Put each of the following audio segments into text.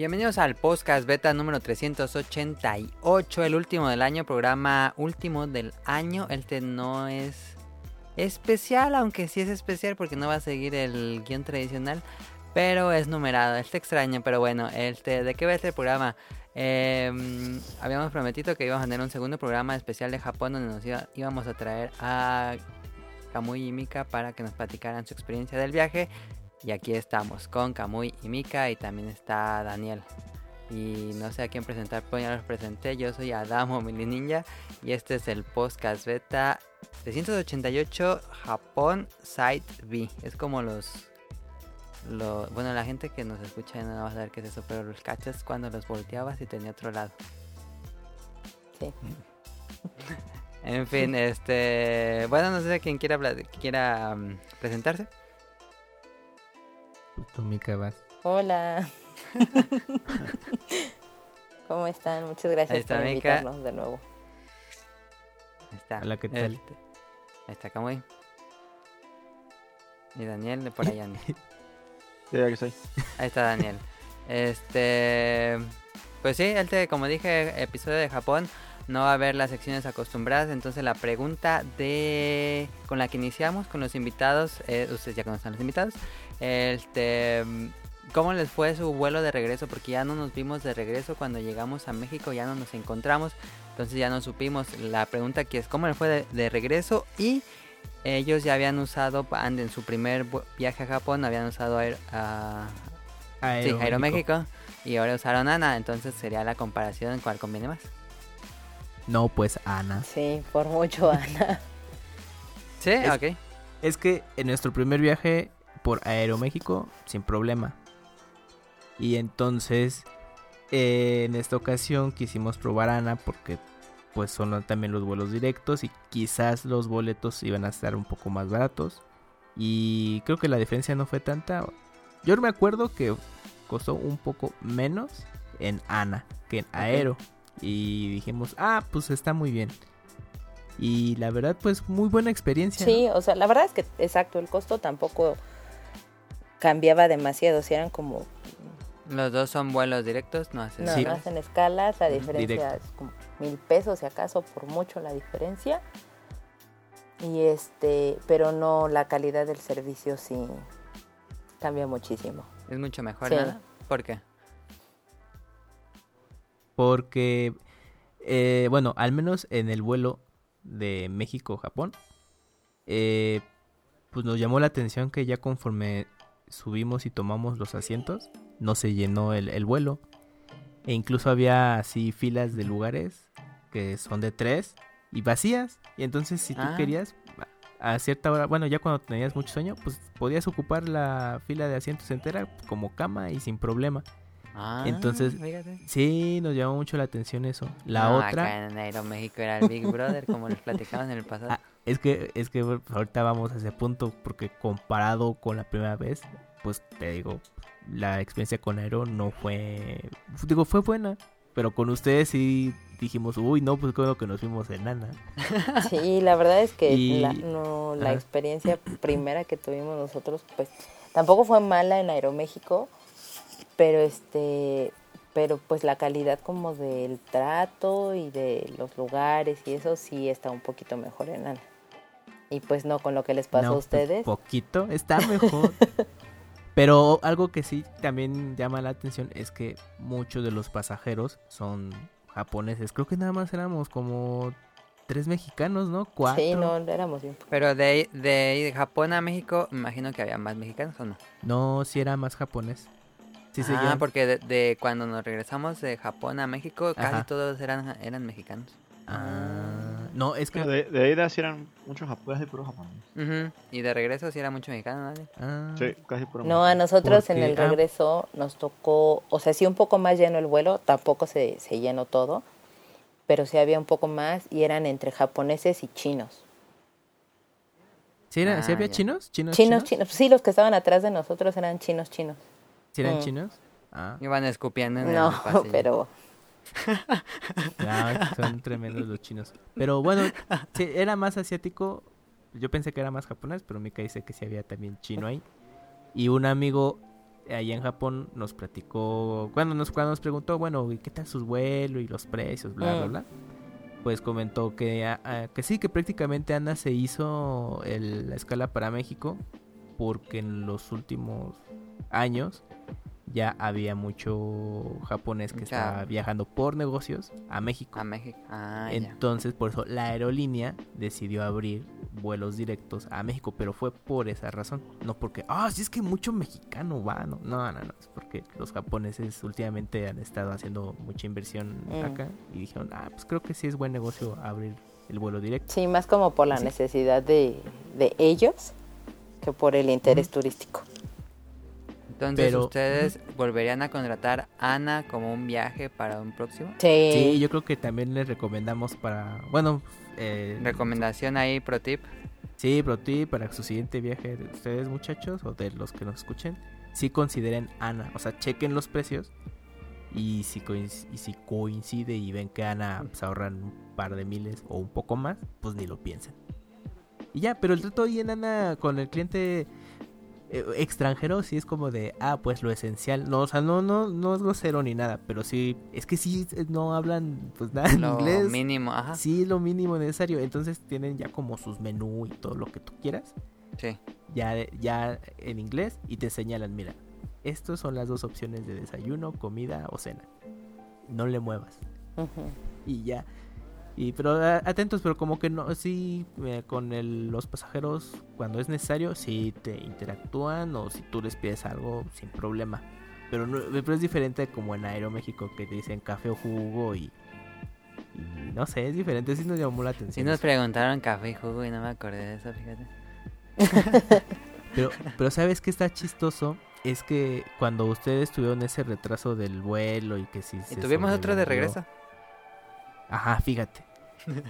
Bienvenidos al podcast beta número 388, el último del año, programa último del año. Este no es especial, aunque sí es especial porque no va a seguir el guion tradicional, pero es numerado. Este extraño, pero bueno, este, ¿de qué va este programa? Em, habíamos prometido que íbamos a tener un segundo programa especial de Japón donde nos íbamos a traer a Kamui y Mika para que nos platicaran su experiencia del viaje. Y aquí estamos con Kamui y Mika y también está Daniel. Y no sé a quién presentar, pero ya los presenté. Yo soy Adamo Mili Ninja y este es el podcast beta 388 Japón Site B. Es como los. Bueno, la gente que nos escucha no va a saber qué es eso, pero los cachas cuando los volteabas y tenía otro lado. Sí. en fin, este. Bueno, no sé quién quiera, quiera um, presentarse. Tú, Mika, vas. Hola. ¿Cómo están? Muchas gracias por invitarnos de nuevo. Ahí está. Hola, ¿qué tal? Este, ahí está Kamui. Y Daniel de por allá. Sí, aquí estoy. Ahí está Daniel. Este. Pues sí, este, como dije, episodio de Japón. No va a haber las secciones acostumbradas. Entonces, la pregunta de. con la que iniciamos con los invitados. Eh, ustedes ya conocen a los invitados. Este. ¿Cómo les fue su vuelo de regreso? Porque ya no nos vimos de regreso cuando llegamos a México, ya no nos encontramos, entonces ya no supimos. La pregunta aquí es, ¿cómo les fue de, regreso? Y ellos ya habían usado, en su primer viaje a Japón, habían usado Aero, a, Aeroméxico y ahora usaron Ana, entonces sería la comparación, ¿cuál conviene más? No, pues Ana. Sí, por mucho Ana. sí, ok. Es que en nuestro primer viaje por Aeroméxico, sin problema. Y entonces, eh, en esta ocasión quisimos probar Ana porque pues son también los vuelos directos y quizás los boletos iban a estar un poco más baratos. Y creo que la diferencia no fue tanta. Yo me acuerdo que costó un poco menos en Ana que en Aero. Y dijimos, ah, pues está muy bien. Y la verdad, pues muy buena experiencia. Sí, o sea, la verdad es que, exacto, el costo tampoco cambiaba demasiado. Si eran como los dos son vuelos directos, no hacen, no, no hacen escalas, la diferencia es como mil pesos, si acaso, por mucho la diferencia. Y este, pero no, la calidad del servicio sí cambia muchísimo. Es mucho mejor, ¿nada? ¿Por qué? Porque, eh, bueno, al menos en el vuelo de México-Japón, eh, pues nos llamó la atención que ya conforme subimos y tomamos los asientos, no se llenó el, vuelo. E incluso había así filas de lugares que son de tres y vacías. Y entonces si tú ah. querías, a cierta hora, bueno, ya cuando tenías mucho sueño, pues podías ocupar la fila de asientos entera como cama y sin problema. Ah, entonces, sí, nos llamó mucho la atención eso. La otra... Acá en Aeroméxico era el Big Brother, como les platicamos en el pasado. Ah, es que, es que ahorita vamos a ese punto, porque comparado con la primera vez, pues te digo, la experiencia con Aero no fue, digo, fue buena, pero con ustedes sí dijimos, uy, no, pues creo que nos fuimos en Nana. Sí, la verdad es que la, no, la experiencia primera que tuvimos nosotros, pues tampoco fue mala en Aeroméxico, pero este, pero pues la calidad como del trato y de los lugares y eso sí está un poquito mejor en Nana. Y pues no con lo que les pasó a pues, ustedes. poquito, está mejor. Pero algo que sí también llama la atención es que muchos de los pasajeros son japoneses. Creo que nada más éramos como tres mexicanos, ¿no? Cuatro. Sí, no, éramos bien. Pero de, de, Japón a México, me imagino que había más mexicanos o no. No, sí era más japonés. Sí, ah, porque de, cuando nos regresamos de Japón a México, casi todos eran, eran mexicanos. Ah, no, es que... De, de ida sí eran muchos japoneses y puros japoneses. Y de regreso sí era mucho mexicano, ¿no? Ah. Sí, casi puro No, a nosotros en el ah. regreso nos tocó, o sea, sí un poco más lleno el vuelo, tampoco se, se llenó todo, pero sí había un poco más y eran entre japoneses y chinos. ¿Sí, era, ¿sí había chinos? chinos? Chinos, chinos. Sí, los que estaban atrás de nosotros eran chinos, chinos. ¿Sí eran mm. chinos? Ah. Iban escupiendo en No, pero son tremendos los chinos. Pero bueno, era más asiático. Yo pensé que era más japonés, pero Mika dice que sí había también chino ahí. Y un amigo allá en Japón nos platicó, cuando nos, cuando nos preguntó, bueno, ¿qué tal sus vuelos y los precios, bla, bla, mm. bla? Pues comentó que, que sí, que prácticamente Ana se hizo la escala para México porque en los últimos años ya había mucho japonés que estaba viajando por negocios a México. A México. Ah, Entonces, por eso la aerolínea decidió abrir vuelos directos a México, pero fue por esa razón, no porque, ah, sí es que mucho mexicano va, no, no, no, es porque los japoneses últimamente han estado haciendo mucha inversión mm. acá y dijeron, ah, pues creo que sí es buen negocio abrir el vuelo directo. Sí, más como por la necesidad de, de ellos que por el interés turístico. Entonces, ¿ustedes volverían a contratar a Ana como un viaje para un próximo? Sí. Sí, yo creo que también les recomendamos para, bueno... Eh, Recomendación ahí, pro tip. Sí, pro tip para su siguiente viaje de ustedes muchachos o de los que nos escuchen. Sí consideren Ana, o sea, chequen los precios y si, y si coincide y ven que Ana se pues, ahorran un par de miles o un poco más, pues ni lo piensen. Y ya, pero el trato ahí en Ana con el cliente eh, extranjero sí es como de, ah, pues lo esencial. No, o sea, no, no, no es grosero ni nada, pero sí, es que sí eh, no hablan pues nada en inglés. Lo mínimo, ajá. Sí, lo mínimo necesario. Entonces tienen ya como sus menú y todo lo que tú quieras. Sí. Ya, ya en inglés y te señalan, mira, estas son las dos opciones de desayuno, comida o cena. No le muevas. Y ya. Y, pero atentos, pero como que no, sí, eh, con los pasajeros, cuando es necesario, sí te interactúan o si tú les pides algo, sin problema. Pero, no, pero es diferente como en Aeroméxico que te dicen café o jugo y, no sé, es diferente, sí nos llamó la atención. Sí nos preguntaron café y jugo y no me acordé de eso, fíjate. pero, pero ¿sabes qué está chistoso? Es que cuando ustedes tuvieron ese retraso del vuelo y que si... Y tuvimos otro de regreso. Ajá, fíjate.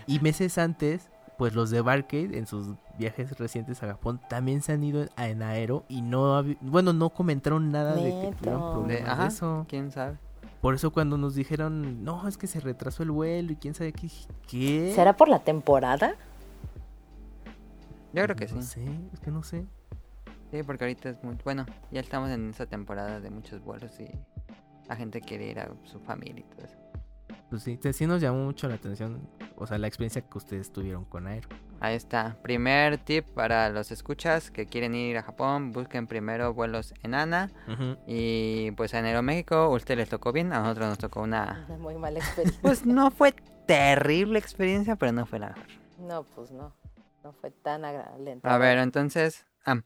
Y meses antes, pues los de Barcade en sus viajes recientes a Japón también se han ido en aero y no, bueno, no comentaron nada de que tuvieron problemas de eso. ¿Quién sabe? Por eso cuando nos dijeron, no, es que se retrasó el vuelo y quién sabe qué, ¿qué? ¿Será por la temporada? Yo creo que sí. No sé, es que no sé. Sí, porque ahorita es muy... Bueno, ya estamos en esa temporada de muchos vuelos y la gente quiere ir a su familia y todo eso pues sí, sí nos llamó mucho la atención, o sea, la experiencia que ustedes tuvieron con Aero. Ahí está. Primer tip para los escuchas que quieren ir a Japón, busquen primero vuelos en ANA. Y pues en Aeroméxico, a ustedes les tocó bien, a nosotros nos tocó una... muy mala experiencia. Pues no fue terrible experiencia, pero no fue la mejor. No, pues no. No fue tan agradable. A ver, entonces... Ah,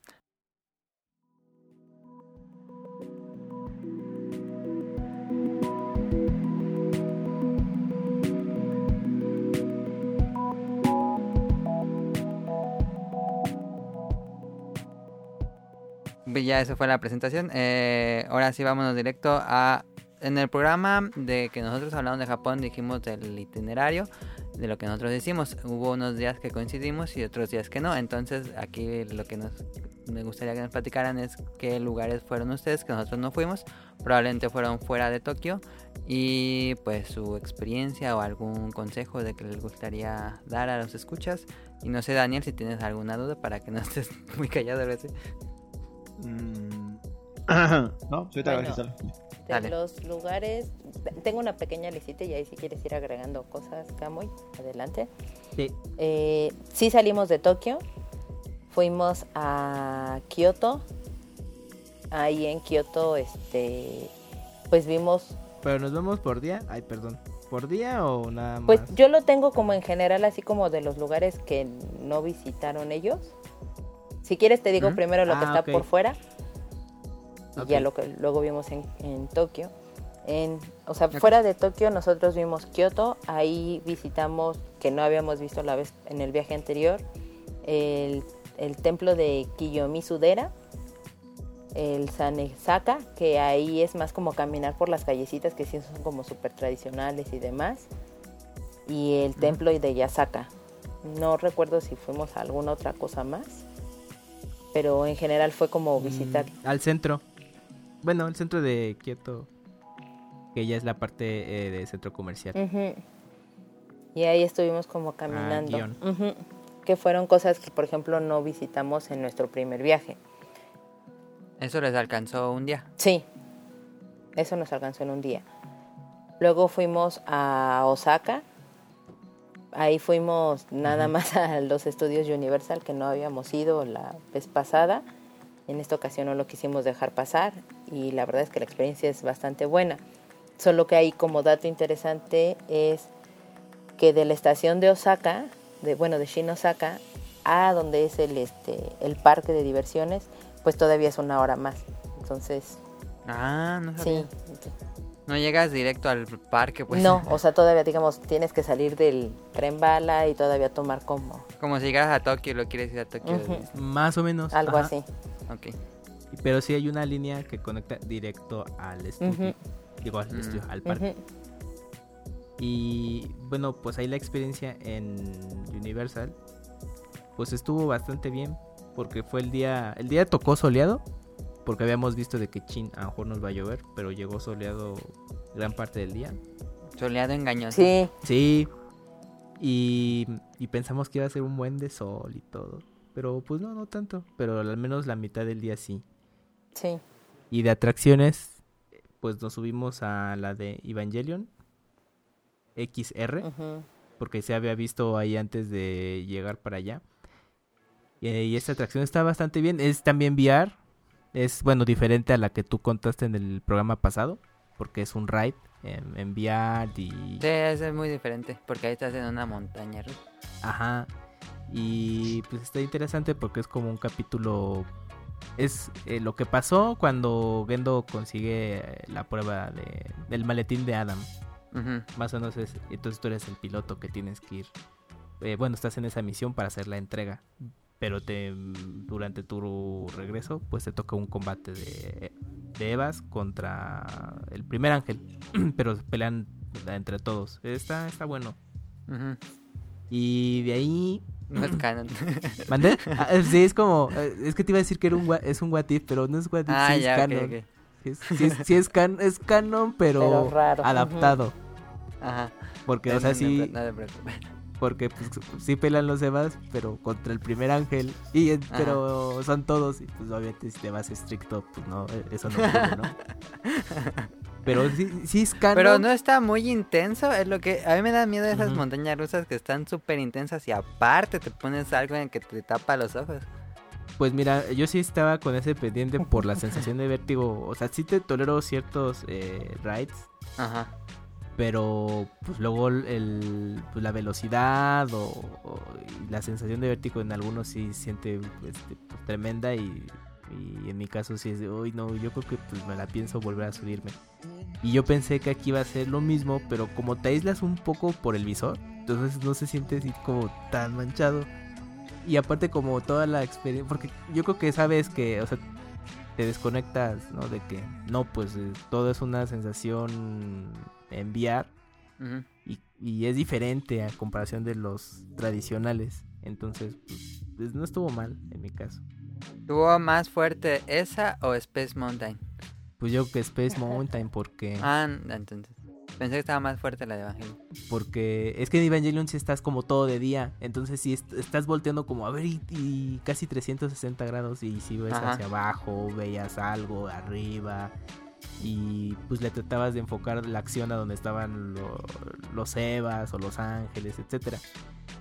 ya eso fue la presentación. Eh, ahora sí vámonos directo a... En el programa de que nosotros hablamos de Japón dijimos del itinerario, de lo que nosotros decimos. Hubo unos días que coincidimos y otros días que no. Entonces aquí lo que nos me gustaría que nos platicaran es qué lugares fueron ustedes que nosotros no fuimos. Probablemente fueron fuera de Tokio y pues su experiencia o algún consejo de que les gustaría dar a los escuchas. Y no sé Daniel si tienes alguna duda para que no estés muy callado veces. Mm. no, soy De los lugares, tengo una pequeña listita y ahí si quieres ir agregando cosas, Camuy, adelante. Sí. Eh, sí salimos de Tokio, fuimos a Kioto. Ahí en Kioto, este, pues vimos. Pero nos vemos por día. Ay, perdón. ¿Por día o nada pues más? Pues yo lo tengo como en general, así como de los lugares que no visitaron ellos. Si quieres te digo primero lo que ah, está por fuera. Y ya lo que luego vimos en, Tokio. En, o sea, fuera de Tokio nosotros vimos Kioto, ahí visitamos, que no habíamos visto la vez en el viaje anterior, el, templo de Kiyomi-Sudera, el Sanesaka, que ahí es más como caminar por las callecitas que sí son como súper tradicionales y demás, y el templo de Yasaka. No recuerdo si fuimos a alguna otra cosa más pero en general fue como mm, visitar. al centro. Bueno, el centro de Kioto, que ya es la parte eh, de centro comercial. Y ahí estuvimos como ah, caminando. Que fueron cosas que, por ejemplo, no visitamos en nuestro primer viaje. ¿Eso les alcanzó un día? Sí, eso nos alcanzó en un día. Luego fuimos a Osaka. Ahí fuimos nada más a los estudios Universal que no habíamos ido la vez pasada. En esta ocasión no lo quisimos dejar pasar y la verdad es que la experiencia es bastante buena. Solo que ahí como dato interesante es que de la estación de Osaka, de bueno, de Shin Osaka a donde es el este el parque de diversiones, pues todavía es una hora más. Entonces, Ah, no sí. No llegas directo al parque, pues. No, o sea, todavía digamos tienes que salir del tren bala y todavía tomar como Como si llegaras a Tokio y lo quieres ir a Tokio. Más o menos. algo ajá. así. Ok. Pero sí hay una línea que conecta directo al estudio. Ujú. Digo, al Mm. estudio, al parque. Y bueno, pues ahí la experiencia en Universal, pues estuvo bastante bien, porque fue el día, el día tocó soleado, porque habíamos visto de que Chin a lo mejor nos va a llover, pero llegó soleado gran parte del día. Soleado engañoso. Sí, Sí, y, y pensamos que iba a ser un buen de sol y todo, pero pues no, no tanto, pero al menos la mitad del día sí. sí. Y de atracciones, pues nos subimos a la de Evangelion XR. ujú. porque se había visto ahí antes de llegar para allá. Y, y esta atracción está bastante bien. Es también VR. Es, bueno, diferente a la que tú contaste en el programa pasado. Porque es un ride en, en VR y... Sí, es muy diferente, porque ahí estás en una montaña rusa. Ajá. Y pues está interesante porque es como un capítulo... Es eh, lo que pasó cuando Gendo consigue la prueba de, del maletín de Adam. Más o menos es, entonces tú eres el piloto que tienes que ir. eh, bueno, estás en esa misión para hacer la entrega. Pero te durante tu regreso, pues te toca un combate de, de Evas contra el primer ángel. pero pelean entre todos. Está, está bueno. Ujú. Y de ahí. No es canon. ¿Mandé? Ah, eh, sí, es como. eh, Es que te iba a decir que era un, es un what if, pero no es what if, ah, sí es ya, canon. ok. Sí es, sí es- sí es can- es canon, pero, adaptado. Ajá. Porque, o No, sea, no, sí. No. Porque pues, sí pelan los Evas, pero contra el primer ángel. Y, eh, Ajá. pero son todos. Y pues obviamente si te vas estricto, pues no, eh, eso no ocurre, ¿no? pero sí, sí es canon. Pero no está muy intenso, es lo que a mí me da miedo esas montañas rusas que están súper intensas y aparte te pones algo en que te tapa los ojos. Pues mira, yo sí estaba con ese pendiente por la sensación de vértigo. O sea, sí te tolero ciertos eh, rides. Ajá. Pero pues luego el, pues, la velocidad o, o- la sensación de vértigo en algunos sí siente este, pues, tremenda y, en mi caso sí es de, uy no, yo creo que pues me la pienso volver a subirme. Y yo pensé que aquí iba a ser lo mismo, pero como te aíslas un poco por el visor, entonces no se siente así como tan manchado. Y aparte como toda la experiencia, porque yo creo que sabes que, o sea, te desconectas, ¿no? De que no, pues eh, todo es una sensación en VR Ujú. y, y es diferente a comparación de los tradicionales. Entonces, pues, no estuvo mal en mi caso. ¿Tuvo más fuerte esa o Space Mountain? Pues yo que Space Mountain porque Ah, entonces. Pensé que estaba más fuerte la de Evangelio. porque es que en Evangelion sí estás como todo de día, entonces si estás volteando como a ver y, y casi 360 grados y si ves Ajá. hacia abajo, veías algo arriba y pues le tratabas de enfocar la acción a donde estaban lo- los Evas o los ángeles, etcétera.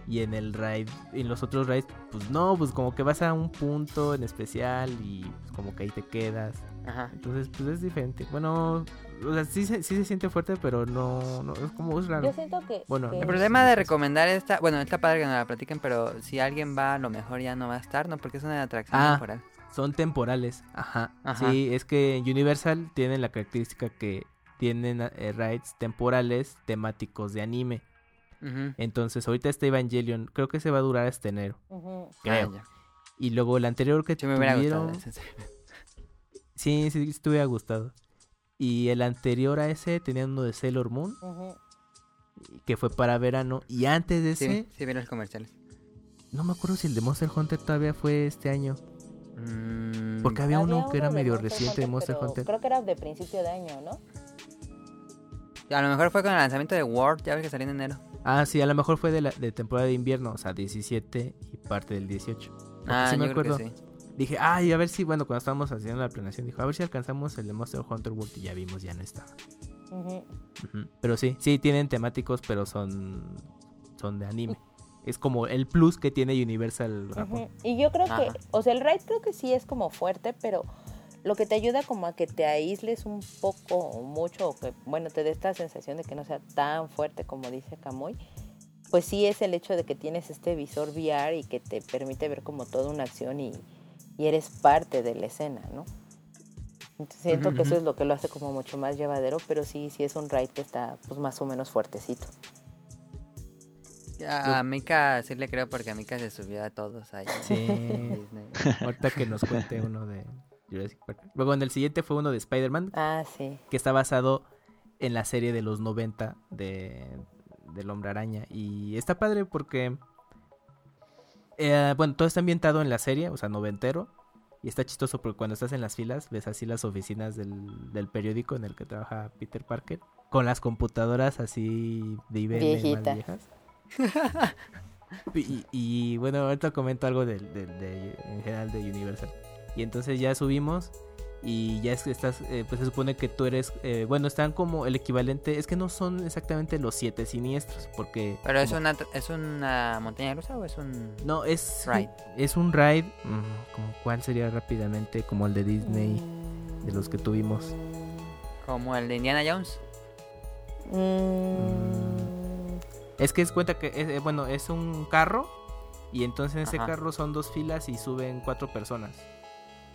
Y en el raid, en los otros raids, pues no, pues como que vas a un punto en especial y pues como que ahí te quedas. Ajá. Entonces, pues es diferente. Bueno, o sea, sí, se- sí se siente fuerte, pero no, no es como es raro. Yo siento que. Bueno, que- El problema de recomendar esta, bueno, está padre que nos la platiquen, pero si alguien va, a lo mejor ya no va a estar, ¿no? Porque es una atracción Ah. temporal. Son temporales, ajá. Ajá. Sí, es que Universal tienen la característica que tienen eh, rides temporales temáticos de anime. Ujú. Entonces, ahorita está Evangelion, creo que se va a durar hasta enero. Ujú. Creo. Ah. Y luego el anterior que Sí me hubiera tuvieron, gustado. ese. sí, sí, hubiera gustado. Y el anterior a ese tenían uno de Sailor Moon, Ujú. que fue para verano. Y antes de Sí, ese, sí, vi los comerciales. no me acuerdo si el de Monster Hunter todavía fue este año. Mm, Porque había, uno que era medio Monster reciente de Monster Hunter. Creo que era de principio de año, ¿no? A lo mejor fue con el lanzamiento de World, ya ves que salió en enero. Ah, sí, a lo mejor fue de, la, de temporada de invierno, o sea, 17 y parte del 18. Porque Ah, sí me yo creo acuerdo. que sí. dije, ay, a ver si, bueno, cuando estábamos haciendo la planeación, dijo, a ver si alcanzamos el de Monster Hunter World y ya vimos, ya no está. Pero sí, sí, tienen temáticos, pero son, son de anime. Es como el plus que tiene Universal Y yo creo que, o sea, el raid creo que sí es como fuerte, pero lo que te ayuda como a que te aísles un poco o mucho, o que, bueno, te dé esta sensación de que no sea tan fuerte como dice Kamui, pues sí es el hecho de que tienes este visor VR y que te permite ver como toda una acción y, y eres parte de la escena, ¿no? siento que eso es lo que lo hace como mucho más llevadero, pero sí, sí es un ride que está pues más o menos fuertecito. A Mika sí le creo porque a Mika se subió a todos ahí. Sí. Ahorita que nos cuente uno de Jurassic Park. Luego en el siguiente fue uno de Spider-Man. Ah, sí. Que está basado en la serie de los 90 de, del Hombre Araña. Y está padre porque... Eh, bueno, todo está ambientado en la serie, o sea, noventero. Y está chistoso porque cuando estás en las filas, ves así las oficinas del, periódico en el que trabaja Peter Parker, con las computadoras así de IBM más viejas. y, bueno, ahorita comento algo de, en general de Universal. Y entonces ya subimos y ya es que estás, eh, pues se supone que tú eres, eh, bueno, están como el equivalente, es que no son exactamente los siete siniestros, porque... ¿Pero es, una, es una montaña rusa o es un... No, es... Ride. Es un ride, mm, como cuál sería rápidamente, como el de Disney, de los que tuvimos. Como el de Indiana Jones. Mm. Es que es cuenta que, es, eh, bueno, es un carro y entonces en ese carro son dos filas y suben cuatro personas.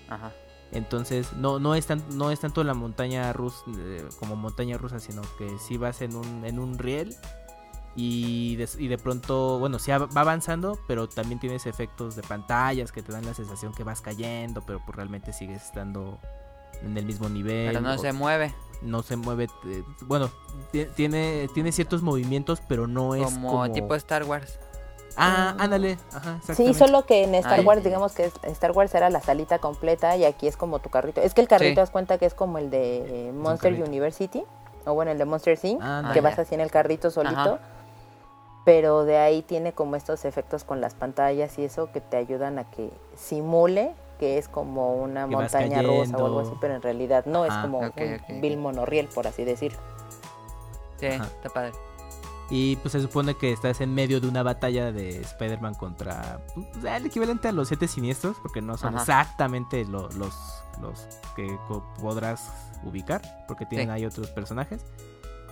Ajá. Entonces, no, no, es tan, no es tanto la montaña rusa eh, como montaña rusa, sino que si vas en un, en un riel y de, y de pronto, bueno, sí va avanzando, pero también tienes efectos de pantallas que te dan la sensación que vas cayendo, pero pues realmente sigues estando en el mismo nivel. Pero no se mueve. No se mueve, eh, bueno, tiene, tiene ciertos movimientos, pero no es como tipo Star Wars. Ah, ándale. Ajá, sí, solo que en Star Wars, digamos que Star Wars era la salita completa y aquí es como tu carrito. Es que el carrito, das cuenta que es como el de Monster University, o bueno, el de Monster Inc., que vas así en el carrito solito. Pero de ahí tiene como estos efectos con las pantallas y eso que te ayudan a que simule que es como una montaña rusa o algo así, pero en realidad no, es como un Bill monorriel, por así decirlo. Sí, está padre. Y pues se supone que estás en medio de una batalla de Spider-Man contra pues, el equivalente a los siete siniestros, porque no son exactamente los, los que podrás ubicar, porque tienen ahí otros personajes.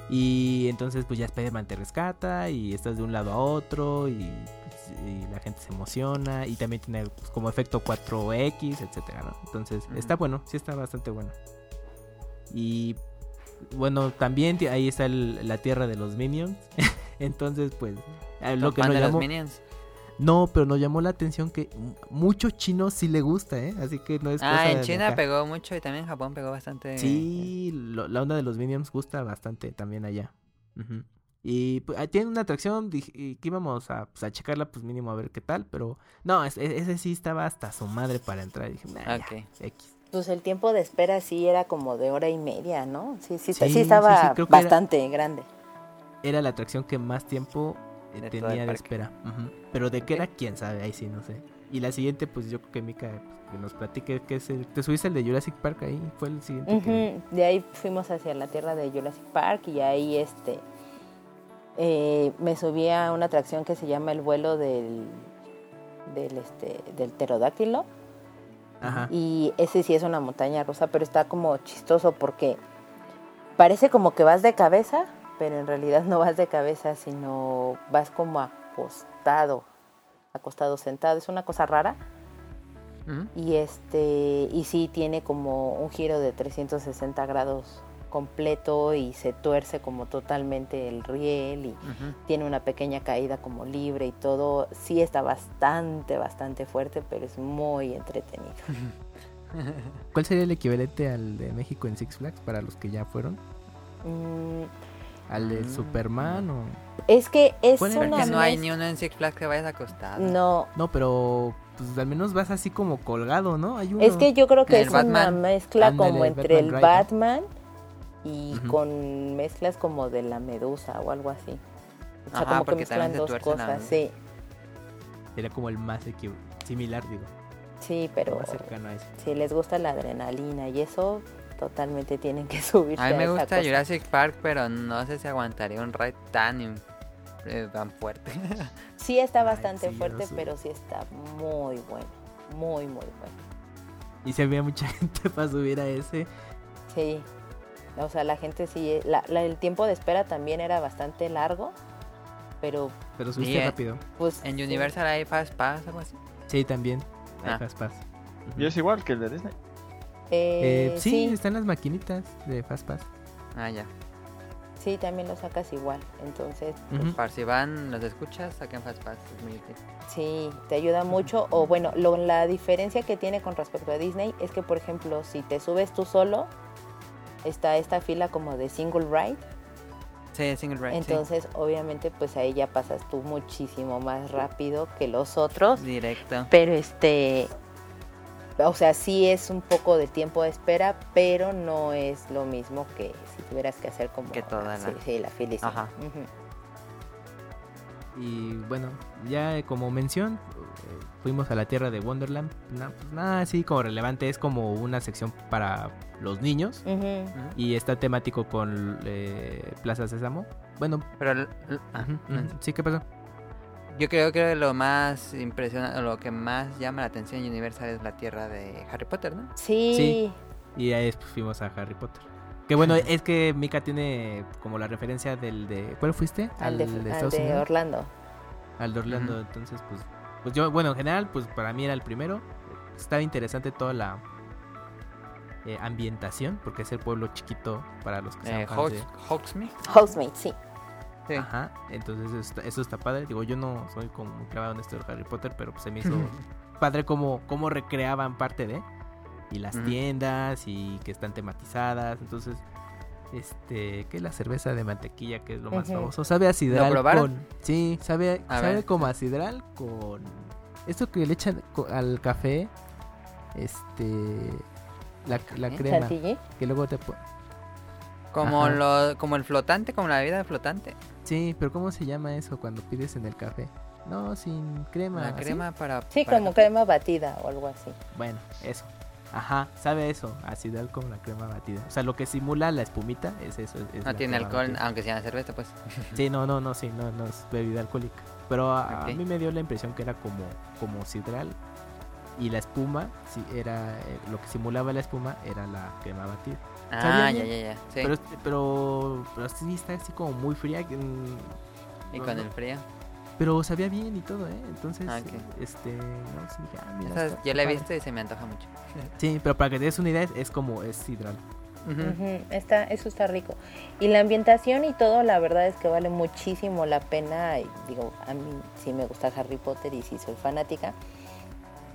Y entonces pues ya Spider-Man te rescata y estás de un lado a otro y, pues, la gente se emociona y también tiene pues, como efecto 4X, etcétera, ¿no? Entonces está bueno, sí está bastante bueno. Y bueno, también ahí está la tierra de los Minions. Entonces, pues, lo que nos llamó... No, pero nos llamó la atención que mucho chino sí le gusta, ¿eh? Así que no es Ah, en China pegó mucho y también en Japón pegó bastante. Sí, la onda de los Minions gusta bastante también allá. Y pues, tiene una atracción y que íbamos a, pues, a checarla, pues mínimo a ver qué tal, pero no, ese, sí estaba hasta su madre para entrar. Y dije, nah, X. Pues el tiempo de espera sí era como de hora y media, ¿no? Sí, sí, sí, estaba bastante grande. Era la atracción que más tiempo eh, tenía de espera. Pero de qué era, quién sabe, ahí sí, no sé. Y la siguiente, pues yo creo que Mika pues, que nos platique que es el... ¿Te subiste el de Jurassic Park ahí? Fue el siguiente. De ahí fuimos hacia la tierra de Jurassic Park y ahí este... Eh, me subí a una atracción que se llama el vuelo del, del, este, del pterodáctilo y ese sí es una montaña rusa, pero está como chistoso porque parece como que vas de cabeza, pero en realidad no vas de cabeza, sino vas como acostado, acostado sentado. Es una cosa rara. Y este y sí tiene como un giro de 360 grados completo y se tuerce como totalmente el riel y tiene una pequeña caída como libre y todo. Sí está bastante, bastante fuerte, pero es muy entretenido. ¿Cuál sería el equivalente al de México en Six Flags para los que ya fueron? Mm. ¿Al de mm. Superman o...? Es que es una que no hay ni uno en Six Flags que vayas acostado. No. No, pero pues al menos vas así como colgado, ¿no? Hay Es que yo creo que es una mezcla como entre el Batman y con mezclas como de la medusa o algo así. O sea, como que mezclan dos cosas, sí. Sería como el más similar, digo. Sí, pero más cercano a eso. si les gusta la adrenalina y eso, totalmente tienen que subirse A mí me gusta cosa. Jurassic Park, pero no sé si aguantaría un ride tan, eh, tan fuerte. Sí está Ay, bastante sí, fuerte, pero sí está muy bueno. Muy, muy bueno. Y se había mucha gente para subir a ese. Sí. O sea, la gente sí. la- la- el tiempo de espera también era bastante largo. Pero Pero subiste eh. rápido. pues. en sí. Universal hay Fast Pass o algo así. Sí, también. Hay Ah. Fast Pass. Y es igual que el de Disney. Eh, Eh, sí, sí, están las maquinitas de Fast Pass. Ah, ya. sí, también lo sacas igual. Entonces, Ujú. Para si van, los escuchas, saquen Fast Pass. Es muy útil. Sí, te ayuda mucho. O bueno, lo- la diferencia que tiene con respecto a Disney es que, por ejemplo, si te subes tú solo, está esta fila como de single ride. Sí, single ride. sí. Entonces, obviamente, pues ahí ya pasas tú muchísimo más rápido que los otros. Directo. Pero este, o sea, sí es un poco de tiempo de espera, pero no es lo mismo que si tuvieras que hacer como Que toda sí, la- sí, la. Ajá. Y bueno, ya eh, como mención, eh, fuimos a la tierra de Wonderland. Pues nada así como relevante, es como una sección para los niños. Ujú. Y está temático con eh, Plaza Sésamo. Bueno, Pero l- l- ah, sí, ¿qué pasó? Yo creo que lo más impresionante, lo que más llama la atención en Universal es la tierra de Harry Potter, ¿no? Sí, Sí. Y ahí después fuimos a Harry Potter. Que bueno, es que Mika tiene como la referencia del de... ¿Cuál fuiste? al de, al Estados de Unidos? Orlando. Al de Orlando, entonces pues... Pues yo, bueno, en general, pues para mí era el primero. Estaba interesante toda la eh, ambientación, porque es el pueblo chiquito para los que Eh, de- Hogsmeade. Housemates, sí. Sí. Ajá, entonces eso está, eso está padre. Digo, yo no soy como muy clavado en esto de Harry Potter, pero pues se me hizo padre cómo, cómo recreaban parte de. Y las tiendas y que están tematizadas. Entonces, este, ¿qué es la cerveza de mantequilla que es lo más famoso? Sabe a sidral con... Sí, sabe, A sabe ver. como a sidral con... Esto que le echan al café, este... La, la crema, que luego te... Como, Ajá. lo, como el flotante, como la bebida flotante. Sí, pero ¿cómo se llama eso cuando pides en el café? No, sin crema. La ¿así? crema para... Sí, para como café. crema batida o algo así. Bueno, eso. Ajá, sabe eso, acidal como la crema batida. O sea, lo que simula la espumita es eso. es No tiene alcohol, batida. aunque sea cerveza, pues. Sí, no, no, no, sí, no, no es bebida alcohólica. Pero a, a Ok. mí me dio la impresión que era como, como sidral. Y la espuma, sí, era, eh, lo que simulaba la espuma era la crema batida. Ah, ya, bien. ya, ya. Sí. Pero, pero, pero sí está así como muy fría. que, y no, con no. el frío. Pero sabía bien y todo, ¿eh? Entonces, Ah, este, no, sí dije, ah, mira, Esa está- yo la he visto y se me antoja mucho. Sí, pero para que te des una idea, es, es como, es. Ujú, Está, eso está rico. Y la ambientación y todo, la verdad es que vale muchísimo la pena. Y digo, a mí sí me gusta Harry Potter y sí soy fanática.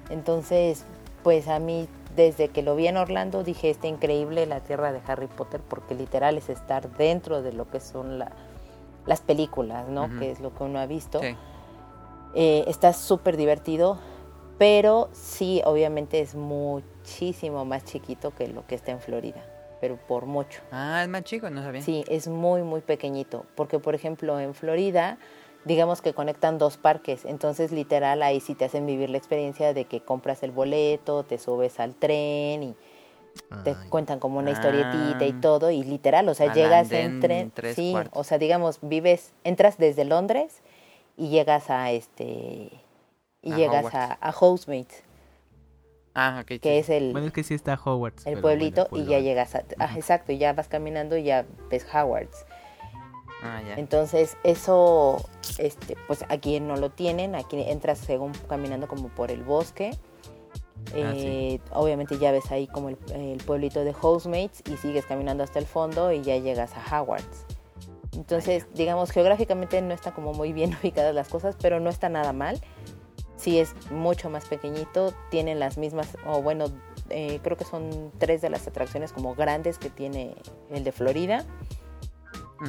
Entonces, pues a mí, desde que lo vi en Orlando, dije, está increíble la tierra de Harry Potter, porque literal es estar dentro de lo que son la- las películas, ¿no? Que es lo que uno ha visto. Sí. Eh, está súper divertido, pero sí, obviamente es muchísimo más chiquito que lo que está en Florida, pero por mucho. Ah, es más chico, no sabía. Sí, es muy, muy pequeñito, porque por ejemplo en Florida, digamos que conectan dos parques, entonces literal ahí sí te hacen vivir la experiencia de que compras el boleto, te subes al tren y te Ay, cuentan como una historietita y Ah. todo, y literal, o sea, Al llegas en tren, tres sí, cuartos. o sea, digamos, vives, entras desde Londres y llegas a este, y A llegas Hogwarts. a, a Housemates, Ah, ok. que sí. es el, Bueno, es que sí está Hogwarts. el pueblito, bueno, y ya llegas a, ah, exacto, y ya vas caminando y ya ves Howards. Ah, ya. Entonces, eso, este, pues aquí no lo tienen, aquí entras según caminando como por el bosque. Ah, Eh, Obviamente ya ves ahí como el, el pueblito de Housemates y sigues caminando hasta el fondo y ya llegas a Howards. Entonces, digamos, geográficamente no están como muy bien ubicadas las cosas, pero no está nada mal. Sí es mucho más pequeñito, tienen las mismas, o bueno, eh, creo que son tres de las atracciones como grandes que tiene el de Florida.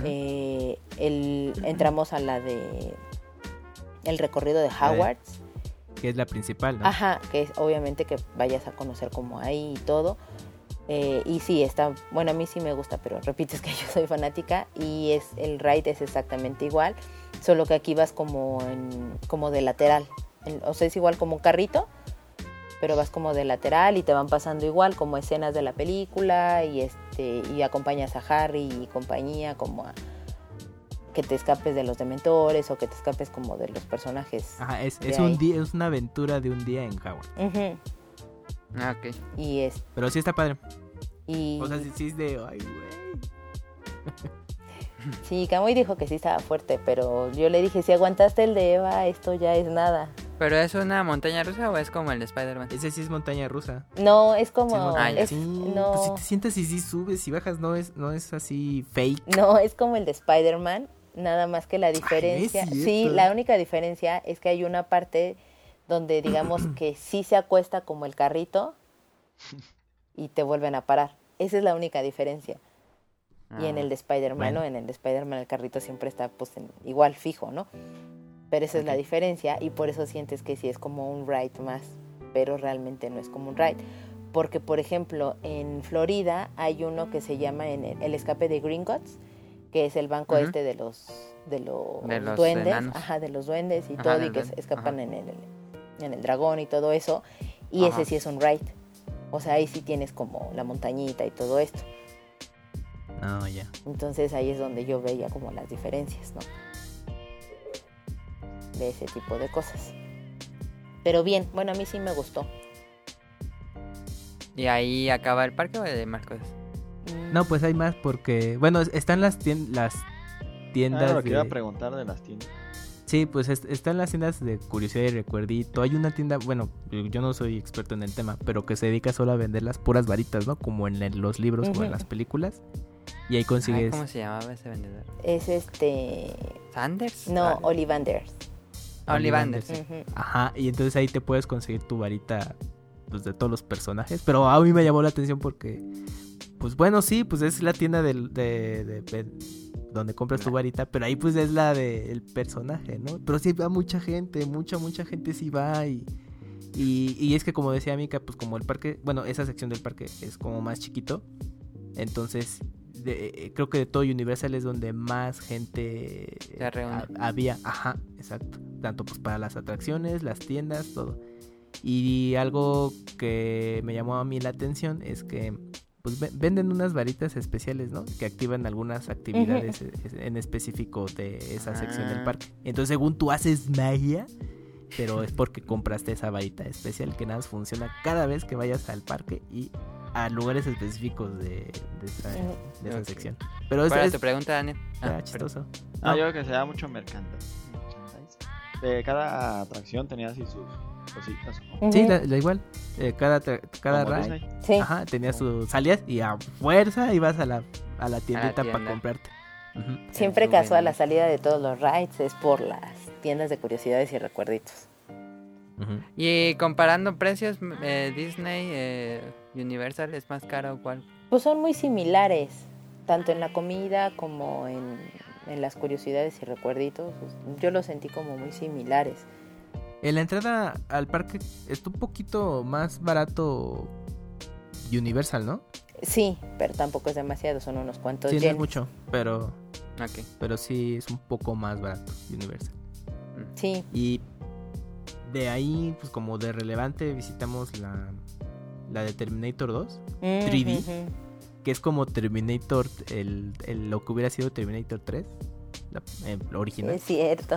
Eh, el, entramos a la de el recorrido de Howards. Que es la principal, ¿no? Ajá, que es obviamente que vayas a conocer como ahí y todo. Eh, y sí, está, bueno, a mí sí me gusta, pero repito, es que yo soy fanática y es el ride es exactamente igual, solo que aquí vas como en, como de lateral. En- o sea, es igual como un carrito, pero vas como de lateral y te van pasando igual como escenas de la película y este y acompañas a Harry y compañía como a que te escapes de los dementores o que te escapes como de los personajes. Ajá, es, es un día, es una aventura de un día en Howard. Ah, ok. Y es... Pero sí está padre. Y... O sea, sí, sí es de... Ay, güey. Sí, Kamui dijo que sí estaba fuerte, pero yo le dije, si aguantaste el de Eva, esto ya es nada. ¿Pero es una montaña rusa o es como el de Spider-Man? Ese sí es montaña rusa. No, es como... Ah, es, sí, no, pues si te sientas y sí subes y bajas, no es, no es así fake. no, es como el de Spider-Man, nada más que la diferencia... sí, la única diferencia es que hay una parte donde digamos que sí se acuesta como el carrito y te vuelven a parar. Esa es la única diferencia. Y en el de Spider-Man, bueno. ¿no? En el de Spider-Man el carrito siempre está pues en- igual fijo, ¿no? Pero esa es la diferencia y por eso sientes que sí es como un ride más, pero realmente no es como un ride. Porque, por ejemplo, en Florida hay uno que se llama en el, el escape de Gringotts, que es el banco este de los, de los, De los duendes, ajá, de los duendes y Ajá, todo, y que escapan en el, en el dragón y todo eso. Y Ajá. ese sí es un ride. O sea, ahí sí tienes como la montañita y todo esto. Ya. Entonces ahí es donde yo veía como las diferencias, ¿no? De ese tipo de cosas. Pero bien, bueno, a mí sí me gustó. ¿Y ahí acaba el parque o hay más cosas? Mm, No, pues hay más porque, bueno, es- están las, tien- las tiendas Ah, lo que iba a de... preguntar de las tiendas. Sí, pues est- están las tiendas de curiosidad y recuerdito. Hay una tienda, bueno, yo no soy experto en el tema, pero que se dedica solo a vender las puras varitas, ¿no? Como en los libros o en las películas. Y ahí Ay, consigues... ¿Cómo se llamaba ese vendedor? Es este... ¿Sanders? No, Ah, Ollivanders. Ajá, y entonces ahí te puedes conseguir tu varita pues, de todos los personajes. Pero a mí me llamó la atención porque, pues bueno, sí, pues es la tienda del, de, de- de- donde compras tu varita, pero ahí pues es la del personaje, ¿no? Pero sí va mucha gente, mucha, mucha gente sí va y, y, y es que como decía Mika, pues como el parque, bueno, esa sección del parque es como más chiquito, entonces de- eh, creo que de todo Universal es donde más gente Se había, ajá, exacto, tanto pues para las atracciones, las tiendas, todo. Y algo que me llamó a mí la atención es que pues ve- venden unas varitas especiales, ¿no? Que activan algunas actividades en específico de esa sección del Ah. parque. Entonces, según tú haces magia, pero es porque compraste esa varita especial que nada más funciona cada vez que vayas al parque y a lugares específicos de, de esa, de esa Ok. sección. Pero es, ¿Cuál era es- tu pregunta, Daniel? está Ah, chistoso. Ah, No. yo creo que se da mucho merchandise. merchandise. Eh, cada atracción tenía así sus cositas. ¿no? Sí, la, la igual. Eh, cada cada ride. Sí. Ajá, tenías su salías y a fuerza ibas a la, a la tiendita para comprarte. Ujú. Siempre Su casual la salida de todos los rides es por las tiendas de curiosidades y recuerditos. Y comparando precios, eh, Disney, eh, Universal, ¿es más caro o cuál? Pues son muy similares, tanto en la comida como en, en las curiosidades y recuerditos. Yo los sentí como muy similares. En la entrada al parque está un poquito más barato Universal, ¿no? Sí, pero tampoco es demasiado, son unos cuantos Sí, no es mucho, pero, Ok. pero sí es un poco más barato Universal. Sí, Y de ahí, pues como de relevante, visitamos la, la de Terminator 2, 3D. Ujú. que es como Terminator, el, el- lo que hubiera sido Terminator 3, la, eh, la original. es cierto.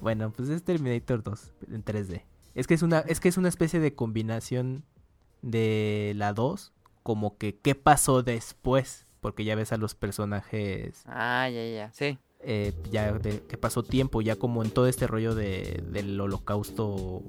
Bueno, pues es Terminator 2 en 3D. Es que es una, es que es una especie de combinación de la 2, como que qué pasó después, porque ya ves a los personajes, Ah, ya, ya, sí. Eh, ya de, que pasó tiempo, ya como en todo este rollo de, del holocausto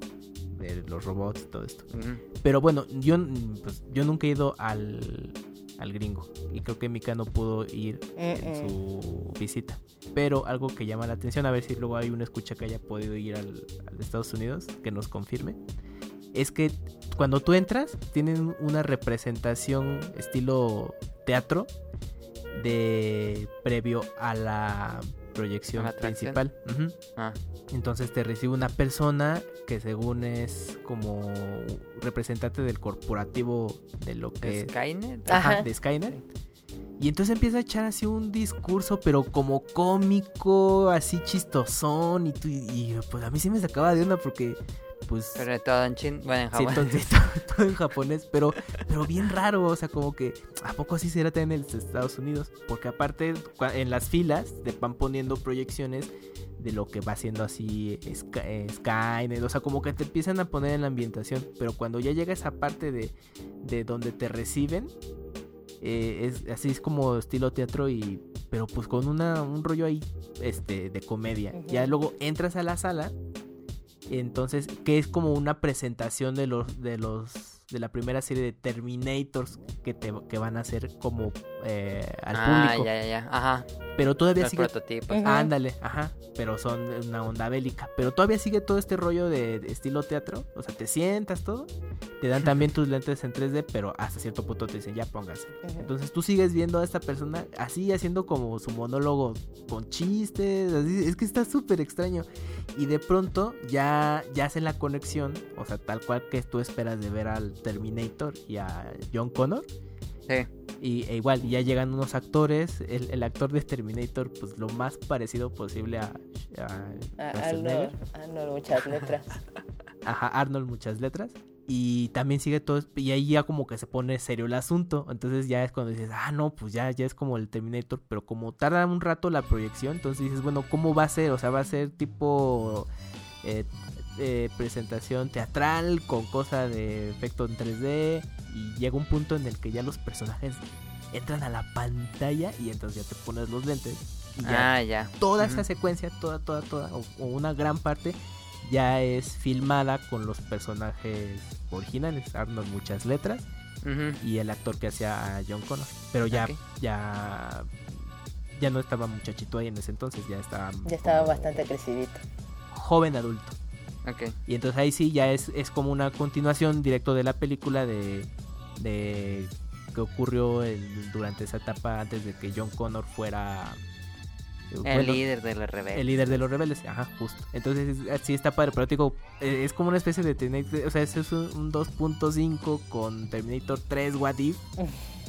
de los robots y todo esto. Ujú. Pero bueno, yo, pues, yo nunca he ido al, al gringo y creo que Mika no pudo ir en Mm-mm. su visita. Pero algo que llama la atención, a ver si luego hay una escucha que haya podido ir al, al de Estados Unidos, que nos confirme, es que cuando tú entras tienen una representación estilo teatro de previo a la proyección ¿A la atracción? principal. Ah, Entonces te recibe una persona que según es como representante del corporativo de lo que ¿Skynet? Ajá, Ajá. de Skynet. Y entonces empieza a echar así un discurso, pero como cómico, así chistosón. Y, tú, y pues a mí sí me sacaba de onda porque pues... Pero todo en chin, bueno, en japonés. Sí, todo, en japonés, pero, pero bien raro, o sea, como que, ¿a poco así será también en Estados Unidos? Porque aparte, en las filas te van poniendo proyecciones de lo que va haciendo así eh, Skynet, o sea, como que te empiezan a poner en la ambientación, pero cuando ya llega esa parte de, de donde te reciben, eh, es así es como estilo teatro y pero pues con una, un rollo ahí este de comedia. Ya luego entras a la sala entonces, que es como una presentación de los de los de la primera serie de Terminators que te que van a hacer como eh, al ah, público. ya, ya, ya. Ajá. Pero todavía sigue. prototipos. Ándale, ajá. Pero son una onda bélica. Pero todavía sigue todo este rollo de, estilo teatro. O sea, te sientas todo. Te dan también tus lentes en 3D, pero hasta cierto punto te dicen, ya póngase. Entonces tú sigues viendo a esta persona así haciendo como su monólogo con chistes. es que está súper extraño. Y de pronto ya, ya hacen la conexión. O sea, tal cual que tú esperas de ver al Terminator y a John Connor. Sí. Y e igual, ya llegan unos actores. El, actor de Terminator, pues lo más parecido posible a. Arnold, muchas letras. Ajá, Arnold, muchas letras. Y también sigue todo. Y ahí ya como que se pone serio el asunto. Entonces ya es cuando dices, ah, no, pues ya, ya es como el Terminator. Pero como tarda un rato la proyección, entonces dices, bueno, ¿cómo va a ser? O sea, va a ser tipo. Eh, eh, presentación teatral con cosa de efecto en 3D y llega un punto en el que ya los personajes entran a la pantalla y entonces ya te pones los lentes. Y ya, ah, ya. Toda esa secuencia, toda, toda, toda, o, una gran parte, ya es filmada con los personajes originales. Arnold muchas letras y el actor que hacía a John Connor. Pero ya, ya, ya no estaba muchachito ahí en ese entonces, ya estaba. Ya estaba bastante crecidito. Joven adulto. Okay. Y entonces ahí sí ya es, es como una continuación directo de la película de de que ocurrió durante esa etapa antes de que John Connor fuera el líder de los rebeldes. El líder de los rebeldes, ajá, justo. Entonces, sí está padre, pero digo, eh, es como una especie de Terminator, o sea, es un, 2.5 con Terminator 3 What If.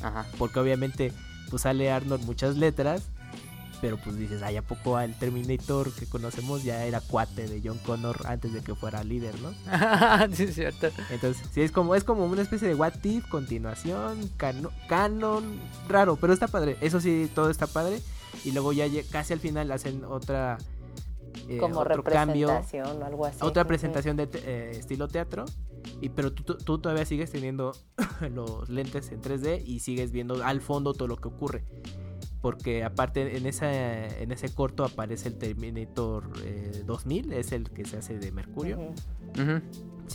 Ajá. Porque obviamente, pues sale Arnold muchas letras pero pues dices, ay, ¿a poco el Terminator que conocemos ya era cuate de John Connor antes de que fuera líder, ¿no? sí, es cierto. Entonces, sí, es como, es como una especie de what if, continuación, canon, raro, pero está padre. Eso sí, todo está padre. Y luego ya casi al final hacen otra... Eh, como otro representación cambio, o algo así. Otra presentación de eh, estilo teatro. Y, pero tú, tú, todavía sigues teniendo los lentes en 3D y sigues viendo al fondo todo lo que ocurre porque aparte en esa en ese corto aparece el Terminator 2000 eh, es el que se hace de Mercurio.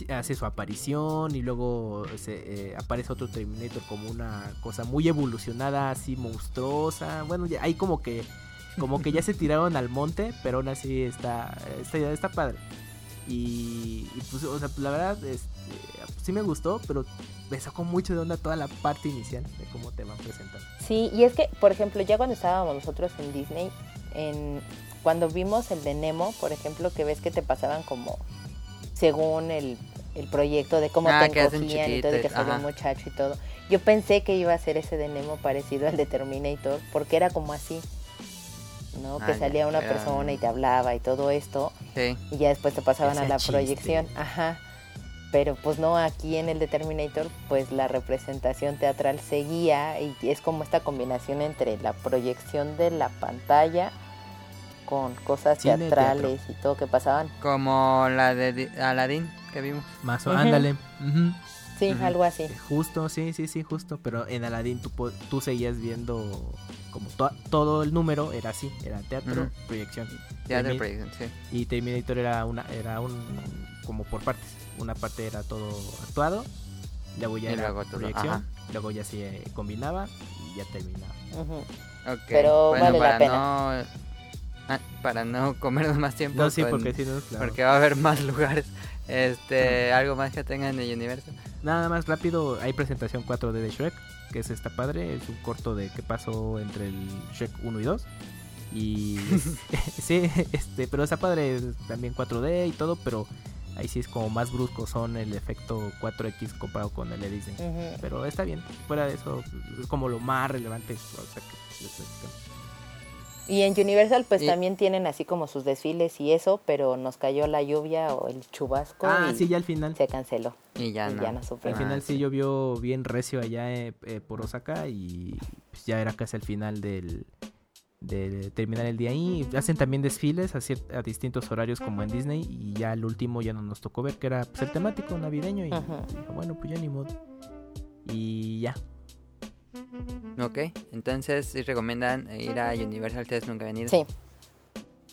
Hace su aparición y luego se, eh, aparece otro Terminator como una cosa muy evolucionada así monstruosa. Bueno ya, hay como que como que ya se tiraron al monte pero aún así está está, está padre. Y, pues o sea la verdad este, sí me gustó pero me sacó mucho de onda toda la parte inicial de cómo te van presentando. Sí, y es que, por ejemplo, ya cuando estábamos nosotros en Disney, en, cuando vimos el de Nemo, por ejemplo, que ves que te pasaban como según el, proyecto de cómo ah, te encogían y todo, que salía un muchacho y todo. Yo pensé que iba a ser ese de Nemo parecido al de Terminator, porque era como así. ¿no? que ah, salía una persona y te hablaba y todo esto. Y ya después te pasaban a la proyección. Ajá pero pues no aquí en el Determinator pues la representación teatral seguía y es como esta combinación entre la proyección de la pantalla con cosas teatrales y todo que pasaban. Como la de Aladdin que vimos. Más o ándale. Sí algo así. Justo sí sí sí justo pero en Aladdin tú, tú seguías viendo como todo el número era así era teatro proyección. Teatro proyección sí. y Terminator era una era un como por partes. Una parte era todo actuado, luego ya era proyección, luego ya se combinaba y ya terminaba. Pero vale para la pena. No, ah, para no comernos más tiempo. No, sí, porque, si no, porque va a haber más lugares. Este, algo más que tengan en el universo. Nada más rápido, hay presentación 4D de Shrek, que es esta padre, es un corto de qué pasó entre el Shrek 1 y 2. Y sí, este, pero está padre también 4D y todo, pero Ahí sí es como más brusco son el efecto 4X comparado con el de Disney. Pero está bien, fuera de eso es como lo más relevante. y en Universal pues también tienen así como sus desfiles y eso, pero nos cayó la lluvia o el chubasco. Ah, y sí, ya al final. Se canceló. Y ya no. al final sí llovió bien recio allá eh, eh, por Osaka y pues, ya era casi el final del, de terminar el día ahí. Hacen también desfiles a, a, distintos horarios como en Disney y ya el último ya no nos tocó ver que era pues, el temático navideño y, bueno, pues ya ni modo. Y ya. Ok, entonces si recomiendan ir a Universal, ustedes nunca han Sí.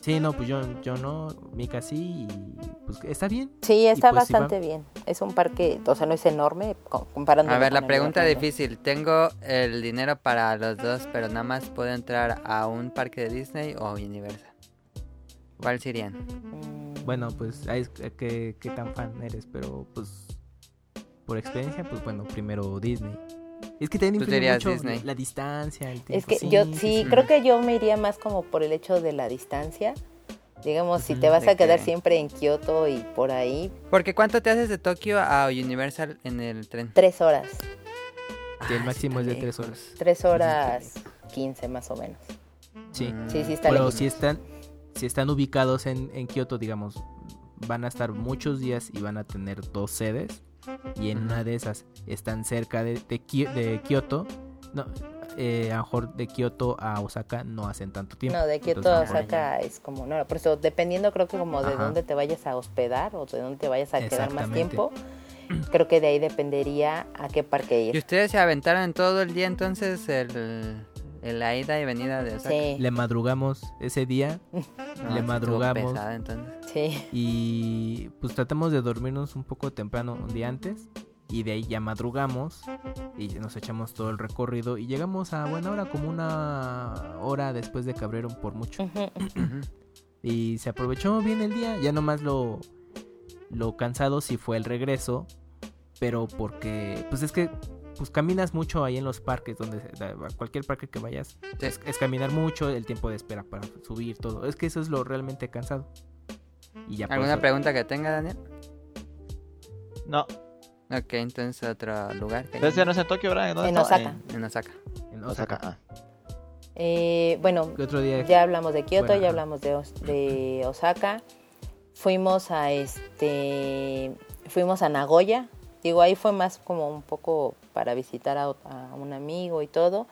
Sí, no, pues yo, yo no, Mika sí, y pues está bien. Sí, está pues, bastante bien. Es un parque, o sea, no es enorme comparando. A ver, la pregunta difícil. Tengo el dinero para los dos, pero nada más puedo entrar a un parque de Disney o Universal. ¿Cuál serían? Mm. Bueno, pues, ¿qué, qué tan fan eres? Pero, pues, por experiencia, pues bueno, primero Disney. Es que también influye mucho Disney? la distancia, el tiempo. Es que yo sí, creo que yo me iría más como por el hecho de la distancia. Digamos, si te vas a quedar siempre en Kioto y por ahí. Porque ¿cuánto te haces de Tokio a Universal en el tren? Tres horas. Sí, el máximo es de tres horas. Tres horas quince más o menos. Sí. Sí, sí está Pero si están, si están ubicados en, en Kioto, digamos, van a estar muchos días y van a tener dos sedes y en una de esas están cerca de, de, Kioto, no, eh, a lo mejor de Kioto a Osaka no hacen tanto tiempo. No, de Kioto a Osaka es como, no, por eso dependiendo creo que como de dónde te vayas a hospedar o de dónde te vayas a quedar más tiempo, creo que de ahí dependería a qué parque ir. ¿Y ustedes se aventaron todo el día entonces el, la ida y venida de Osaka? Sí. Le madrugamos ese día, le madrugamos. Sí. Y pues tratamos de dormirnos un poco temprano un día antes y de ahí ya madrugamos y nos echamos todo el recorrido y llegamos a buena hora, como una hora después de Cabrero por mucho. y se aprovechó bien el día, ya nomás lo, lo cansado si fue el regreso, pero porque pues es que pues caminas mucho ahí en los parques, donde cualquier parque que vayas, es, caminar mucho, el tiempo de espera para subir, todo. Es que eso es lo realmente cansado. Y ya ¿Alguna pregunta que tenga, Daniel? No. Ok, entonces otro lugar. entonces ya no es en Tokio, ¿verdad? En, Osaka. En, Osaka. En Osaka. Ah. Eh, bueno, ya hablamos de Kioto, ya hablamos de, de Osaka. Fuimos a este, fuimos a Nagoya, Digo, ahí fue más como un poco para visitar a, un amigo y todo,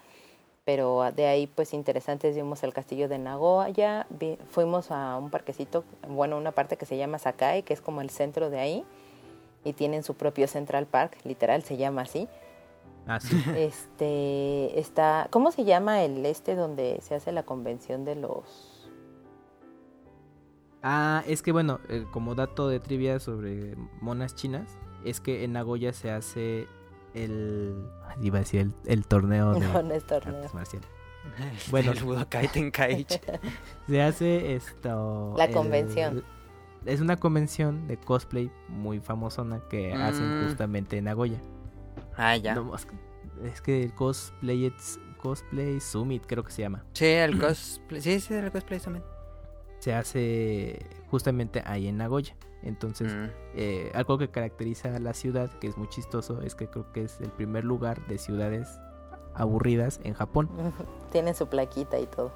pero de ahí pues interesantes vimos el castillo de Nagoya, fuimos a un parquecito, bueno, una parte que se llama Sakai, que es como el centro de ahí, y tienen su propio Central Park, literal se llama así. Ah, sí. Este, está, ¿cómo se llama el este donde se hace la convención de los... Ah, es que bueno, eh, como dato de trivia sobre monas chinas, es que en Nagoya se hace el. Iba a decir el, torneo de. No, no es torneo. Bueno, el Budokai Tenkaichi. se hace esto. La convención. Es una convención de cosplay muy famosona que hacen mm. justamente en Nagoya. Ah, ya. es que el cosplay, cosplay Summit creo que se llama. Sí, el cosplay. Sí, sí, el cosplay Summit. Se hace justamente ahí en Nagoya. Entonces, mm. eh, algo que caracteriza a la ciudad, que es muy chistoso, es que creo que es el primer lugar de ciudades aburridas en Japón. Tiene su plaquita y todo.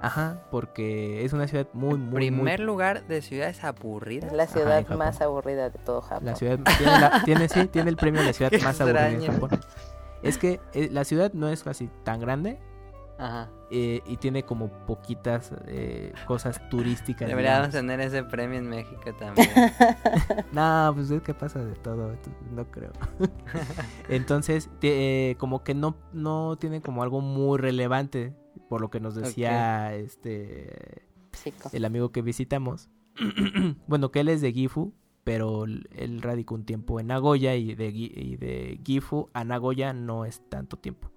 Ajá, porque es una ciudad muy, muy... Primer lugar de ciudades aburridas. Es la ciudad más aburrida de todo Japón. La ciudad tiene, sí, tiene el premio de la ciudad más aburrida en Japón. Es que eh, la ciudad no es casi tan grande, Ajá. Eh, y tiene como poquitas eh, cosas turísticas. Deberíamos tener ese premio en México también. no, pues es que pasa de todo, no creo. Entonces, eh, como que no, no tiene como algo muy relevante, por lo que nos decía este el amigo que visitamos. bueno, que él es de Gifu, pero él radicó un tiempo en Nagoya y de, y de Gifu a Nagoya no es tanto tiempo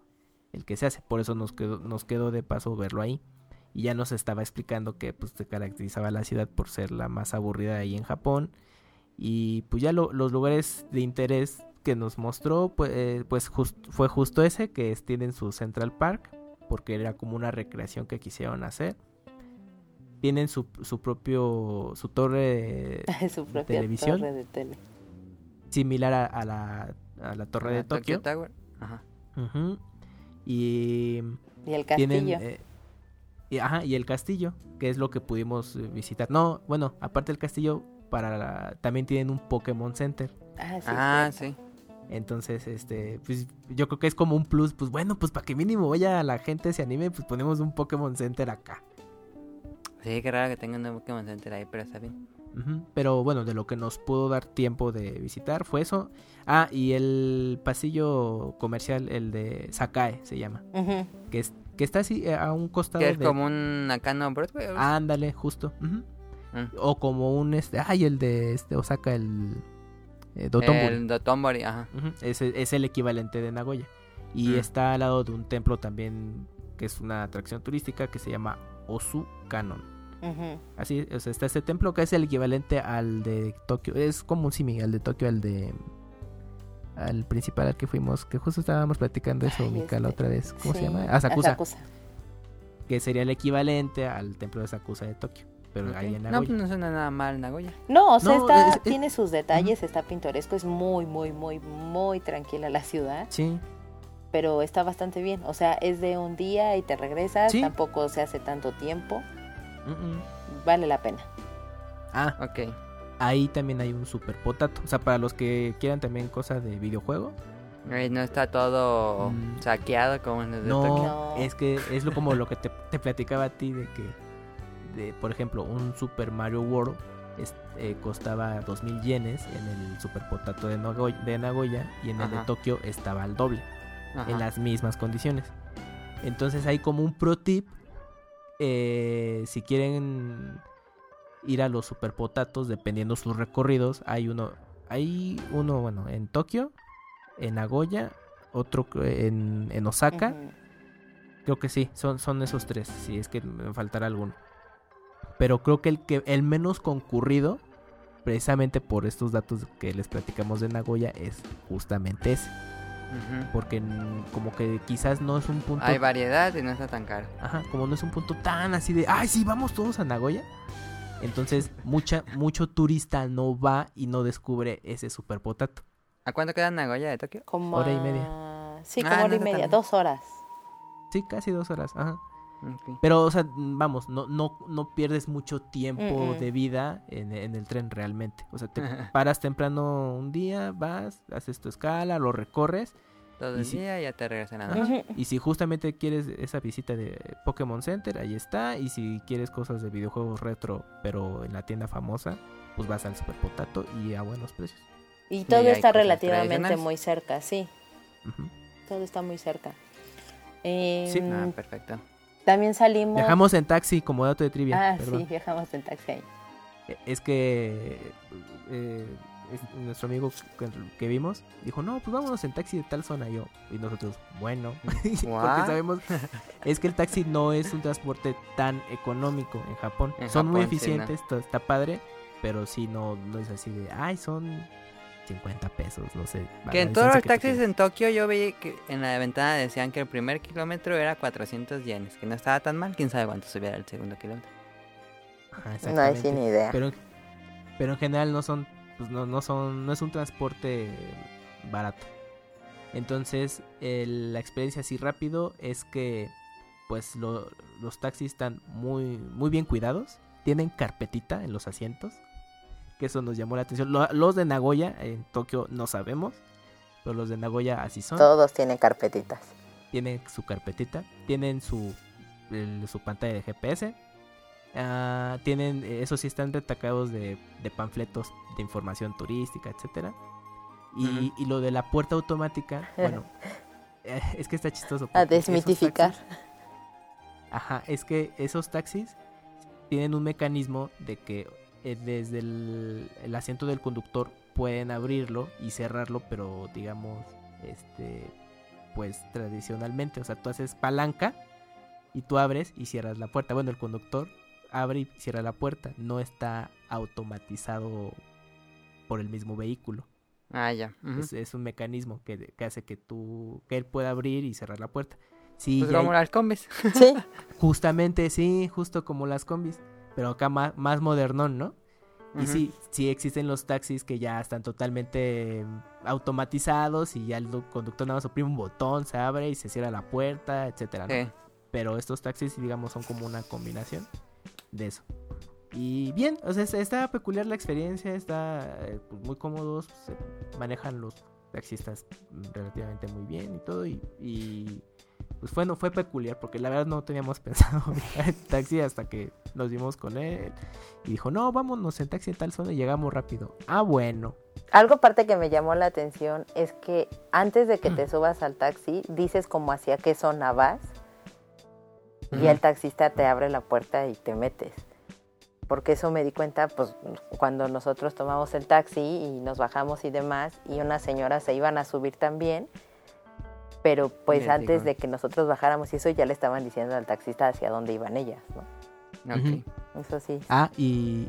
el que se hace. Por eso nos quedó, nos quedó de paso verlo ahí. Y ya nos estaba explicando que pues se caracterizaba la ciudad por ser la más aburrida ahí en Japón. Y pues ya los lugares de interés que nos mostró, pues, eh, pues fue justo ese, que tienen su Central Park, porque era como una recreación que quisieron hacer. tienen su, su propio su torre su propia televisión torre de tele. similar a, la, a la torre de Tokio. Tower. Ajá. Y y el castillo. Eh, y, ajá, y el castillo, que es lo que pudimos eh, visitar. No, bueno, aparte del castillo, para también tienen un Pokémon Center. Ah, sí. Ah, sí. Entonces, este, pues yo creo que es como un plus, pues bueno, pues para que mínimo vaya la gente se anime, pues ponemos un Pokémon Center acá. Sí, qué raro que tengan un Pokémon Center ahí, pero está bien. Pero bueno, de lo que nos pudo dar tiempo de visitar fue eso. Ah, y el pasillo comercial, el de Sakae se llama. Que es que está así eh, a un costado que es como un Nakano Broadway ándale justo mm. o como un este ay el de este Osaka el eh, Dotonbori el Dotonbori ajá es, es, el equivalente de Nagoya y mm. está al lado de un templo también que es una atracción turística que se llama Osu Kanon Así, o sea, está este templo que es el equivalente al de Tokio. Es como un simi, al de Tokio, al de al principal al que fuimos, que justo estábamos platicando eso, Mika, la este, otra vez. ¿Cómo se llama? Asakusa. Que sería el equivalente al templo de Asakusa de Tokio. Pero ahí en Nagoya. No, pues no suena nada mal Nagoya. No, o sea, está, tiene sus detalles, está pintoresco, es muy, muy, muy, muy tranquila la ciudad. Sí. Pero está bastante bien. O sea, es de un día y te regresas, tampoco se hace tanto tiempo. Vale la pena. Ah, ok ahí también hay un super potato. O sea, para los que quieran también cosas de videojuego. No está todo mm. saqueado como en el no, es que es lo, como lo que te, platicaba a ti de que, de, por ejemplo, un Super Mario World eh, costaba 2000 yenes en el Super Potato de Nagoya, de Nagoya y en el de Tokio estaba al doble, en las mismas condiciones. Entonces hay como un pro tip, eh, si quieren ir a los superpotatos dependiendo sus recorridos. Hay uno, hay uno, bueno, en Tokio, en Nagoya, otro en, en Osaka. Creo que sí, son, son esos tres, si es que me faltará alguno. Pero creo que el, que el menos concurrido, precisamente por estos datos que les platicamos de Nagoya, es justamente ese. Porque como que quizás no es un punto... Hay variedad y no está tan caro. Ajá, como no es un punto tan así de, ay, sí, vamos todos a Nagoya. Entonces, mucha, mucho turista no va y no descubre ese super potato. ¿A cuánto queda Nagoya de Tokio? Como hora y media. Sí, como ah, hora y media, dos horas. Sí, casi dos horas, ajá. Pero, o sea, vamos, no, no, no pierdes mucho tiempo de vida en, en, el tren realmente. O sea, te paras temprano un día, vas, haces tu escala, lo recorres todo el día ya te regresan a la Y si justamente quieres esa visita de Pokémon Center, ahí está. Y si quieres cosas de videojuegos retro, pero en la tienda famosa, pues vas al Super Potato y a buenos precios. Y todo está relativamente muy cerca, sí. Todo está muy cerca. sí, ah, perfecto. También salimos. Viajamos en taxi como dato de trivia. Ah, sí, viajamos en taxi ahí. E, es que eh, nuestro amigo que, vimos dijo, no, pues vámonos en taxi de tal zona. yo, y nosotros, bueno, porque sabemos, es que el taxi no es un transporte tan económico en Japón. son muy eficientes, está padre, pero sí, no, no es así de, ay, son 50 pesos, no sé. Que en todos los taxis en Tokio yo vi que en la ventana decían que el primer kilómetro era 400 yenes, que no estaba tan mal, quién sabe cuánto subiera el segundo kilómetro. no hay sin idea. Pero, pero en general no son pues no, no, son, no es un transporte barato. Entonces, la experiencia así rápido es que pues los taxis están muy, muy bien cuidados. Tienen carpetita en los asientos. Que eso nos llamó la atención. los de Nagoya, en Tokio, no sabemos. Pero los de Nagoya así son. Todos tienen carpetitas. Tienen su carpetita. Tienen su, su pantalla de GPS. Ah, tienen, eh, eso sí, están retacados de, panfletos de información turística, etcétera. Y, y, lo de la puerta automática, bueno, eh, es que está chistoso. A desmitificar. ajá, es que esos taxis tienen un mecanismo de que eh, desde el, el, asiento del conductor pueden abrirlo y cerrarlo, pero digamos, este, pues tradicionalmente, o sea, tú haces palanca y tú abres y cierras la puerta. Bueno, el conductor abre y cierra la puerta. No está automatizado por el mismo vehículo. Ah, ya. es, un mecanismo que, hace que tú, que él pueda abrir y cerrar la puerta. Sí, pues como las combis. Sí. Justamente, sí, justo como las combis. Pero acá más, más modernón, ¿no? Y sí, sí existen los taxis que ya están totalmente automatizados y ya el conductor nada más oprime un botón, se abre y se cierra la puerta, etcétera, ¿no? Pero estos taxis, digamos, son como una combinación de eso. Y bien, o sea, está peculiar la experiencia, está eh, pues, muy cómodos, se manejan los taxistas relativamente muy bien y todo, y pues bueno, fue peculiar porque la verdad no teníamos pensado viajar en taxi hasta que nos vimos con él y dijo, no, vámonos en taxi en tal zona y llegamos rápido. Ah, bueno. Algo aparte que me llamó la atención es que antes de que te subas al taxi, dices como hacia qué zona vas y el taxista te abre la puerta y te metes. Porque eso me di cuenta pues cuando nosotros tomamos el taxi y nos bajamos y demás y unas señoras se iban a subir también pero pues antes de que nosotros bajáramos y eso ya le estaban diciendo al taxista hacia dónde iban ellas, ¿no? Eso sí. Ah, y,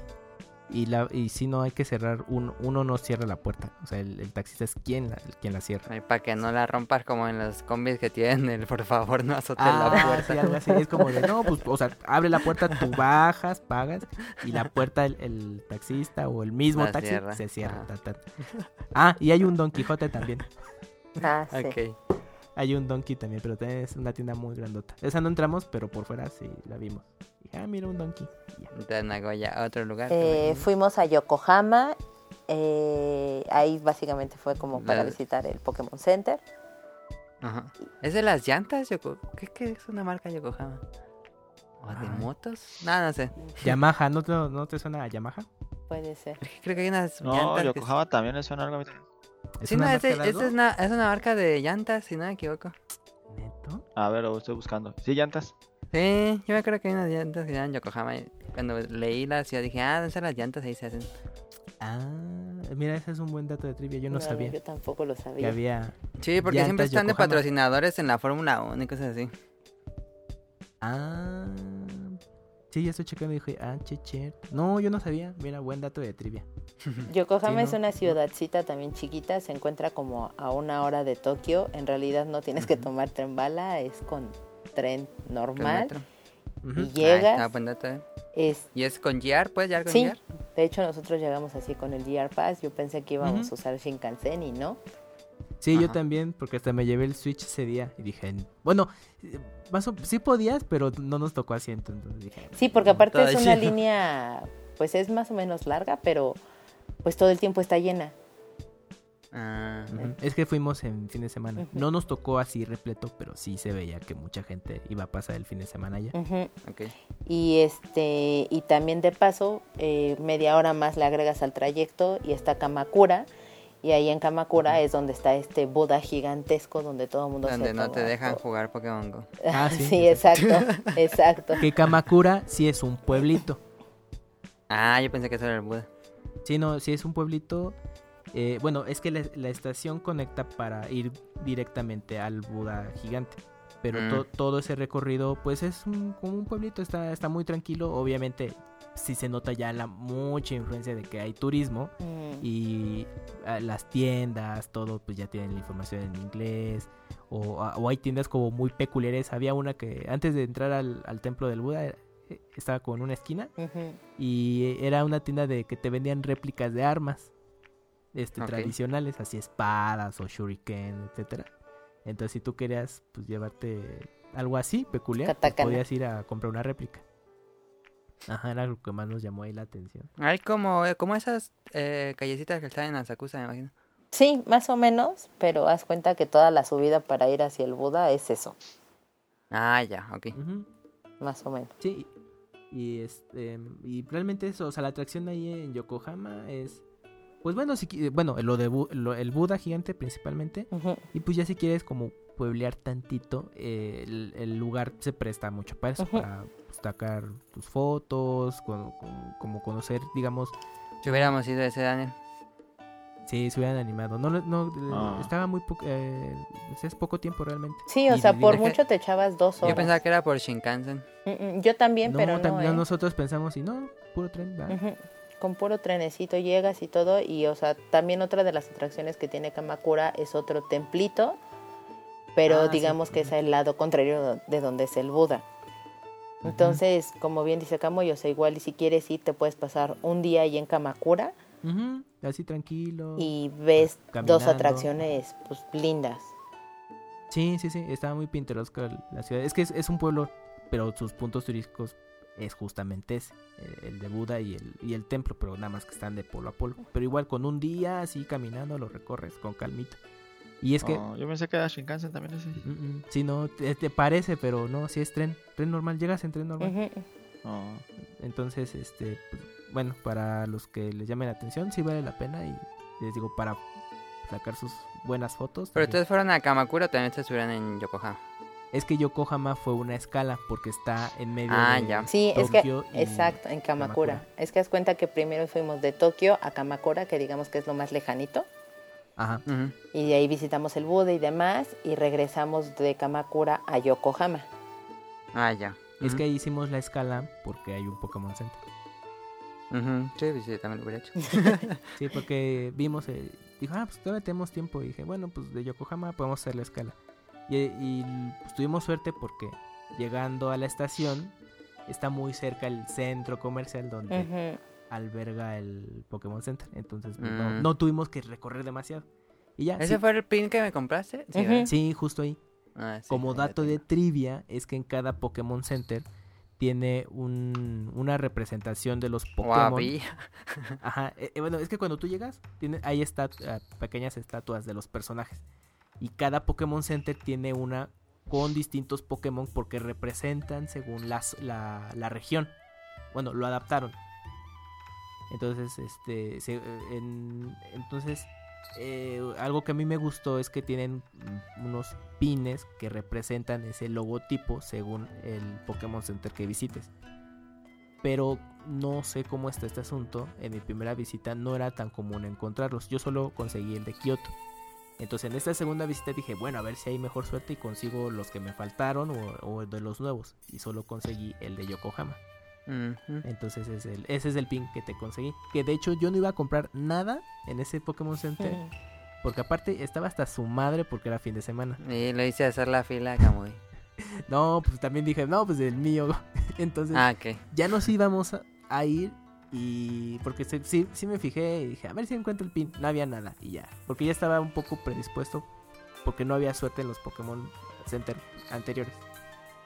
y, la, y si no hay que cerrar, uno, uno no cierra la puerta, o sea, el, taxista es quien la, quien la cierra. para que no la rompas como en los combis que tienen el por favor no azotes la ah, puerta. Sí, es como de, no, pues, o sea, abre la puerta, tú bajas, pagas, y la puerta el, taxista o el mismo taxi se cierra. Ah, y hay un Don Quijote también. Ah, sí. Hay un Donkey también, pero es una tienda muy grandota. Esa no entramos, pero por fuera sí la vimos. Y, ah, mira un Donkey. Entonces, Nagoya, otro lugar. Eh, fuimos a Yokohama. Eh, ahí básicamente fue como para visitar el Pokémon Center. Ajá. ¿Es de las llantas? ¿Qué, ¿Qué, es una marca Yokohama? ¿O de motos? No, no sé. Yamaha, ¿no te, no te suena a Yamaha? Puede ser. Creo que hay unas no, Yokohama también es suena algo ¿Es sí, una no, es, una, es una marca de llantas, si no me equivoco. ¿Neto? A ver, lo estoy buscando. ¿Sí, llantas? Sí, yo me acuerdo que hay unas llantas que llaman Yokohama. Cuando leí las, yo dije, ah, ¿dónde están las llantas? Ahí se hacen. Ah, mira, ese es un buen dato de trivia. Yo no, sabía. Yo tampoco lo sabía. Que había. Sí, porque siempre están de patrocinadores en la Fórmula 1 y cosas así. Ah. Sí, ya estoy checando y dije, ah, che, No, yo no sabía. Mira, buen dato de trivia. Yokohama es una ciudadcita también chiquita, se encuentra como a una hora de Tokio. En realidad no tienes que tomar tren bala, es con tren normal. Y llegas. buen dato, ¿eh? es... ¿Y es con GR? ¿Puedes llegar con sí, De hecho, nosotros llegamos así con el GR Pass. Yo pensé que íbamos a usar Shinkansen y no. Sí, yo también, porque hasta me llevé el Switch ese día y dije, bueno, más sí podías, pero no nos tocó asiento, entonces dije. Sí, porque aparte es una línea, pues es más o menos larga, pero pues todo el tiempo está llena. Ah. Es que fuimos en fin de semana. No nos tocó así repleto, pero sí se veía que mucha gente iba a pasar el fin de semana ya. Y este y también de paso eh, media hora más le agregas al trayecto y está Kamakura y ahí en Kamakura es donde está este Buda gigantesco donde todo el mundo donde no te dejan jugar Pokémon Go. Ah, sí, exacto, exacto. Que Kamakura sí es un pueblito. Ah, yo pensé que eso era el Buda. Sí, no, sí es un pueblito. Eh, bueno, es que la, estación conecta para ir directamente al Buda gigante. Pero mm. todo ese recorrido, pues es como un pueblito, está, está muy tranquilo. Obviamente sí se nota ya la mucha influencia de que hay turismo mm. y ah, las tiendas, todo, pues ya tienen la información en inglés. O, ah, hay tiendas como muy peculiares. Había una que antes de entrar al, templo del Buda eh, estaba como en una esquina y era una tienda de que te vendían réplicas de armas este tradicionales, así espadas o shuriken, etcétera. Entonces si tú querías pues llevarte algo así peculiar, pues, podías ir a comprar una réplica. Ajá, era lo que más nos llamó ahí la atención. Hay como, eh, como esas eh, callecitas que están en Asakusa, me imagino. Sí, más o menos, pero haz cuenta que toda la subida para ir hacia el Buda es eso. Ah, ya, ok. Más o menos. Sí, y, este, y realmente eso, o sea, la atracción ahí en Yokohama es... Pues bueno, si, bueno, lo de el Buda gigante principalmente. Y pues ya si quieres como pueblear tantito, eh, el, lugar se presta mucho para eso, para sacar tus fotos, como, conocer, digamos... Si hubiéramos ido ese Daniel. Sí, se hubieran animado. No, no, ah. estaba muy poco, eh, es poco tiempo realmente. Sí, o sea, por mucho te echabas dos horas. Yo pensaba que era por Shinkansen. Mm, mm, yo también, pero no. También ¿eh? nosotros pensamos y no, puro tren. Con puro trenecito llegas y todo y, o sea, también otra de las atracciones que tiene Kamakura es otro templito, pero ah, digamos que es el lado contrario de donde es el Buda. Entonces, como bien dice Camoy, o sea, igual y si quieres ir, te puedes pasar un día ahí en Kamakura. Así tranquilo. Y ves dos atracciones pues lindas. Sí, sí, sí, estaba muy pintoresca la ciudad. Es que es, un pueblo, pero sus puntos turísticos es justamente ese, eh, el de Buda y el, y el templo, pero nada más que están de polo a polo. Pero igual con un día así caminando lo recorres con calmita. Y es que... yo pensé que era Shinkansen también ese. Sí, no, te, parece, pero no, si es tren, tren normal, llegas en tren normal. Entonces, este, pues, bueno, para los que les llamen la atención, sí vale la pena y les digo, para sacar sus buenas fotos. Pero ustedes fueron a Kamakura, también se estuvieron en Yokohama. Es que Yokohama fue una escala porque está en medio ah, de ya. Sí, es que exacto, en Kamakura. Es que das cuenta que primero fuimos de Tokio a Kamakura, que digamos que es lo más lejanito. Ajá. Y de ahí visitamos el Buda y demás y regresamos de Kamakura a Yokohama. Ah, ya. Es que ahí hicimos la escala porque hay un Pokémon Center. Sí, sí, también lo hubiera hecho. sí, porque vimos, eh, dijo, ah, pues todavía tenemos tiempo. Y dije, bueno, pues de Yokohama podemos hacer la escala. Y, pues, tuvimos suerte porque llegando a la estación está muy cerca el centro comercial donde alberga el Pokémon Center. Entonces pues, mm. no, tuvimos que recorrer demasiado. Y ya. ¿Ese fue el pin que me compraste? Sí, justo ahí. Ah, Como dato de trivia, es que en cada Pokémon Center tiene un, una representación de los Pokémon. Ajá. Eh, eh, bueno, es que cuando tú llegas, tiene, hay ah, pequeñas estatuas de los personajes. Y cada Pokémon Center tiene una con distintos Pokémon porque representan según las, la, la región. Bueno, lo adaptaron. Entonces, este, entonces, eh, algo que a mí me gustó es que tienen unos pines que representan ese logotipo según el Pokémon Center que visites. Pero no sé cómo está este asunto. En mi primera visita no era tan común encontrarlos. Yo solo conseguí el de Kyoto. Entonces en esta segunda visita dije, bueno, a ver si hay mejor suerte y consigo los que me faltaron o de los nuevos. Y solo conseguí el de Yokohama. Entonces es el, ese es el pin que te conseguí. Que de hecho yo no iba a comprar nada en ese Pokémon Center. Porque aparte estaba hasta su madre porque era fin de semana. Y lo hice hacer la fila, Camuy. no, pues también dije, no, pues el mío. Entonces ah, ya nos íbamos a, ir y porque sí, sí me fijé y dije, a ver si encuentro el pin. No había nada y ya. Porque ya estaba un poco predispuesto porque no había suerte en los Pokémon Center anteriores.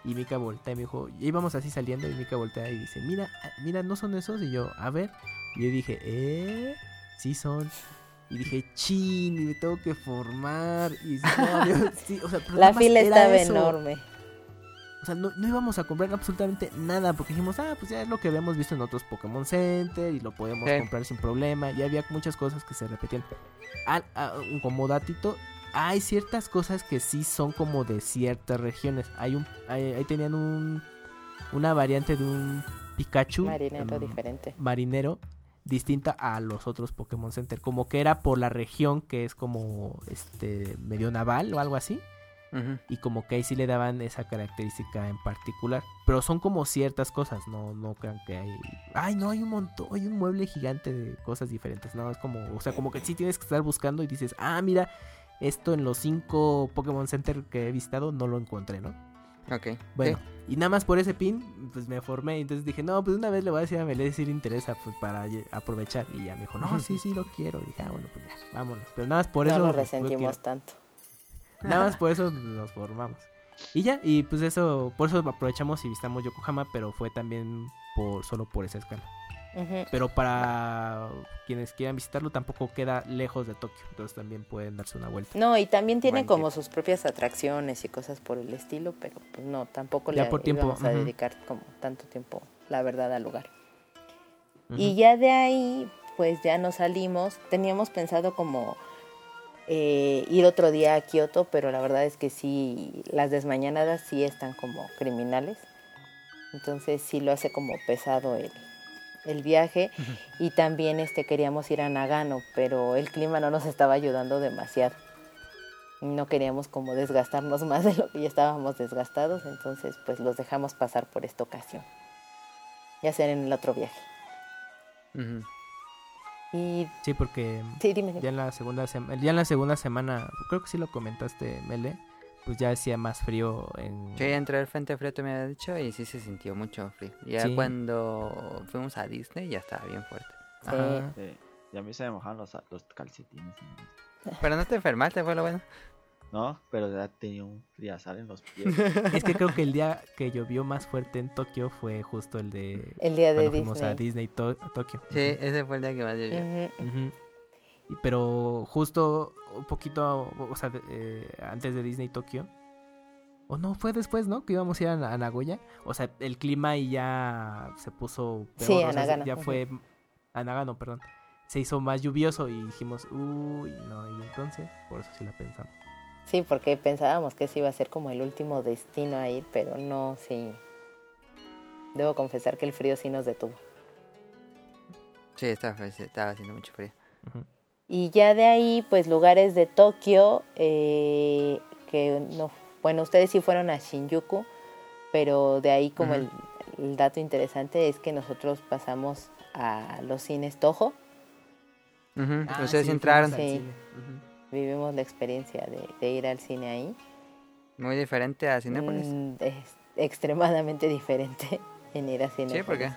Y Mika voltea y me dijo, y íbamos así saliendo y Mika voltea y dice, mira, mira, no son esos. Y yo, a ver. Y yo dije, eh, sí son. Y dije, chin, y me tengo que formar. Y sí, o sea, La fila estaba enorme. O sea, no, íbamos a comprar absolutamente nada porque dijimos, ah, pues ya es lo que habíamos visto en otros Pokémon Center y lo podemos comprar sin problema. Y había muchas cosas que se repetían. Ah, ah, como datito, hay ciertas cosas que sí son como de ciertas regiones. Hay un, ahí tenían un, una variante de un Pikachu marinero em, diferente, marinero distinta a los otros Pokémon Center, como que era por la región que es como este medio naval o algo así. Y como que ahí sí le daban esa característica en particular. Pero son como ciertas cosas, no, no crean que hay. Ay, no, hay un montón, hay un mueble gigante de cosas diferentes. No, es como, o sea, como que sí tienes que estar buscando y dices, ah, mira, esto en los cinco Pokémon Center que he visitado no lo encontré, ¿no? Ok. Bueno, y nada más por ese pin, pues me formé. Entonces dije, no, pues una vez le voy a decir a Melé si le interesa, pues para aprovechar. Y ya me dijo, no, sí, sí lo quiero. Y dije, ah, bueno, pues ya, vámonos. Pero nada más por eso. No lo resentimos tanto. Nada más por eso nos formamos. Y ya, y pues eso, por eso aprovechamos y visitamos Yokohama, pero fue también por solo por esa escala. Pero para quienes quieran visitarlo tampoco queda lejos de Tokio, entonces también pueden darse una vuelta. No, y también tiene como sus propias atracciones y cosas por el estilo, pero pues no, tampoco le vamos a dedicar como tanto tiempo, la verdad, al lugar. Y ya de ahí, pues ya nos salimos, teníamos pensado como eh, ir otro día a Kioto, pero la verdad es que sí, las desmañanadas sí están como criminales, entonces sí lo hace como pesado el el viaje y también este queríamos ir a Nagano, pero el clima no nos estaba ayudando demasiado. No queríamos como desgastarnos más de lo que ya estábamos desgastados, entonces pues los dejamos pasar por esta ocasión. Ya será en el otro viaje. Y sí, porque ya en la segunda ya en la segunda semana, creo que sí lo comentaste, Mele, pues ya hacía más frío en... Sí, entré al frente frío, te me había dicho, y sí se sintió mucho frío. Ya cuando fuimos a Disney ya estaba bien fuerte. Sí. Y a mí se me mojaron los, los calcetines. Pero no te enfermaste, fue lo bueno. No, pero ya tenía un friazal en los pies. es que creo que el día que llovió más fuerte en Tokio fue justo el de... El día de Disney. Fuimos a Disney Tokio. Sí, ese fue el día que más llovió. Pero justo un poquito, o sea, eh, antes de Disney Tokio, o no, fue después, ¿no? Que íbamos a ir a, Nagoya. O sea, el clima ahí ya se puso peor. Sí, a Nagano. ya fue, a Nagano, perdón. Se hizo más lluvioso y dijimos, uy, no, y entonces, por eso sí la pensamos. Sí, porque pensábamos que ese iba a ser como el último destino a ir, pero no, sí. Debo confesar que el frío sí nos detuvo. Sí, estaba, estaba haciendo mucho frío. Y ya de ahí, pues lugares de Tokio, eh, que no, bueno, ustedes sí fueron a Shinjuku, pero de ahí como el, dato interesante es que nosotros pasamos a los cines Toho. Ah, ustedes entraron. Sí, vivimos la experiencia de, ir al cine ahí. Muy diferente a Cinépolis. Mm, es extremadamente diferente en ir a Cinépolis. Sí, ¿por qué?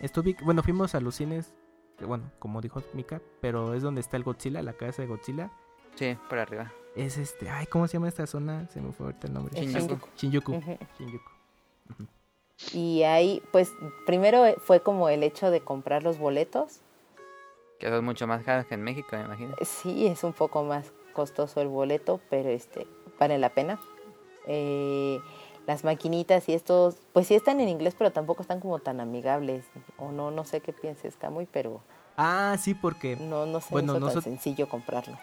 Estuve, bueno, fuimos a los cines bueno, como dijo Mika, pero es donde está el Godzilla, la cabeza de Godzilla. Sí, por arriba. Es este, ay, ¿cómo se llama esta zona? Se me fue ahorita el nombre. Shinjuku. Shinjuku. Y ahí, pues, primero fue como el hecho de comprar los boletos. Que son mucho más caros que en México, me imagino. Sí, es un poco más costoso el boleto, pero este, vale la pena. Eh, las maquinitas y estos, pues sí están en inglés, pero tampoco están como tan amigables. O no, no sé qué pienses, Camuy, pero... Ah, sí, porque... No, no sé, bueno, no es sencillo comprarlo.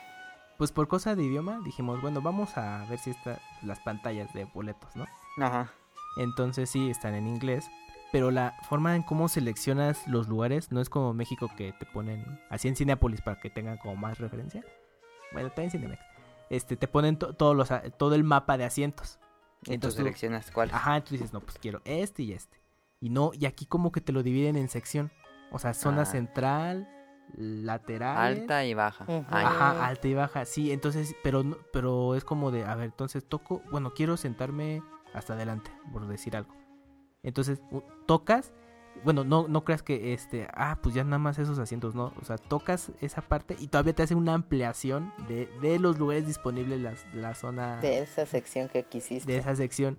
Pues por cosa de idioma dijimos, bueno, vamos a ver si están las pantallas de boletos, ¿no? Ajá. Entonces sí, están en inglés, pero la forma en cómo seleccionas los lugares no es como México que te ponen así en Cinepolis para que tengan como más referencia. Bueno, también Cinemex. Este, te ponen todos los, todo el mapa de asientos. Entonces seleccionas cuál. Ajá, tú dices, no, pues quiero este y este. Y no, y aquí como que te lo dividen en sección. O sea, zona ah. central, lateral. Alta y baja. Ajá, alta y baja, sí. Entonces, pero, pero es como de, a ver, entonces toco, bueno, quiero sentarme hasta adelante, por decir algo. Entonces, tocas bueno, no, no creas que este, ah, pues ya nada más esos asientos, no, o sea, tocas esa parte y todavía te hace una ampliación de, de los lugares disponibles, la, la zona... De esa sección que quisiste. De esa sección.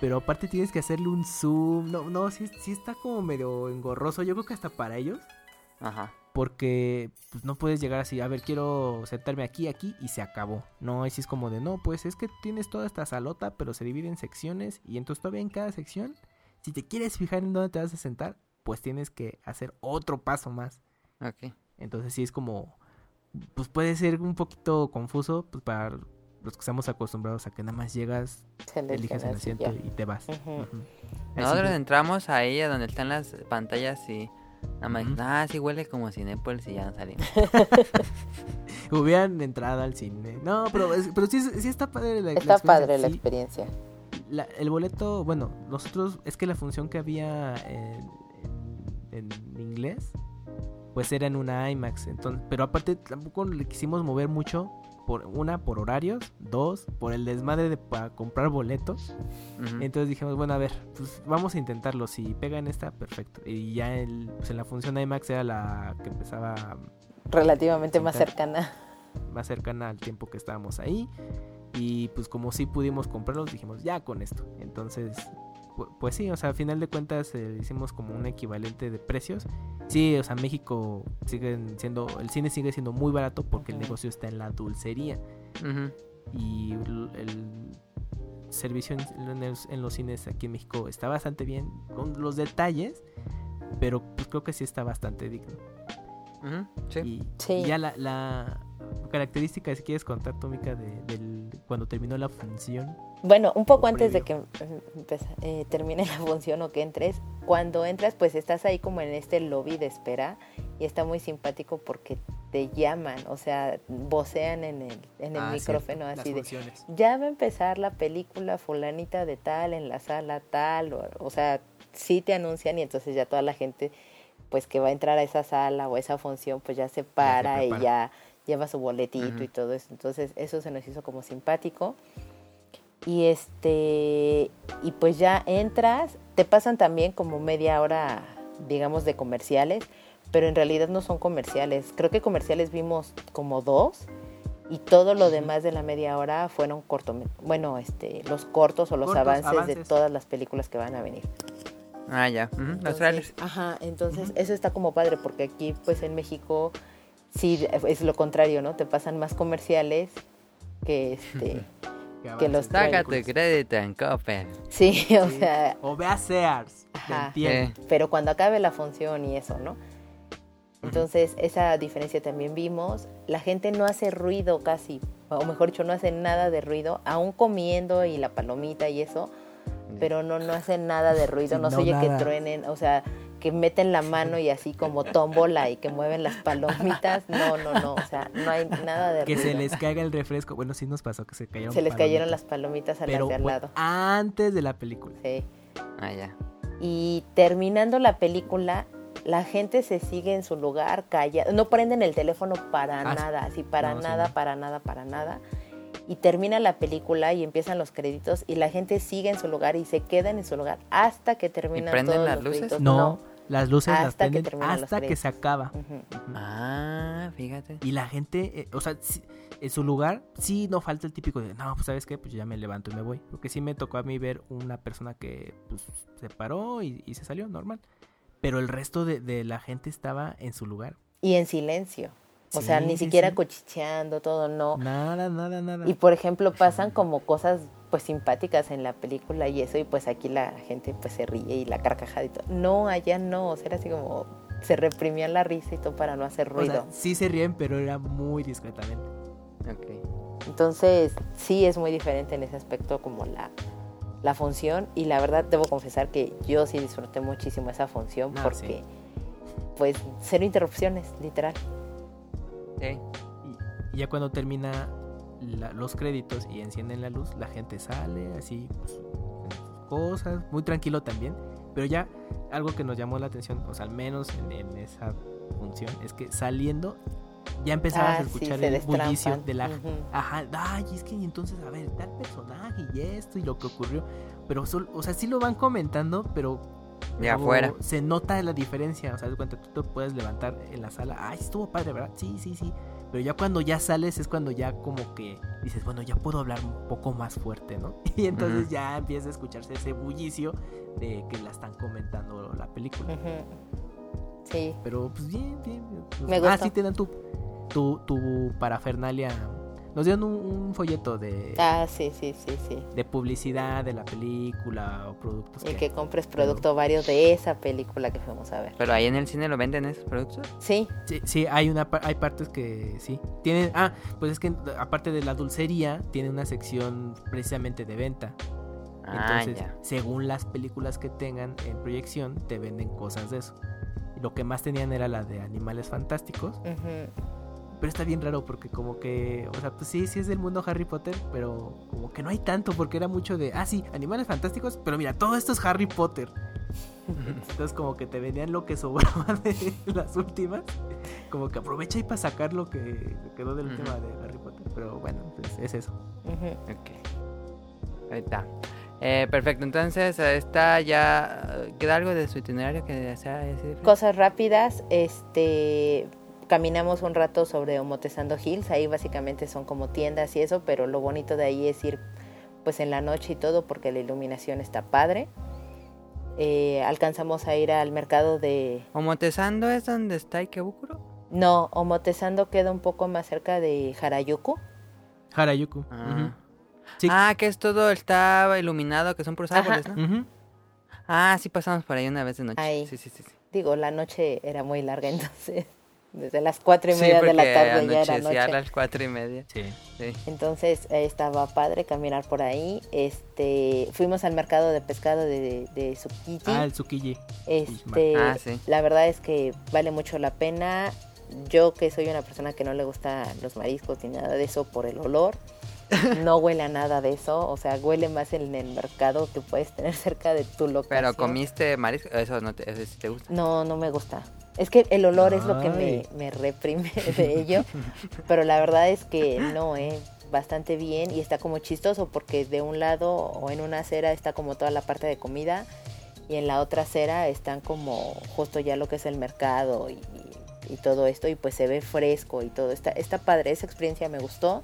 Pero aparte tienes que hacerle un zoom, no, no, sí, sí está como medio engorroso, yo creo que hasta para ellos. Ajá. Porque pues, no puedes llegar así, a ver, quiero sentarme aquí, aquí y se acabó. No, así es como de, no, pues es que tienes toda esta salota, pero se divide en secciones y entonces todavía en cada sección si te quieres fijar en dónde te vas a sentar, pues tienes que hacer otro paso más. Ok. Entonces sí es como, pues puede ser un poquito confuso pues para los que estamos acostumbrados a que nada más llegas, eliges el asiento y te vas. Nosotros entramos ahí a donde están las pantallas y nada más, ah, sí huele como Cinepolis y ya no salimos. Hubieran entrado al cine. No, pero, pero sí, sí está padre la, está padre la experiencia el boleto, bueno, nosotros, es que la función que había en, inglés, pues era en una IMAX. Entonces, pero aparte tampoco le quisimos mover mucho. Por, una, por horarios. Dos, por el desmadre de para comprar boletos. Entonces dijimos, bueno, a ver, pues vamos a intentarlo. Si pegan esta, perfecto. Y ya el, pues en la función IMAX era la que empezaba... Relativamente más cercana. Más cercana al tiempo que estábamos ahí. Y pues como sí pudimos comprarlos, dijimos ya con esto. Entonces, pues sí, o sea, a final de cuentas eh, hicimos como un equivalente de precios. Sí, o sea, México sigue siendo, el cine sigue siendo muy barato porque el negocio está en la dulcería. Y el, servicio en, los cines aquí en México está bastante bien, con los detalles, pero pues creo que sí está bastante digno. sí. Y, ya la, la, característica, si quieres contar, Tómica, de, del, cuando terminó la función. Bueno, un poco antes de que eh, termine la función o que entres, cuando entras pues estás ahí como en este lobby de espera y está muy simpático porque te llaman, o sea, vocean en el, en el ah, micrófono así de, ya va a empezar la película fulanita de tal en la sala tal, o, o sea, sí te anuncian y entonces ya toda la gente pues que va a entrar a esa sala o a esa función pues ya se para y ya lleva su boletito y todo eso. Entonces eso se nos hizo como simpático. Y este y pues ya entras, te pasan también como media hora, digamos, de comerciales, pero en realidad no son comerciales. Creo que comerciales vimos como dos y todo lo demás de la media hora fueron cortos, bueno, este, los cortos o los avances, de todas las películas que van a venir. Ah, ya, los trailers. Ajá, entonces eso está como padre porque aquí pues en México sí es lo contrario, ¿no? Te pasan más comerciales que este que los Sácate crédito en Copen. Sí, o sea, o ve a Sears. Ajá, pero cuando acabe la función y eso, ¿no? Entonces, esa diferencia también vimos. La gente no hace ruido casi, o mejor dicho, no hace nada de ruido, aún comiendo y la palomita y eso, pero no, no hacen nada de ruido, no, se oye que truenen, o sea, que meten la mano y así como tómbola y que mueven las palomitas, no, no, no, o sea, no hay nada de ruido. Que se les caiga el refresco, bueno, sí nos pasó que se cayeron Se les cayeron las palomitas a las de al lado. antes de la película. Sí. Ah, ya. Y terminando la película, la gente se sigue en su lugar, calla, no prenden el teléfono para ah, nada, así para nada, para nada, para nada. Y termina la película y empiezan los créditos y la gente sigue en su lugar y se queda en su lugar hasta que terminan prenden todos las luces? No, las luces las prenden hasta que se acaba. Ah, fíjate. Y la gente, eh, o sea, en su lugar sí no falta el típico de, no, pues sabes qué, pues ya me levanto y me voy. Porque sí me tocó a mí ver una persona que pues, se paró y se salió normal pero el resto de, la gente estaba en su lugar. Y en silencio. O sea, ni siquiera cochicheando, todo, no. Nada, nada, nada. Y por ejemplo, pasan como cosas pues simpáticas en la película y eso, y pues aquí la gente pues se ríe y la carcajada y todo. No, allá no, o sea, era así como se reprimía la risa y todo para no hacer ruido. sí se ríen, pero era muy discretamente. Ok. Entonces, sí es muy diferente en ese aspecto como la, la función y la verdad debo confesar que yo sí disfruté muchísimo esa función ah, porque pues cero interrupciones, literal. Y, ya cuando termina los créditos y encienden la luz, la gente sale así, pues, cosas, muy tranquilo también. Pero ya algo que nos llamó la atención, o sea, al menos en esa función, es que saliendo ya empezabas a ah, escuchar el bullicio de la ajá ay es que entonces a ver tal personaje y esto y lo que ocurrió. Pero o sea sí lo van comentando pero de afuera. Se nota la diferencia o sea de cuenta tú te puedes levantar en la sala ay estuvo padre verdad sí sí sí. Pero ya cuando ya sales es cuando ya como que dices bueno ya puedo hablar un poco más fuerte no y entonces ya empieza a escucharse ese bullicio de que la están comentando la película. Sí. Pero pues bien, bien. Me ah, sí te dan tu, tu, tu parafernalia. Nos dieron un, folleto de. Ah, sí, sí, sí, sí. De publicidad de la película o productos. Y que, compres producto varios de esa película que fuimos a ver. ¿Pero ahí en el cine lo venden esos productos? Sí. Sí, sí hay, una, hay partes que sí. Tienen. Ah, pues es que aparte de la dulcería, tiene una sección precisamente de venta. Ah, Entonces, según las películas que tengan en proyección, te venden cosas de eso. Lo que más tenían era la de animales fantásticos. Pero está bien raro porque como que, o sea, pues sí, sí es del mundo Harry Potter, pero como que no hay tanto porque era mucho de, ah, sí, animales fantásticos, pero mira, todo esto es Harry Potter. Entonces como que te venían lo que sobraba de las últimas. Como que aprovecha y para sacar lo que quedó del tema de Harry Potter. Pero bueno, pues es eso. Ok. Ahí está. Eh, perfecto, entonces está ya. ¿Queda algo de su itinerario que desea decir? Cosas rápidas, este. Caminamos un rato sobre Omotesando Hills, ahí básicamente son como tiendas y eso, pero lo bonito de ahí es ir pues en la noche y todo porque la iluminación está padre. Eh, alcanzamos a ir al mercado de... ¿Omotesando es donde está Ikebukuro? No, Omotesando queda un poco más cerca de Harajuku. Harajuku. Ah. Ah, que es todo, estaba iluminado, que son puros árboles, ¿no? Ah, sí pasamos por ahí una vez de noche. Sí, sí, sí, Digo, la noche era muy larga, entonces desde las cuatro y media de la tarde ya era noche. a las cuatro y media. Sí. sí. Entonces estaba padre caminar por ahí. Este, fuimos al mercado de pescado de, de, Tsukiji. Ah, el Tsukiji. Este, ah, sí. la verdad es que vale mucho la pena. Yo que soy una persona que no le gusta los mariscos ni nada de eso por el olor no huele a nada de eso, o sea, huele más en el mercado que puedes tener cerca de tu local. Pero comiste marisco, eso no te, te gusta. No, no me gusta. Es que el olor es lo que me, reprime de ello, pero la verdad es que no, eh. bastante bien y está como chistoso porque de un lado o en una acera está como toda la parte de comida y en la otra acera están como justo ya lo que es el mercado y, todo esto y pues se ve fresco y todo. Está, está padre, esa experiencia me gustó.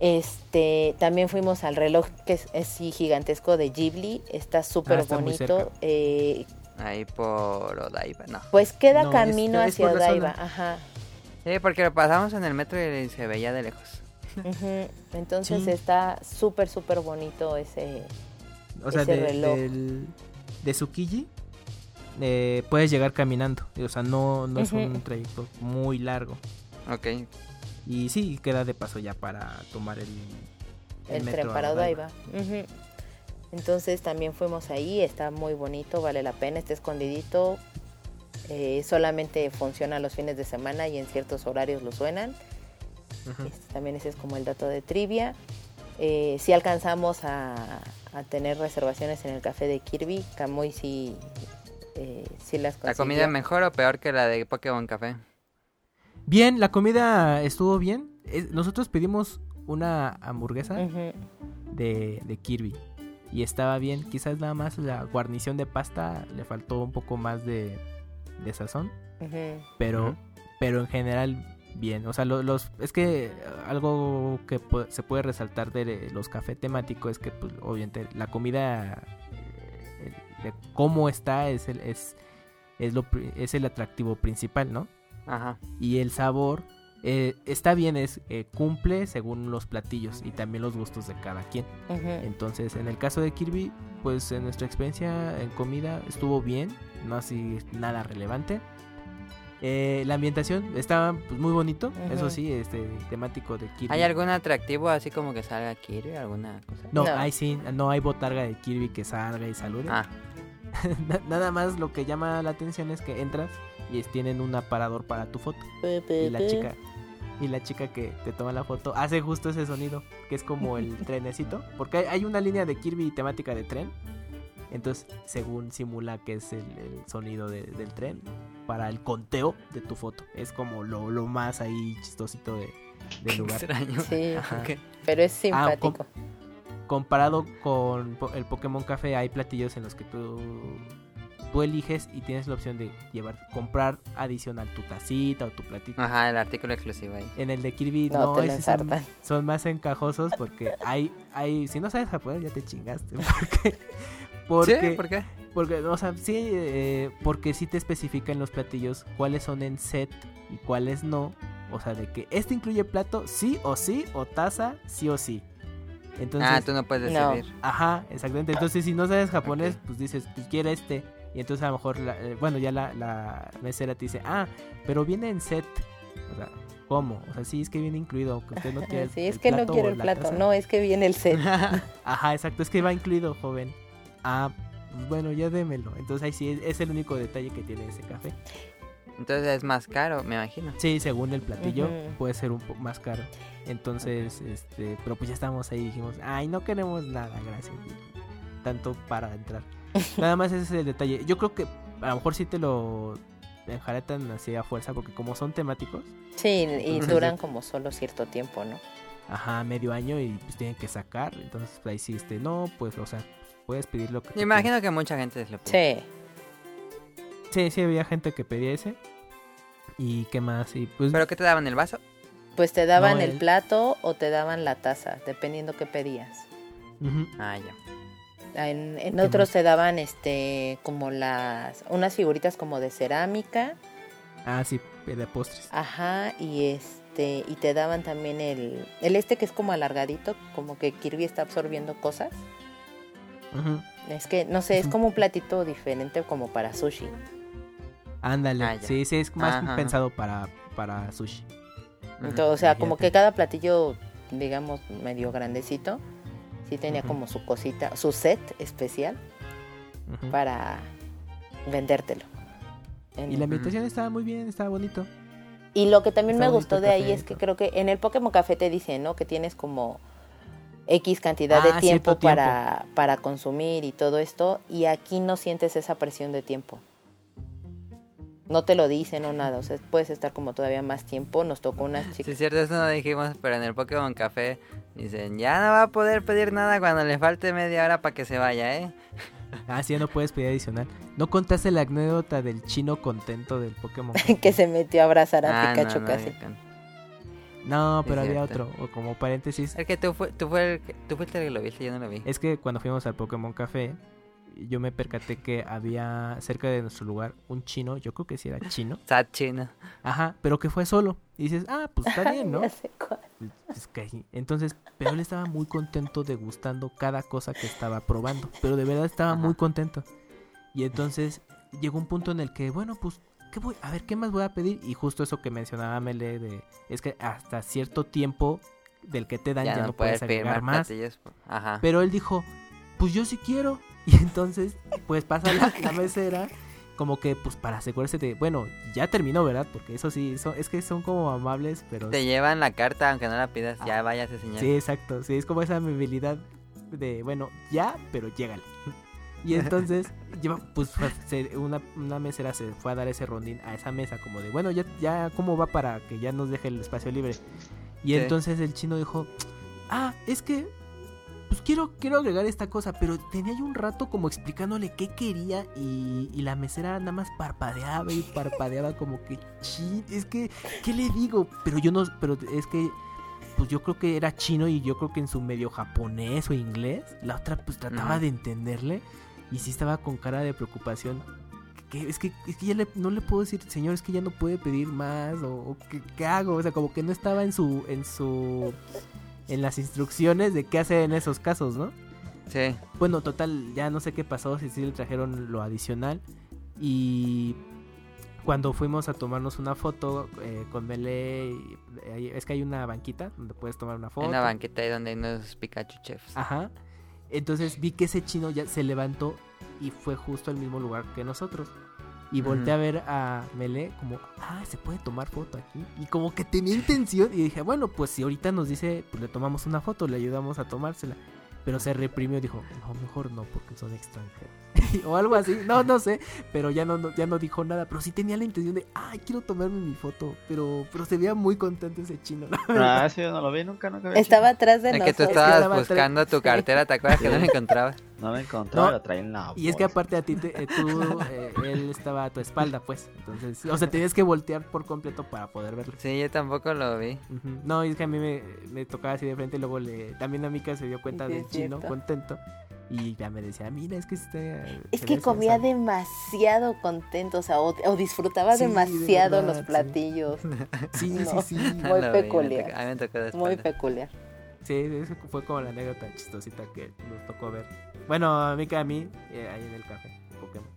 Este, también fuimos al reloj que es, gigantesco de Ghibli, está súper ah, bonito. Eh, Ahí por Odaiba, no. Pues queda camino hacia Odaiba, ajá. Sí, porque lo pasamos en el metro y se veía de lejos. Entonces está súper, súper bonito ese, o sea, de, Del, de Tsukiji eh, puedes llegar caminando. O sea, no, no es un trayecto muy largo. Ok. Y sí, queda de paso ya para tomar el, el, tren para Odaiba. Entonces también fuimos ahí, está muy bonito, vale la pena, está escondidito. Eh, solamente funciona los fines de semana y en ciertos horarios lo suenan. Este, también ese es como el dato de trivia. Eh, si alcanzamos a, tener reservaciones en el café de Kirby, Kamui sí, eh, las consiguió. ¿La comida mejor o peor que la de Pokémon Café? Bien, la comida estuvo bien. Nosotros pedimos una hamburguesa de, de, Kirby y estaba bien. Quizás nada más la guarnición de pasta le faltó un poco más de, de sazón. Pero, pero en general bien. O sea, los, es que algo que se puede resaltar de los cafés temáticos es que, pues, obviamente, la comida, eh, de cómo está, es el, es, es, lo, es el atractivo principal, ¿no? Ajá. Y el sabor eh, está bien, es eh, cumple según los platillos y también los gustos de cada quien. Entonces, en el caso de Kirby, pues en nuestra experiencia en comida estuvo bien, no así nada relevante. Eh, la ambientación estaba pues, muy bonito, eso sí, este temático de Kirby. ¿Hay algún atractivo así como que salga Kirby, alguna cosa? No, hay sí, no hay botarga de Kirby que salga y salude. Ah. Nada más lo que llama la atención es que entras y tienen un aparador para tu foto. y la chica y la chica que te toma la foto hace justo ese sonido, que es como el trenecito, porque hay una línea de Kirby temática de tren entonces, según simula que es el, sonido del tren para el conteo de tu foto. Es como lo, más ahí chistosito de, del lugar. Extraño. Sí, pero es ah, simpático. comparado con el Pokémon Café, hay platillos en los que tú, tú eliges y tienes la opción de llevar, comprar adicional tu tacita o tu platito. Ajá, el artículo exclusivo ahí. En el de Kirby no, son, son, más encajosos porque hay, hay, si no sabes japonés ya te chingaste. Porque porque, ¿Por qué? Porque, o sea, sí, eh, porque sí te especifica en los platillos cuáles son en set y cuáles no. O sea, de que este incluye plato sí o sí, o taza sí o sí. Entonces, ah, tú no puedes decidir. Ajá, exactamente. Entonces, si no sabes japonés, pues dices, pues quiere este. Y entonces a lo mejor, eh, bueno, ya la, la mesera te dice, ah, pero viene en set. O sea, ¿cómo? O sea, sí, es que viene incluido, aunque usted no quiere Sí, es que no quiere el plato, no, es que viene el set. Ajá, exacto, es que va incluido, joven ah, pues bueno, ya démelo. Entonces ahí sí es, el único detalle que tiene ese café. Entonces es más caro, me imagino. Sí, según el platillo puede ser un poco más caro. Entonces, este, pero pues ya estamos ahí y dijimos, ay, no queremos nada, gracias. Tanto para entrar. nada más ese es el detalle. Yo creo que a lo mejor sí te lo enjaretan así a fuerza porque como son temáticos. Sí, y duran como solo cierto tiempo, ¿no? Ajá, medio año y pues tienen que sacar. Entonces pues, ahí sí, este, no, pues, o sea, puedes pedir lo que Me imagino que mucha gente lo pide. Sí. Sí, sí, había gente que pedía ese. ¿Y qué más? Y pues... ¿Pero qué te daban el vaso? Pues te daban el... plato o te daban la taza, dependiendo qué pedías. Ah, ya. En, otros te daban este como las unas figuritas como de cerámica. Ah, sí, de postres. Ajá, y este y te daban también el el este que es como alargadito, como que Kirby está absorbiendo cosas. Es que, no sé, es como un platito diferente como para sushi. Ándale, ah, sí, sí, es más pensado para, para sushi. Entonces, o sea, como que cada platillo, digamos, medio grandecito, sí tenía como su cosita, su set especial para vendértelo. Y la invitación estaba muy bien, estaba bonito. Y lo que también me gustó de ahí es que creo que en el Pokémon Café te dicen, ¿no? Que tienes como X cantidad de ah, tiempo para, para consumir y todo esto, y aquí no sientes esa presión de tiempo. No te lo dicen o nada, o sea, puedes estar como todavía más tiempo. Nos tocó unas chicas. Sí, es cierto, eso no dijimos, pero en el Pokémon Café dicen, ya no va a poder pedir nada cuando le falte media hora para que se vaya, ¿eh? Ah, sí, ya no puedes pedir adicional. ¿No contaste la anécdota del chino contento del Pokémon? que se metió a abrazar a Ah, Pikachu no, no, casi. no. No, pero había cierto. otro. O como paréntesis. Es que tú, fue, tú, fue el, que- tú fuiste el que lo viste, yo no lo vi. Es que cuando fuimos al Pokémon Café, yo me percaté que había cerca de nuestro lugar un chino, yo creo que sí era chino, Sad chino. ajá, pero que fue solo. Y dices, ah, pues está bien, ¿no? Entonces, pero él estaba muy contento degustando cada cosa que estaba probando, pero de verdad estaba Ajá. muy contento. Y entonces llegó un punto en el que, bueno, pues, ¿qué voy? A ver, ¿qué más voy a pedir? Y justo eso que mencionaba Mele de, es que hasta cierto tiempo del que te dan ya, no, puedes pedir agregar más. platillos. Ajá. Pero él dijo, pues yo sí quiero. Y entonces, pues pasa la, la mesera, como que pues para asegurarse de, bueno, ya terminó, ¿verdad? Porque eso sí, son, es que son como amables, pero... Te llevan la carta aunque no la pidas, ya Ah. váyase señor. Sí, exacto, sí, es como esa amabilidad de, bueno, ya, pero llégale. Y entonces, lleva, pues una, una mesera se fue a dar ese rondín a esa mesa, como de, bueno, ya, ya, ¿cómo va para que ya nos deje el espacio libre? Y Sí. entonces el chino dijo, ah, es que, pues quiero, quiero agregar esta cosa, pero tenía yo un rato como explicándole qué quería y, y la mesera nada más parpadeaba y parpadeaba como que, chin, es que, ¿qué le digo? Pero yo no, pero es que pues yo creo que era chino y yo creo que en su medio japonés o inglés, la otra pues trataba de entenderle y sí estaba con cara de preocupación. Es que, es que ya le- no le puedo decir, señor, es que ya no puede pedir más o, o ¿qué, qué hago, o sea, como que no estaba en su, en su, en las instrucciones de qué hacer en esos casos, ¿no? Sí. Bueno, total, ya no sé qué pasó, si sí le trajeron lo adicional. Y cuando fuimos a tomarnos una foto eh, con y- ahí- es que hay una banquita donde puedes tomar una foto. En la banqueta ahí donde hay unos Pikachu chefs. Ajá. Entonces vi que ese chino ya se levantó y fue justo al mismo lugar que nosotros. Y volteé a ver a Mele como, ah, se puede tomar foto aquí. Y como que tenía intención. Y dije, bueno, pues si ahorita nos dice, pues le tomamos una foto, le ayudamos a tomársela. Pero se reprimió y dijo, no, mejor no, porque son extranjeros. o algo así, no, no sé. Pero ya no, no- ya no dijo nada. Pero sí tenía la intención de, ay, quiero tomarme mi foto. Pero, pero se veía muy contento ese chino. ¿no? Ah, sí, yo no lo vi, nunca, Estaba atrás de Es que tú estabas atrás. buscando tu cartera, ¿te acuerdas que no la encontrabas? No me encontraba, No, lo traía en la Y es que bolsa. aparte a ti, te- eh, tú, eh, él estaba a tu espalda, pues. Entonces, o sea, tenías que voltear por completo para poder verlo. Sí, yo tampoco lo vi. Ujú. No, es que a mí me, me tocaba así de frente y luego le, también a Mika se dio cuenta Sí, del chino, cierto. contento. Y ya me decía, mira, es que este... Es que comía sensacional". demasiado contento, o sea, o, o disfrutaba Sí, de demasiado verdad, los sí. platillos. Sí, No. sí, sí. Muy me peculiar. tocó- A mí me tocó de Muy peculiar. Sí, eso fue como la anécdota chistosita que nos tocó ver. Bueno, a Mika, a mí, eh, ahí en el café, Pokémon.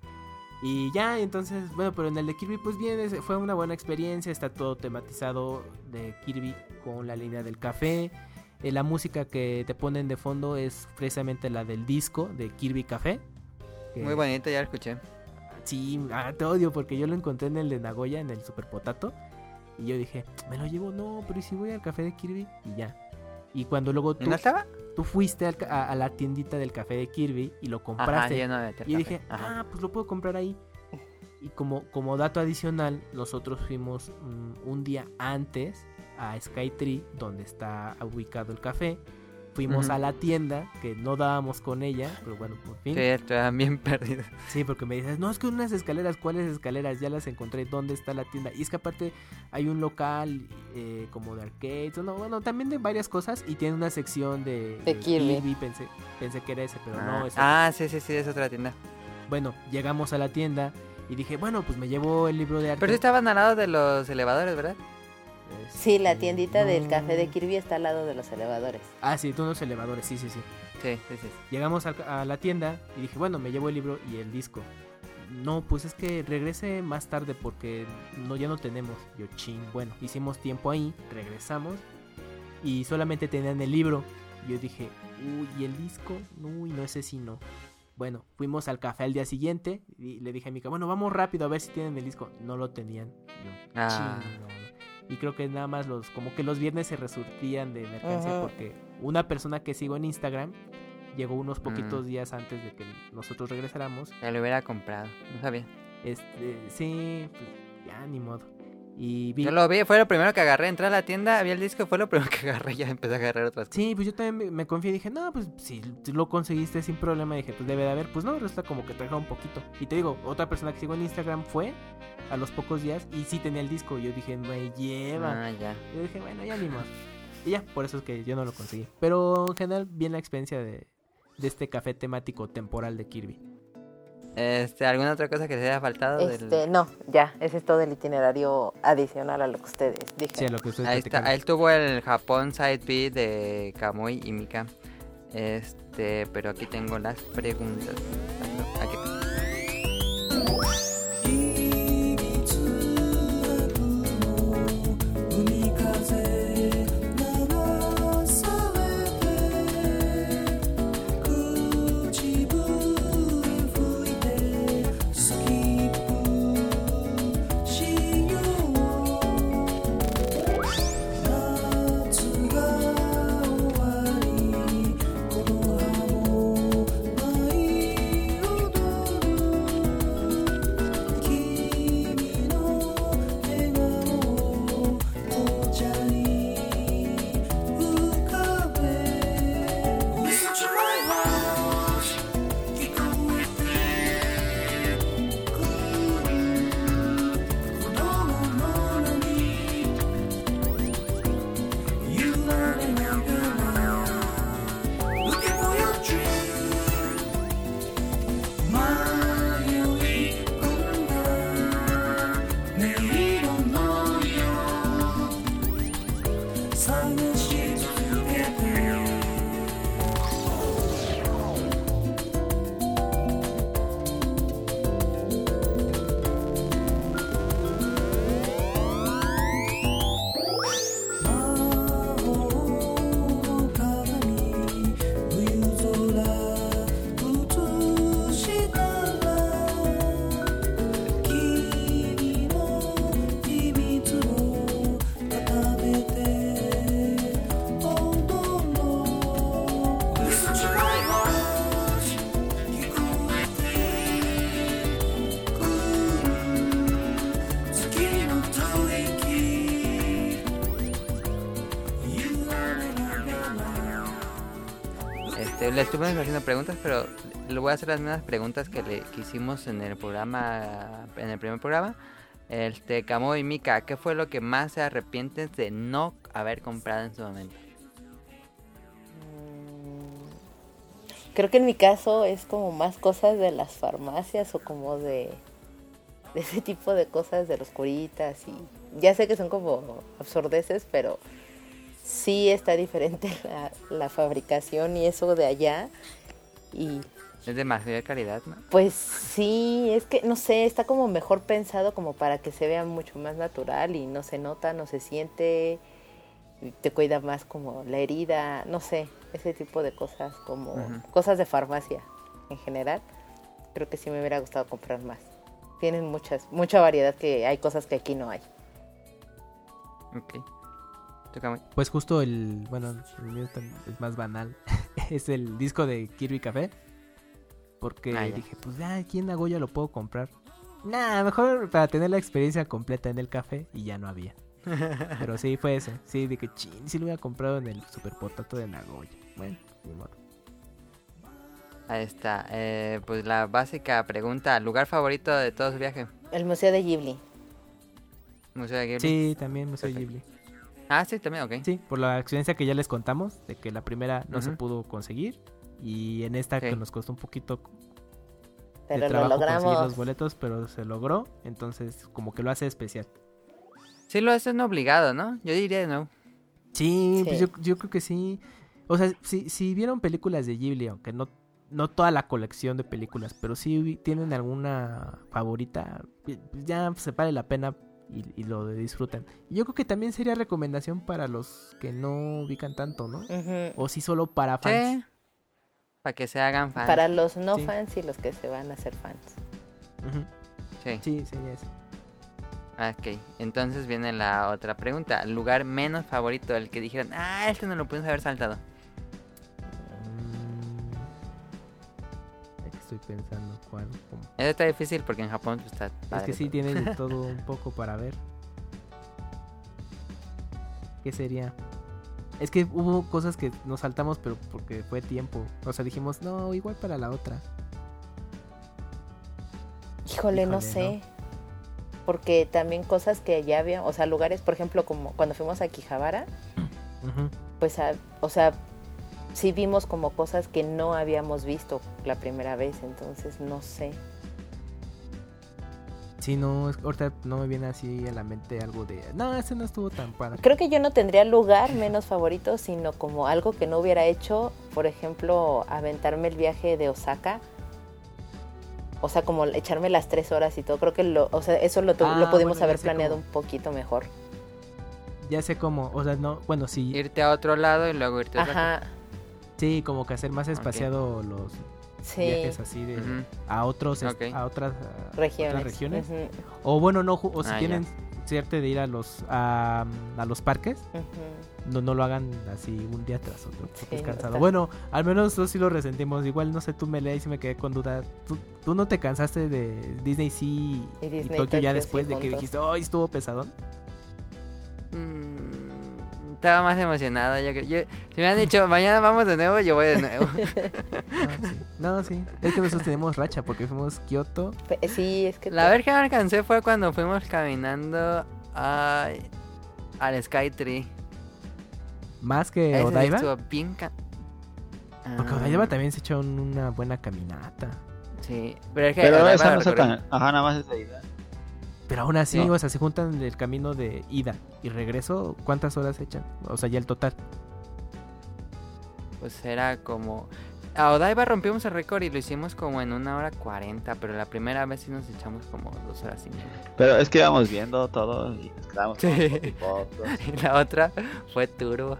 Y ya, entonces, bueno, pero en el de Kirby, pues bien, fue una buena experiencia. Está todo tematizado de Kirby con la línea del café. Eh, la música que te ponen de fondo es precisamente la del disco de Kirby Café. que- Muy bonito, ya lo escuché. Sí, ah, te odio porque yo lo encontré en el de Nagoya, en el Super Potato. Y yo dije, me lo llevo, no, pero ¿y si voy al café de Kirby? Y ya. Y cuando luego ¿Y tú, no estaba? tú fuiste al a, a la tiendita del café de Kirby y lo compraste. no y dije, Ajá. ah, pues lo puedo comprar ahí. Y como, como dato adicional, nosotros fuimos mm, un día antes a Skytree, donde está ubicado el café. Fuimos a la tienda, que no dábamos con ella, pero bueno, por fin. Sí, estaban bien perdidos. Sí, porque me dices, no, es que unas escaleras, ¿cuáles escaleras? Ya las encontré, ¿dónde está la tienda? Y es que aparte hay un local eh, como de arcades, no, bueno, también de varias cosas y tiene una sección de, De Kirby. Pensé, pensé que era ese, pero no, Ah, es ah, sí, sí, sí, es otra tienda. Bueno, llegamos a la tienda y dije, bueno, pues me llevo el libro de arte. Pero sí estaban al lado de los elevadores, ¿verdad? Sí, la Este, tiendita del café de Kirby está al lado de los elevadores. Ah, sí, tú unos elevadores, sí, sí, sí. Sí, sí, sí. Llegamos a, la tienda y dije, bueno, me llevo el libro y el disco. No, pues es que regrese más tarde porque no ya no tenemos. Yo, ching, bueno, hicimos tiempo ahí, regresamos y solamente tenían el libro. Yo dije, uy, ¿y el disco? Uy, no sé si no. Bueno, fuimos al café al día siguiente y le dije a Mika, bueno, vamos rápido a ver si tienen el disco. No lo tenían. Yo, Ah. "Chin, no, no". Y creo que nada más los, como que los viernes se resurtían de mercancía Ajá. porque una persona que sigo en Instagram llegó unos Mm. poquitos días antes de que nosotros regresáramos. Ya lo hubiera comprado. No sabía. Este, sí, pues ya ni modo. Y Yo lo vi, fue lo primero que agarré. Entré a la tienda, había el disco, fue lo primero que agarré. Ya empecé a agarrar otras cosas. Sí, pues yo también me, confié y dije, no, pues si lo conseguiste sin problema, dije, pues debe de haber. Pues no, resta como que trajo un poquito. Y te digo, otra persona que sigo en Instagram fue a los pocos días y sí tenía el disco. Y yo dije, me lleva. Ah, ya. Yo dije, bueno, ya ni más. Y ya, por eso es que yo no lo conseguí. Pero en general, bien la experiencia de, de este café temático temporal de Kirby. Este, ¿Alguna otra cosa que se haya faltado? Este, No, ya, ese es todo el itinerario adicional a lo que ustedes dijeron. Sí, a lo que ustedes Ahí está, él tuvo el Japón Side B de Kamui y Mika. Este, pero aquí tengo las preguntas. Aquí. Estuve haciendo preguntas, pero le voy a hacer las mismas preguntas que le hicimos en el programa, en el primer programa. Este, Camo y Mika, ¿qué fue lo que más se arrepientes de no haber comprado en su momento? Mm, creo que en mi caso es como más cosas de las farmacias o como de, de ese tipo de cosas de los curitas y ya sé que son como absurdeces, pero sí está diferente la, fabricación y eso de allá. Y es de mayor calidad, ¿no? Pues sí, es que no sé, está como mejor pensado como para que se vea mucho más natural y no se nota, no se siente, te cuida más como la herida, no sé, ese tipo de cosas como cosas de farmacia en general. Creo que sí me hubiera gustado comprar más. Tienen muchas, mucha variedad que hay cosas que aquí no hay. Pues justo el, bueno, el mío es más banal, es el disco de Kirby Café. Porque ah, dije, pues ya aquí en Nagoya lo puedo comprar. Nah, mejor para tener la experiencia completa en el café y ya no había. Pero sí, fue ese. Sí, de que chin, sí lo hubiera comprado en el Super Potato de Nagoya. Bueno, ni modo. Ahí está. Eh, pues la básica pregunta, ¿lugar favorito de todo su viaje? El Museo de Ghibli. Museo de Ghibli. Sí, también Museo de Ghibli. Ah, sí, también, ok. Sí, por la experiencia que ya les contamos, de que la primera no se pudo conseguir y en esta que nos costó un poquito pero de trabajo conseguir los boletos, pero se logró, entonces como que lo hace especial. Sí, lo hacen obligado, ¿no? Yo diría no. Sí, Pues yo, yo, creo que sí. O sea, si, si vieron películas de Ghibli, aunque no, no toda la colección de películas, pero si tienen alguna favorita, pues ya se vale la pena y, lo disfrutan. yo creo que también sería recomendación para los que no ubican tanto, ¿no? O si solo para fans. Para que se hagan fans. Para los no fans y los que se van a hacer fans. Sí. Sí, sí, es. Ok, entonces viene la otra pregunta. ¿Lugar menos favorito del que dijeron, ah, este no lo pudimos haber saltado? Estoy pensando cuál. Eso está difícil porque en Japón está. Es que sí tiene de todo un poco para ver. ¿Qué sería? Es que hubo cosas que nos saltamos, pero porque fue tiempo. O sea, dijimos, no, igual para la otra. Híjole, no sé. Porque también cosas que ya había, o sea, lugares, por ejemplo, como cuando fuimos a Quijabara, pues, o sea, sí vimos como cosas que no habíamos visto la primera vez, entonces no sé. Sí, no, ahorita no me viene así a la mente algo de, no, ese no estuvo tan padre. Creo que yo no tendría lugar menos favorito, sino como algo que no hubiera hecho, por ejemplo, aventarme el viaje de Osaka. O sea, como echarme las tres horas y todo. Creo que lo, o sea, eso lo, lo ah, pudimos haber planeado un poquito mejor. Ya sé cómo, o sea, no, bueno, sí. Irte a otro lado y luego irte a Ajá. Sí, como que hacer más espaciado los viajes así de a otros a otras regiones, o bueno no o si ah, tienen cierto de ir a los a, los parques no no lo hagan así un día tras otro cansado. bueno al menos nosotros sí lo resentimos. Igual no sé tú me lees y me quedé con duda. Tú, no te cansaste de Disney sí y, Tokio ya después de que dijiste ay estuvo pesadón mm, estaba más emocionado. Yo, yo, si me han dicho, mañana vamos de nuevo, yo voy de nuevo. no, sí. Es que nosotros tenemos racha porque fuimos Kioto. Sí, es que... La vez que me alcancé fue cuando fuimos caminando a, al Skytree. ¿Más que Odaiba? Porque Odaiba también se echó una buena caminata. Sí, pero es que... Pero esa no tan... Ajá, nada más esa idea. Pero aún así, o sea, se juntan el camino de ida y regreso, ¿cuántas horas echan? O sea, ya el total. Pues era como... A Odaiba rompimos el récord y lo hicimos como en una hora cuarenta, pero la primera vez sí nos echamos como dos horas y media. Pero es que íbamos viendo todo y nos quedamos sí. Y la otra fue turbo.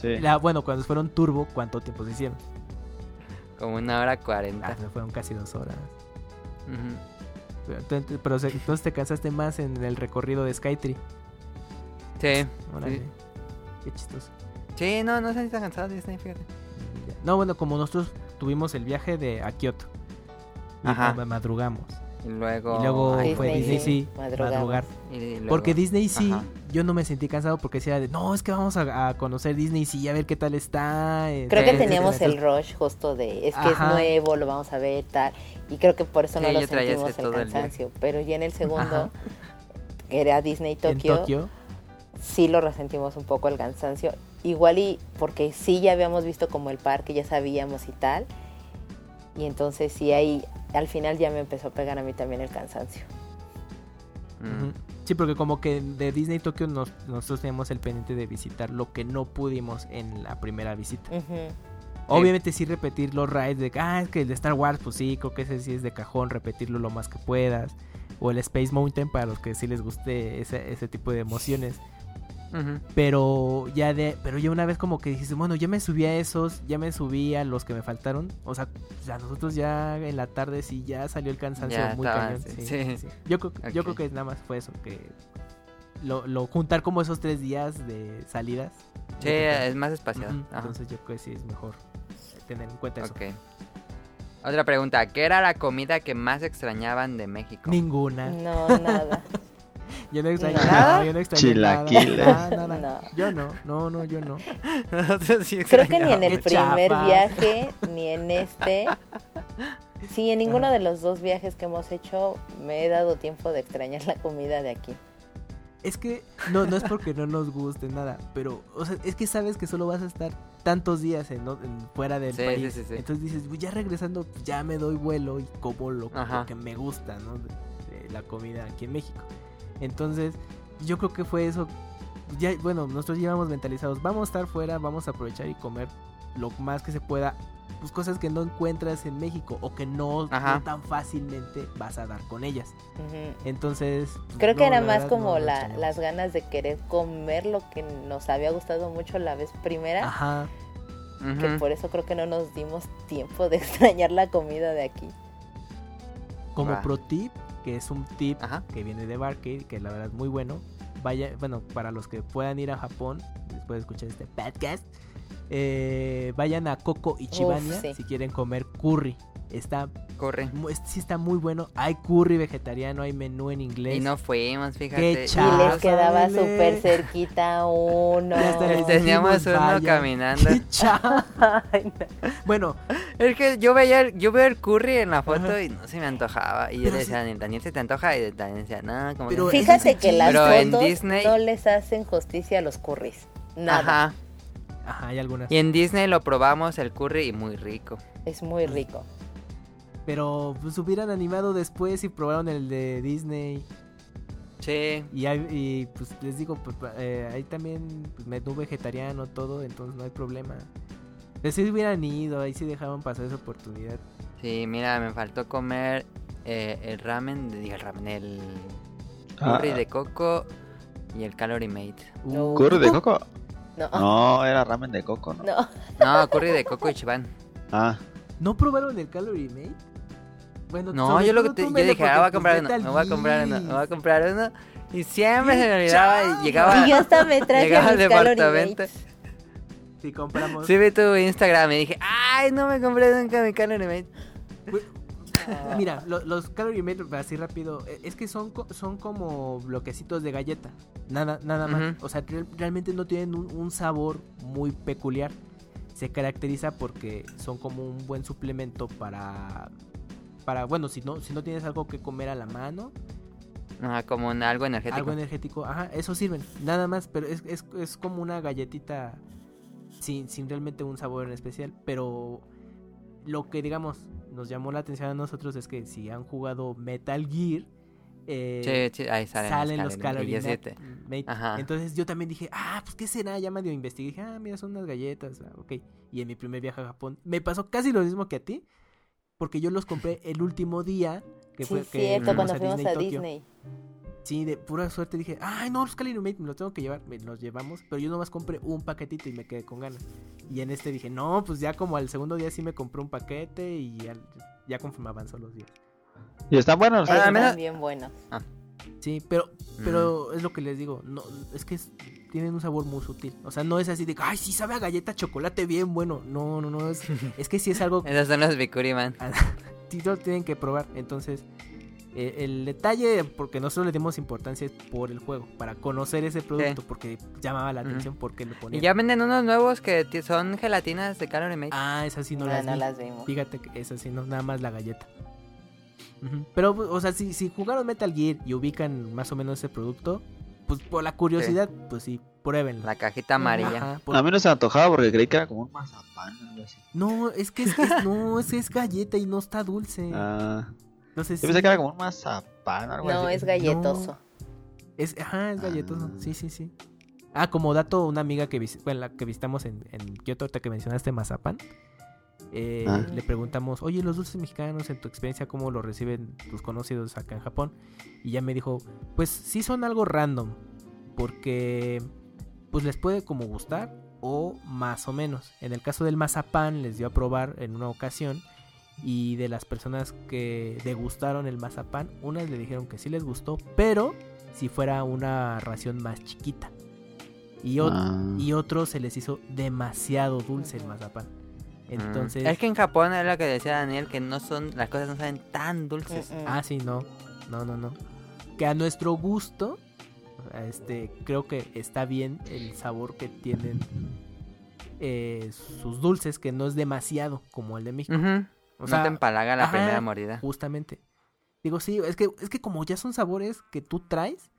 sí. la, bueno, cuando fueron turbo, ¿cuánto tiempo se hicieron? Como una hora cuarenta. Ah, fueron casi dos horas. Pero, entonces te cansaste más en el recorrido de Skytree. Sí. Qué chistoso. Sí, no, no se tan cansado Disney, fíjate. No, bueno, como nosotros tuvimos el viaje de a Kioto. Ajá. madrugamos. Y luego, y luego fue Disney, sí, madrugar. Porque Disney sí, yo no me sentí cansado porque decía de, no, es que vamos a, conocer Disney sí, a ver qué tal está. Creo que teníamos el rush justo de, es que es nuevo, lo vamos a ver, tal. Y creo que por eso no lo sentimos el cansancio. pero ya en el segundo, que era Disney Tokio, Tokio, sí lo resentimos un poco el cansancio. Igual y porque sí ya habíamos visto como el parque, ya sabíamos y tal. Y entonces sí ahí, al final ya me empezó a pegar a mí también el cansancio. Sí, porque como que de Disney Tokio nos, nosotros teníamos el pendiente de visitar lo que no pudimos en la primera visita. Obviamente sí repetir los rides de, ah, es que el de Star Wars, pues sí, creo que ese sí es de cajón, repetirlo lo más que puedas. O el Space Mountain para los que sí les guste ese, ese tipo de emociones. Pero ya de, pero ya una vez como que dijiste, bueno, ya me subí a esos, ya me subí a los que me faltaron. O sea, ya nosotros ya en la tarde sí ya salió el cansancio muy cañón. Sí, Yo, yo creo que nada más fue eso, que lo, lo juntar como esos tres días de salidas. Sí, es más espaciado. Entonces yo creo que sí es mejor tener en cuenta eso. Otra pregunta, ¿qué era la comida que más extrañaban de México? Ninguna. No, nada. yo no extraño nada. Yo no extraño nada. Yo no, no, no, yo no. Creo que ni en el primer viaje, ni en este. Sí, en ninguno de los dos viajes que hemos hecho me he dado tiempo de extrañar la comida de aquí. Es que no, no es porque no nos guste nada, pero o sea, es que sabes que solo vas a estar tantos días en, fuera del país. Entonces dices, pues ya regresando, ya me doy vuelo y como lo, que me gusta, ¿no? De, la comida aquí en México. Entonces, yo creo que fue eso. Ya, bueno, nosotros llevamos mentalizados, vamos a estar fuera, vamos a aprovechar y comer lo más que se pueda pues cosas que no encuentras en México o que no, tan fácilmente vas a dar con ellas. Entonces... Pues, Creo que era más como las ganas de querer comer lo que nos había gustado mucho la vez primera. Ajá. Que por eso creo que no nos dimos tiempo de extrañar la comida de aquí. Como pro tip, que es un tip que viene de Barcade, que la verdad es muy bueno. Vaya, bueno, para los que puedan ir a Japón, después de escuchar este podcast, eh, vayan a Coco y Chibania sí. si quieren comer curry. Está, Corre. sí está muy bueno. Hay curry vegetariano, hay menú en inglés. Y no fuimos, fíjate. Qué Y les quedaba súper cerquita uno. Les teníamos uno vaya. caminando. Qué. Ay, no. Bueno, Es que yo veía el, yo veo el curry en la foto Ajá. y no se me antojaba. Y yo Pero le decía a Daniel, ¿se te antoja? Y Daniel decía, no, como Pero que... Fíjate que las fotos Disney- no les hacen justicia a los curries. Nada. Ajá. Ajá, hay algunas. Y en Disney lo probamos el curry y muy rico. Es muy rico. Pero pues hubieran animado después y probaron el de Disney. Sí. Y, hay- y, pues les digo, pues, eh, hay también pues, menú vegetariano, todo, entonces no hay problema. Pero si hubieran ido, ahí sí dejaban pasar esa oportunidad. Sí, mira, me faltó comer eh, el ramen, el ramen, el Ah. curry de coco y el calorie mate. Uh, ¿Curry de coco? No, No, era ramen de coco, ¿no? no. No, curry de coco y chiván. Ah, ¿No probaron el Calorie Mate? Bueno, No, yo lo que te, yo dije, ah, voy a comprar uno, me voy a comprar uno, me voy a comprar uno. Y siempre ¡Qué se me olvidaba y llegaba, Y yo hasta me traje llegaba al departamento. mates. Sí, compramos. Sí vi tu Instagram y dije, ay, no me compré nunca mi calorie mate. Mira, lo- los Calorie Mate, así rápido, eh, es que son, son como bloquecitos de galleta. Nada, nada más. O sea, real- realmente no tienen un, un sabor muy peculiar. Se caracteriza porque son como un buen suplemento para. Para, bueno, si no, si no tienes algo que comer a la mano, Ajá, como un algo energético. algo energético, ajá, eso sirven, nada más, pero es, es, es como una galletita sin, sin realmente un sabor en especial, pero lo que digamos nos llamó la atención a nosotros es que si han jugado Metal Gear, eh, Sí, sí, ahí salen, salen los los. Entonces yo también dije, ah, pues qué será, ya medio investigué, dije, ah, mira, son unas galletas, ah, ok. Y en mi primer viaje a Japón me pasó casi lo mismo que a ti, porque yo los compré el último día que Sí, fue que cierto, cuando fuimos a Tokio. Disney. Sí, de pura suerte dije, ay no, los Calorie Mate me los tengo que llevar, me los llevamos, pero yo nomás compré un paquetito y me quedé con ganas. Y en este dije, no, pues ya como al segundo día sí me compré un paquete y ya, ya conforme avanzó los días. y están buenos. Ah, Están mira. bien buenos. Sí, pero, pero es lo que les digo, no, es que es- tienen un sabor muy sutil. O sea, no es así de, ay, sí sabe a galleta chocolate bien bueno. No, no, no, es, es que sí es algo Esos son los Bikuriman. sí lo tienen que probar. Entonces, eh, el detalle, porque nosotros le dimos importancia es por el juego, para conocer ese producto, porque llamaba la atención porque lo Y ponían. ya venden unos nuevos que son gelatinas de calorie mate. Ah, esas sí no, No, las no vi. las vimos. Fíjate que esas sí no, nada más la galleta. Pero, o sea, si, si jugaron Metal Gear y ubican más o menos ese producto, pues por la curiosidad, pues sí, pruébenlo. La cajita amarilla. Ajá, por- A mí no se me antojaba porque creí que era como un mazapán o algo así. No, es que es, es- no, es, es galleta y no está dulce. Ah, Entonces, yo sí, pensé que era como un mazapán o algo No, así. es galletoso. es, ajá, es galletoso. Ah. Sí, sí, sí. Ah, como dato, una amiga que, vis- bueno, la que visitamos en, en Kioto, ahorita que mencionaste Mazapán, eh, Ah. le preguntamos, oye, los dulces mexicanos, en tu experiencia, ¿cómo lo reciben tus conocidos acá en Japón? Y ya me dijo, pues sí son algo random, porque pues les puede como gustar o más o menos. En el caso del mazapán les dio a probar en una ocasión y de las personas que degustaron el mazapán, unas le dijeron que sí les gustó, pero si fuera una ración más chiquita. Y, ot- Ah. y otros se les hizo demasiado dulce el mazapán. Entonces. Es que en Japón es lo que decía Daniel, que no son, las cosas no saben tan dulces. Mm, mm. Ah, sí, no. No, no, no. Que a nuestro gusto, este, creo que está bien el sabor que tienen eh, sus dulces, que no es demasiado como el de México. O no sea, te empalaga la ajá, primera mordida. Justamente. Digo, sí, es que, es que como ya son sabores que tú traes,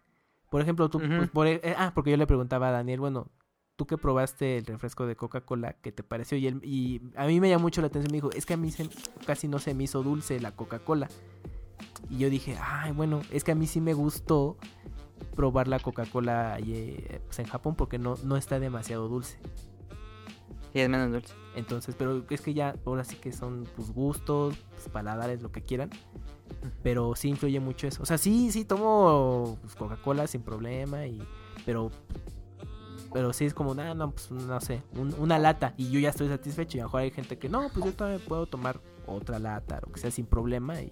por ejemplo, tú, pues, por e- eh, ah, porque yo le preguntaba a Daniel, bueno, tú que probaste el refresco de Coca-Cola, ¿qué te pareció? Y, él, y a mí me llamó mucho la atención, me dijo, es que a mí se- casi no se me hizo dulce la Coca-Cola. Y yo dije, ay, bueno, es que a mí sí me gustó probar la Coca-Cola eh, pues, en Japón porque no, no está demasiado dulce. Sí, es menos dulce. Entonces, pero es que ya ahora sí que son tus gustos, pues, paladares, lo que quieran. Pero sí influye mucho eso. O sea, sí, sí tomo pues, Coca-Cola sin problema, y pero pero sí es como, nah, no, pues no sé, un- una lata y yo ya estoy satisfecho. Y a lo mejor hay gente que no, pues yo también puedo tomar otra lata, lo que sea, sin problema y,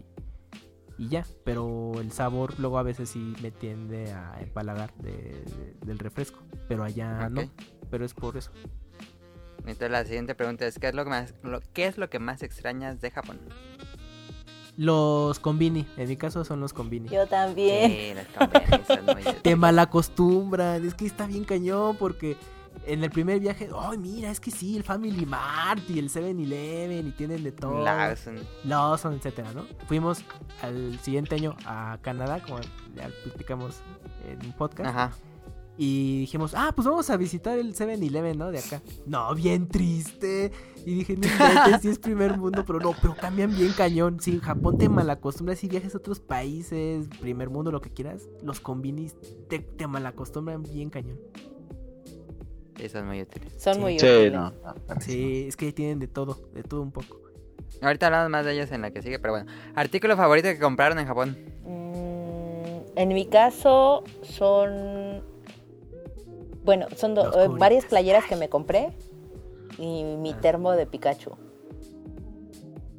y ya. Pero el sabor luego a veces sí me tiende a empalagar de- de- del refresco. Pero allá no. Pero es por eso. Entonces la siguiente pregunta es, ¿qué es lo que más, lo, ¿qué es lo que más extrañas de Japón? Los combini, en mi caso son los combini. Yo también. Sí, los muy Te malacostumbran, es que está bien cañón porque en el primer viaje, ay, mira, es que sí, el Family Mart y el 7-Eleven y tienen de todo. Lawson. Lawson, etcétera, ¿no? Fuimos al siguiente año a Canadá, como ya platicamos en un podcast. Ajá. Y dijimos, ah, pues vamos a visitar el 7-Eleven, ¿no? De acá. No, bien triste. Y dije, no sí es primer mundo, pero no, pero cambian bien cañón. Sí, Japón te malacostumbra si viajes a otros países, primer mundo, lo que quieras. Los combinis te, te malacostumbran bien cañón. Sí, son muy útiles. Son Sí. muy Sí, útiles. no. no, Sí, es que tienen de todo, de todo un poco. Ahorita hablamos más de ellos en la que sigue, pero bueno. Artículo favorito que compraron en Japón. Mm, en mi caso son bueno, son do- eh, varias playeras que me compré y mi Ah. termo de Pikachu.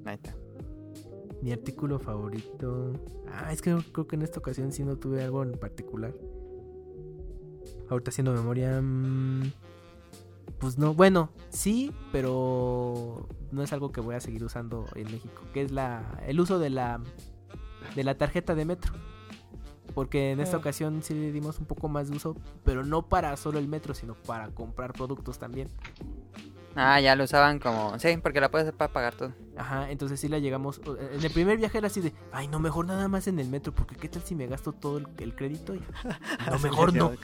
Ahí está. Mi artículo favorito. Ah, es que creo que en esta ocasión sí no tuve algo en particular. Ahorita haciendo memoria. mm, Pues no, bueno, sí, pero no es algo que voy a seguir usando en México. Que es la el uso de la de la tarjeta de metro. Porque en esta Mm. ocasión sí le dimos un poco más de uso, pero no para solo el metro, sino para comprar productos también. Ah, ya lo usaban como... Sí, porque la puedes para pagar todo. Ajá, entonces sí la llegamos. En el primer viaje era así de, ay, no, mejor nada más en el metro, porque qué tal si me gasto todo el, el crédito. Y, no, mejor no.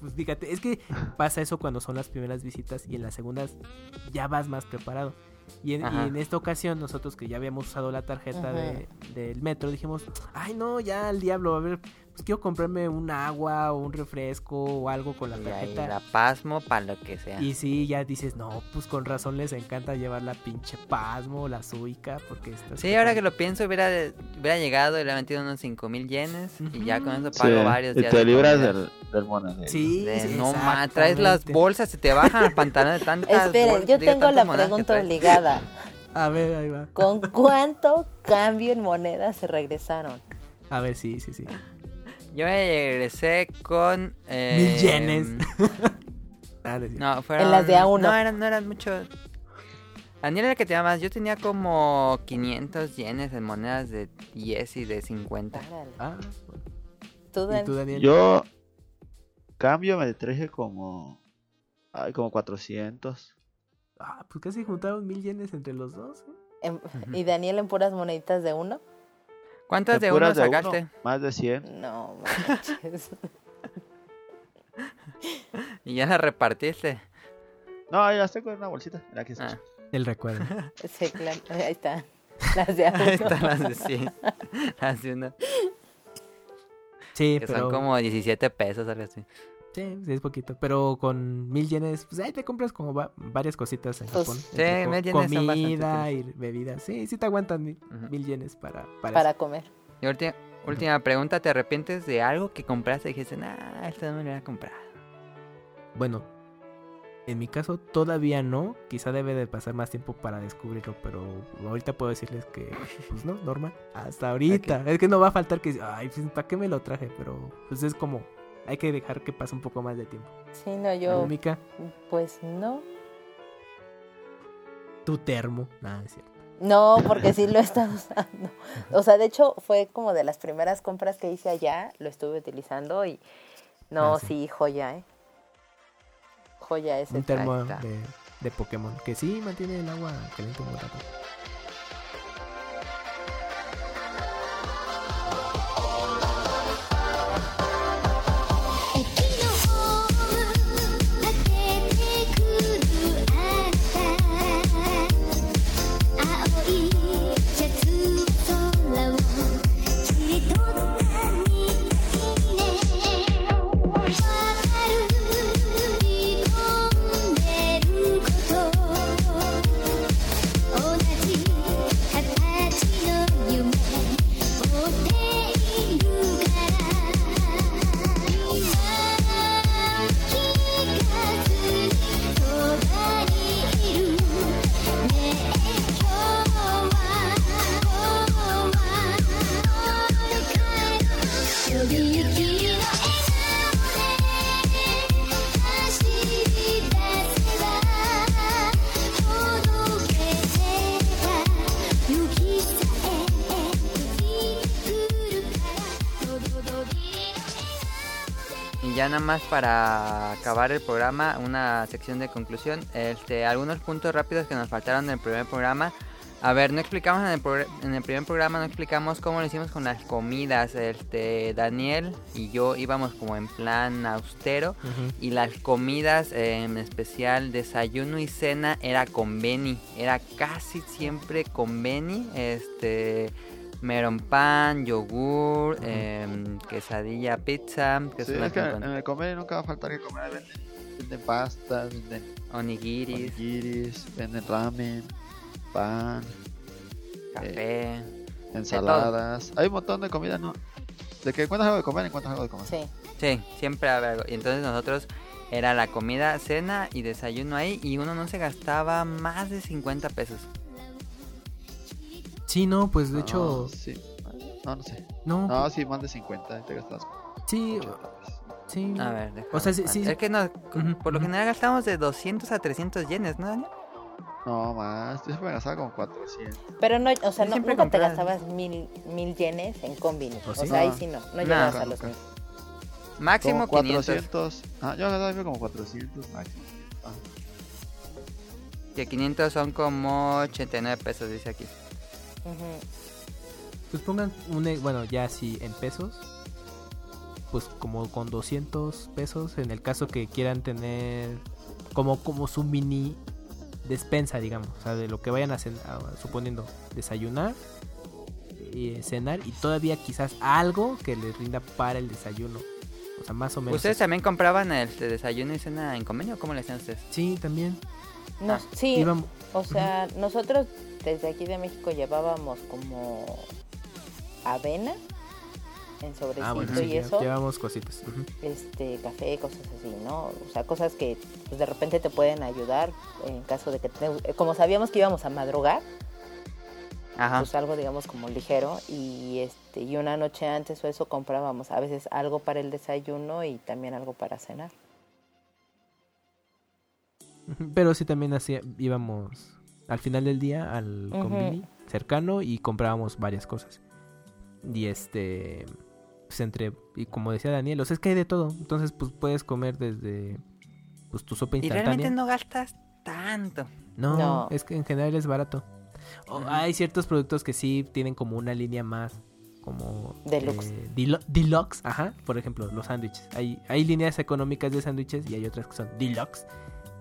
Pues fíjate, es que pasa eso cuando son las primeras visitas y en las segundas ya vas más preparado. Y en, y en esta ocasión, nosotros que ya habíamos usado la tarjeta de- del metro, dijimos, ay, no, ya al diablo, a ver, pues quiero comprarme un agua o un refresco o algo con la Y ahí tarjeta. la pasmo para lo que sea. Y sí, ya dices, no, pues con razón les encanta llevar la pinche pasmo, la suica, porque Sí, ahora que lo pienso, hubiera, hubiera llegado y le hubiera metido unos 5000 yenes y ya con eso Sí, pago varios y días. te de libras del, del monedero. Sí, De- sí, no ma, traes las bolsas, se te bajan el pantalón de tantas Esperen, yo tengo la pregunta obligada. A ver, ahí va. ¿Con cuánto cambio en monedas se regresaron? A ver, sí, sí, sí. Yo me regresé con... eh, Mil yenes. Ah, no fueron... las de A1. No, eran, no eran mucho... Daniel era el que tenía más. Yo tenía como 500 yenes en monedas de 10 y de 50. Órale. Ah, bueno. Tú, ¿Y tú, Daniel? Yo cambio me traje como ay, como 400. Ah, pues casi juntaron mil yenes entre los dos. ¿eh? en- y Daniel en puras moneditas de uno. ¿Cuántas de, uno puras de uno, sacaste? más de 100. No, manches. Y ya las repartiste. No, ya estoy con una bolsita. Mira aquí está. Ah. El recuerdo. Sí, claro. Ahí está. Las de a Ahí uno. están las de 100. Las de uno. Sí, Que pero... son como 17 pesos, algo así. Sí, sí, es poquito. Pero con mil yenes, pues ahí te compras como va- varias cositas en Pues, Japón. sí, mil yenes son Comida y bebidas. Sí, sí te aguantan mil, yenes para, para, comer. Y última, última pregunta, ¿te arrepientes de algo que compraste y dijiste, nah, esto no me lo voy a comprar? Bueno, en mi caso todavía no. Quizá debe de pasar más tiempo para descubrirlo, pero ahorita puedo decirles que, pues no, normal. Hasta ahorita. Es que no va a faltar que, ay, pues, ¿para qué me lo traje? Pero pues es como, hay que dejar que pase un poco más de tiempo. Sí, no, yo, Mica, pues no. tu termo. Nada, es cierto. No, porque sí lo he estado usando. O sea, de hecho, fue como de las primeras compras que hice allá, lo estuve utilizando y no, Ah, sí. sí. joya, ¿eh? Joya ese. Un termo de, de Pokémon. Que sí mantiene el agua caliente un rato.「más para acabar el programa, una sección de conclusión. Este, algunos puntos rápidos que nos faltaron en el primer programa. A ver, no explicamos en el, progr- en el primer programa, no explicamos cómo lo hicimos con las comidas. Este, Daniel y yo íbamos como en plan austero. Y las comidas, eh, en especial desayuno y cena, era con Benny. Era casi siempre con Benny. Este, meron pan, yogur, em, quesadilla, pizza, que Sí, son las es que que en el comer nunca va a faltar que comer. Venden, venden pastas, venden onigiris, onigiris, venden ramen, pan, café. ensaladas. Hay un montón de comida, ¿no? De que encuentras algo de comer, encuentras algo de comer. Sí. Sí, siempre había algo. Y entonces nosotros era la comida, cena y desayuno ahí. Y uno no se gastaba más de 50 pesos. Sí, no, pues de No, hecho, sí. No, no sé. no, No, sí, más de 50. Te gastas sí, 80 pesos. sí. A ver, déjame O sea, sí- sí- Es que no, Ujú, por lo general gastamos de 200 a 300 yenes, ¿no, Daniel? No, más. Yo siempre me gastaba como 400. Pero no, o sea, no, Siempre nunca te comprabas. gastabas mil, mil yenes en combini. ¿O O, sí? sea, ahí sí no, no No. llegabas a los mil. Máximo como 500. 400. Ah, yo gastaba como 400 máximo. Ah, Que 500 son como 89 pesos, dice aquí. Pues pongan un, e- bueno, ya así en pesos, pues como con 200 pesos en el caso que quieran tener como como su mini despensa, digamos, o sea, de lo que vayan a, cen- a- suponiendo desayunar y cenar y todavía quizás algo que les rinda para el desayuno. O sea, más o menos. ¿Ustedes también compraban el de desayuno y cena en convenio? ¿Cómo le hacían ustedes? Sí, también. No, Ah, sí, Íbamos- o sea, nosotros desde aquí de México llevábamos como avena en sobrecito Ah, bueno, sí, y eso, llevamos cositas. este café, cosas así, ¿no? O sea, cosas que pues, de repente te pueden ayudar en caso de que, te- eh, como sabíamos que íbamos a madrugar, Ajá. pues algo digamos como ligero y este y una noche antes o eso comprábamos a veces algo para el desayuno y también algo para cenar. Pero sí también hacía, íbamos al final del día al combini cercano y comprábamos varias cosas. Y este, pues entre, y como decía Daniel, o sea, es que hay de todo. Entonces, pues puedes comer desde, pues tu sopa Y realmente instantánea. no gastas tanto. No, No. es que en general es barato. O. Hay ciertos productos que sí tienen como una línea más como Deluxe. eh, deluxe, ajá, por ejemplo, los sándwiches. Hay hay líneas económicas de sándwiches y hay otras que son deluxe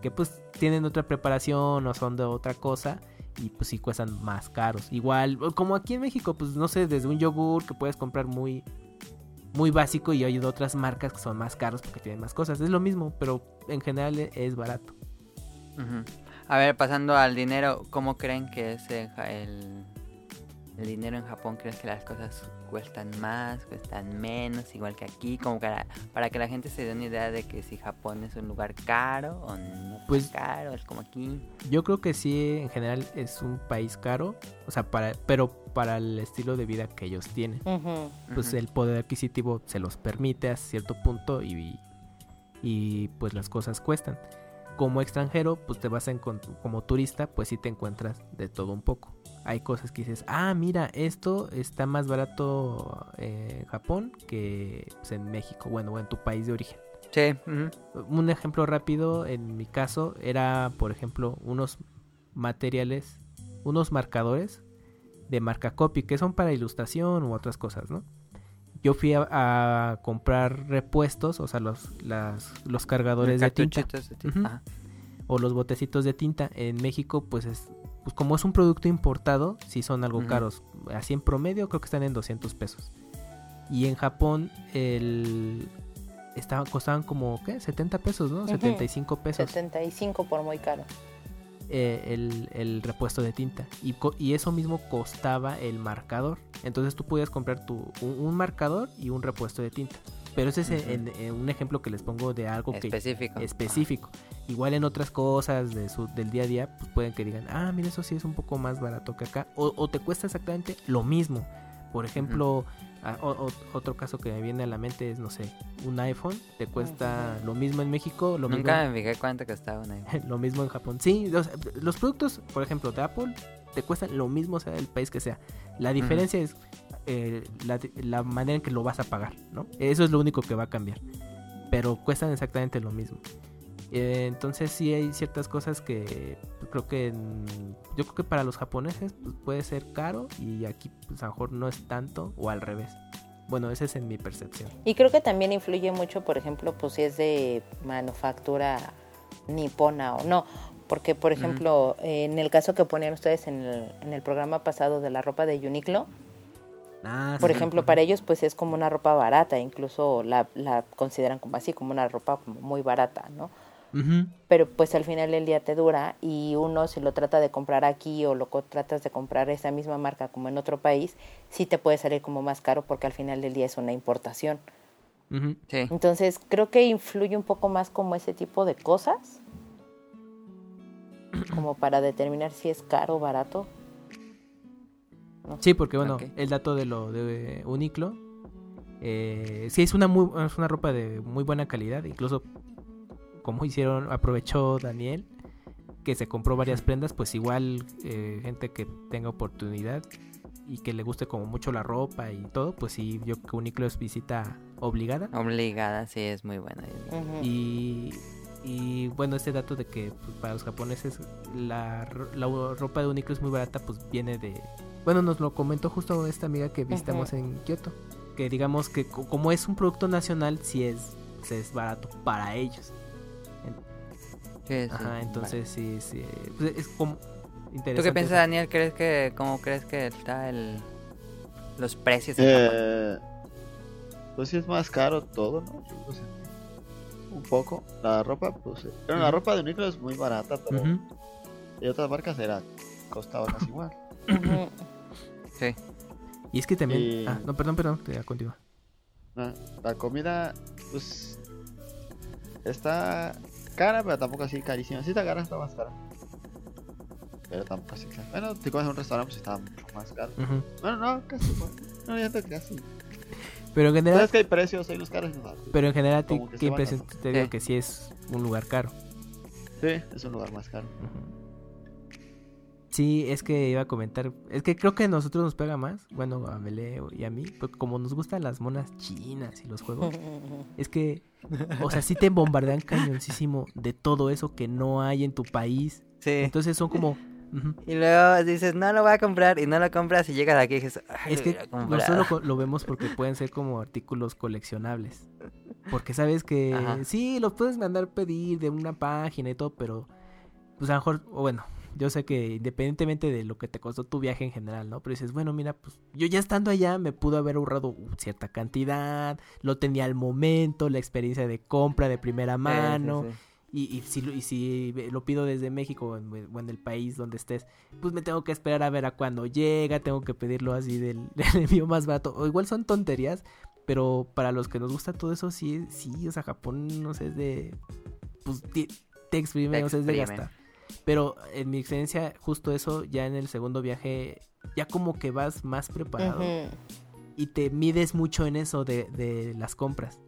que pues tienen otra preparación o son de otra cosa y pues sí cuestan más caros. Igual como aquí en México, pues no sé, desde un yogur que puedes comprar muy muy básico y hay otras marcas que son más caros porque tienen más cosas. Es lo mismo, pero en general e- es barato. A ver, pasando al dinero, ¿cómo creen que es el, el, dinero en Japón? ¿Crees que las cosas cuestan más, cuestan menos, igual que aquí? Como para, para que la gente se dé una idea de que si Japón es un lugar caro o no Pues- caro, es como aquí. Yo creo que sí, en general es un país caro, o sea, para, pero para el estilo de vida que ellos tienen. Pues el poder adquisitivo se los permite a cierto punto y, y pues las cosas cuestan. Como extranjero, pues te vas a encont- como turista, pues sí te encuentras de todo un poco. Hay cosas que dices, ah, mira, esto está más barato eh, en Japón que pues, en México, bueno, o en tu país de origen. Sí. Un ejemplo rápido, en mi caso, era, por ejemplo, unos materiales, unos marcadores de marca copy, que son para ilustración u otras cosas, ¿no? Yo fui a, a comprar repuestos, o sea, los, las, los cargadores de tinta de tinta. O los botecitos de tinta. En México, pues es, pues como es un producto importado, sí son algo caros. Así en promedio creo que están en 200 pesos. Y en Japón el estaban costaban como ¿qué? 70 pesos, ¿no? Ujú. 75 pesos 75 por muy caro. eh, el, el repuesto de tinta. Y, y eso mismo costaba el marcador. Entonces tú podías comprar tu, un, un marcador y un repuesto de tinta. Pero ese es en- en un ejemplo que les pongo de algo que Específico. específico. Igual en otras cosas de su, del día a día, pues pueden que digan, ah, mira, eso sí es un poco más barato que acá. O, o te cuesta exactamente lo mismo. Por ejemplo, a- o- o- otro caso que me viene a la mente es, no sé, un iPhone te cuesta lo mismo en México, lo Nunca mismo, me fijé cuánto costaba una. lo mismo en Japón. Sí, los, los productos, por ejemplo, de Apple te cuestan lo mismo sea el país que sea. La diferencia es eh, la, la manera en que lo vas a pagar, ¿no? Eso es lo único que va a cambiar. pero cuestan exactamente lo mismo. Eh, entonces sí hay ciertas cosas que creo que yo creo que para los japoneses pues, puede ser caro y aquí pues a lo mejor no es tanto o al revés. Bueno, esa es en mi percepción. Y creo que también influye mucho, por ejemplo, pues si es de manufactura nipona o no. Porque, por ejemplo, en el caso que ponían ustedes en el, en el programa pasado de la ropa de Uniqlo, Ah, por sí, ejemplo, para ellos pues es como una ropa barata, incluso la, la consideran como así, como una ropa como muy barata, ¿no? Pero pues al final del día te dura y uno si lo trata de comprar aquí o lo tratas de comprar esa misma marca como en otro país, sí te puede salir como más caro porque al final del día es una importación. Sí. Entonces creo que influye un poco más como ese tipo de cosas, como para determinar si es caro o barato. Sí, porque bueno, el dato de lo de Uniqlo, eh, sí es una muy es una ropa de muy buena calidad, incluso como hicieron, aprovechó Daniel, que se compró varias prendas, pues igual eh, gente que tenga oportunidad y que le guste como mucho la ropa y todo, pues sí, yo creo que Uniqlo es visita obligada. Obligada, sí, es muy buena. Y, y, bueno, este dato de que pues, para los japoneses la, la ropa de Uniqlo es muy barata, pues viene de... Bueno, nos lo comentó justo esta amiga que visitamos en Kioto. Que digamos que co- como es un producto nacional, sí es, sí es barato para ellos. Sí, sí, Ajá, entonces sí, sí. pues, es como interesante. ¿Tú qué piensas, eso. Daniel? ¿Crees que, ¿Cómo crees que está el, los precios en? Eh, pues sí es más caro todo, ¿no? O sea, un poco. La ropa, pues. eh, Pero la Ujú. ropa de Uniqlo es muy barata, pero Ujú. de otras marcas era costaba casi igual. Sí. Y es que también... Y- Ah, no, perdón, perdón, te continúa. Ah, La comida, pues. Está cara, pero tampoco así carísima. Si está cara, está más cara. Pero tampoco así cara. Bueno, si comes en un restaurante, pues está mucho más caro. Bueno, no, casi igual. No, ya está casi. Pero en general... Sabes que hay precios, hay los caros. Pero en general, ¿te- ¿qué impresión te digo que sí es un lugar caro? Sí, es un lugar más caro. Ujú. Sí, es que iba a comentar, es que creo que a nosotros nos pega más, bueno, a Meleo y a mí, porque como nos gustan las monas chinas y los juegos, es que, o sea, sí te bombardean cañoncísimo de todo eso que no hay en tu país. Sí. Entonces son como. Y luego dices, no lo voy a comprar. Y no lo compras y llegas aquí y dices, "Ay, es lo que hubiera comprado". nosotros lo, vemos porque pueden ser como artículos coleccionables. Porque sabes que Ajá. sí, los puedes mandar pedir de una página y todo, pero pues a lo mejor, o bueno, yo sé que independientemente de lo que te costó tu viaje en general, ¿no? Pero dices, bueno, mira, pues yo ya estando allá me pudo haber ahorrado cierta cantidad, lo tenía al momento, la experiencia de compra de primera Sí, sí, mano. sí. Y, y si, lo- y si lo pido desde México o en, o en el país donde estés, pues me tengo que esperar a ver a cuándo llega, tengo que pedirlo así del, del envío más barato. O igual son tonterías, pero para los que nos gusta todo eso, sí, sí, o sea, Japón, no sé, es de... Pues te exprime, Te o sea, es de exprime. gastar. Pero en mi experiencia, justo eso, ya en el segundo viaje, ya como que vas más preparado y te mides mucho en eso de, de las compras.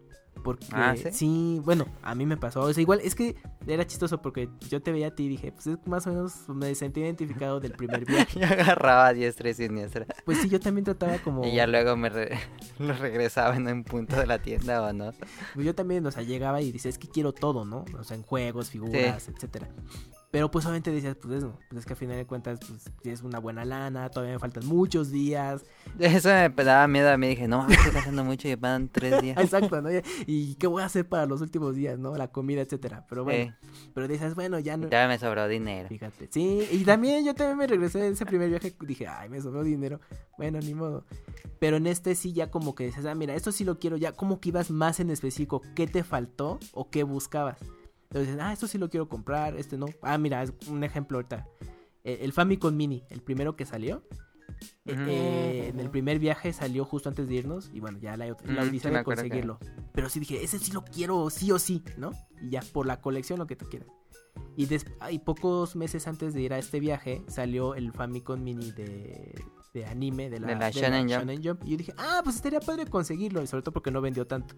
Porque Ah, ¿sí? ¿sí? bueno, a mí me pasó. O sea, igual es que era chistoso porque yo te veía a ti y dije, pues es más o menos me sentí identificado del primer viaje. Yo agarraba a diestra y siniestra. Pues sí, yo también trataba como. Y ya luego me re- lo regresaba en un punto de la tienda o no. Pues yo también, o sea, llegaba y decía, es que quiero todo, ¿no? O sea, en juegos, figuras, etcétera. Pero pues obviamente decías, pues eso, pues es que a final de cuentas, pues es una buena lana, todavía me faltan muchos días. Eso me daba miedo a mí. Dije, no, estoy gastando mucho y me pagan tres días. Exacto, ¿no? Y qué voy a hacer para los últimos días, ¿no? La comida, etcétera. Pero bueno, Sí, pero dices, bueno, ya no. ya me sobró dinero. Fíjate, sí, y también yo también me regresé de ese primer viaje, dije, ay, me sobró dinero, bueno, ni modo. Pero en este sí ya como que dices, ah, mira, esto sí lo quiero, ya como que ibas más en específico, ¿qué te faltó o qué buscabas? Entonces, ah, esto sí lo quiero comprar, este no. Ah, mira, es un ejemplo ahorita. Eh, el Famicom Mini, el primero que salió. eh, eh, en el primer viaje salió justo antes de irnos y bueno, ya la, la Ujú, sí odisea de que- conseguirlo. Pero sí dije, ese sí lo quiero sí o sí, ¿no? Y ya, por la colección lo que tú quieras. Y, y pocos meses antes de ir a este viaje salió el Famicom Mini de, de anime de la, De la Shonen Jump. Y yo dije, ah, pues estaría padre conseguirlo, y sobre todo porque no vendió tanto.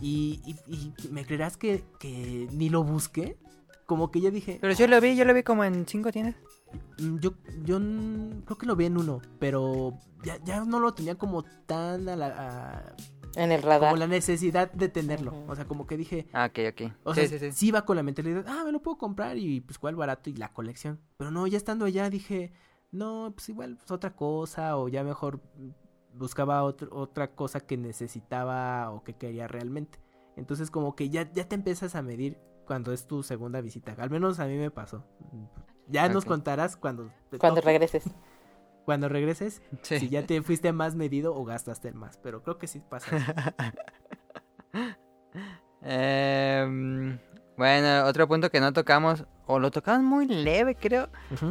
Y, y- y me creerás que, que ni lo busqué. Como que ya dije, Pero yo lo vi, yo lo vi como en cinco tiendas. Mm, Yo, yo creo que lo vi en uno, pero ya, ya no lo tenía como tan a la, a- En el radar. como la necesidad de tenerlo. O sea, como que dije, Ah, ok, ok. o sí, sea, sí, sí. sí va con la mentalidad, ah, me lo puedo comprar y pues cuál barato y la colección. Pero no, ya estando allá dije, no, pues igual pues, otra cosa o ya mejor buscaba otro- otra cosa que necesitaba o que quería realmente. Entonces como que ya, ya te empiezas a medir cuando es tu segunda visita. Al menos a mí me pasó. Ya nos contarás cuando te Cuando toque, regreses. cuando regreses Sí. si ya te fuiste más medido o gastaste más. Pero creo que sí pasa. eso. Em, bueno, otro punto que no tocamos, o lo tocamos muy leve, creo.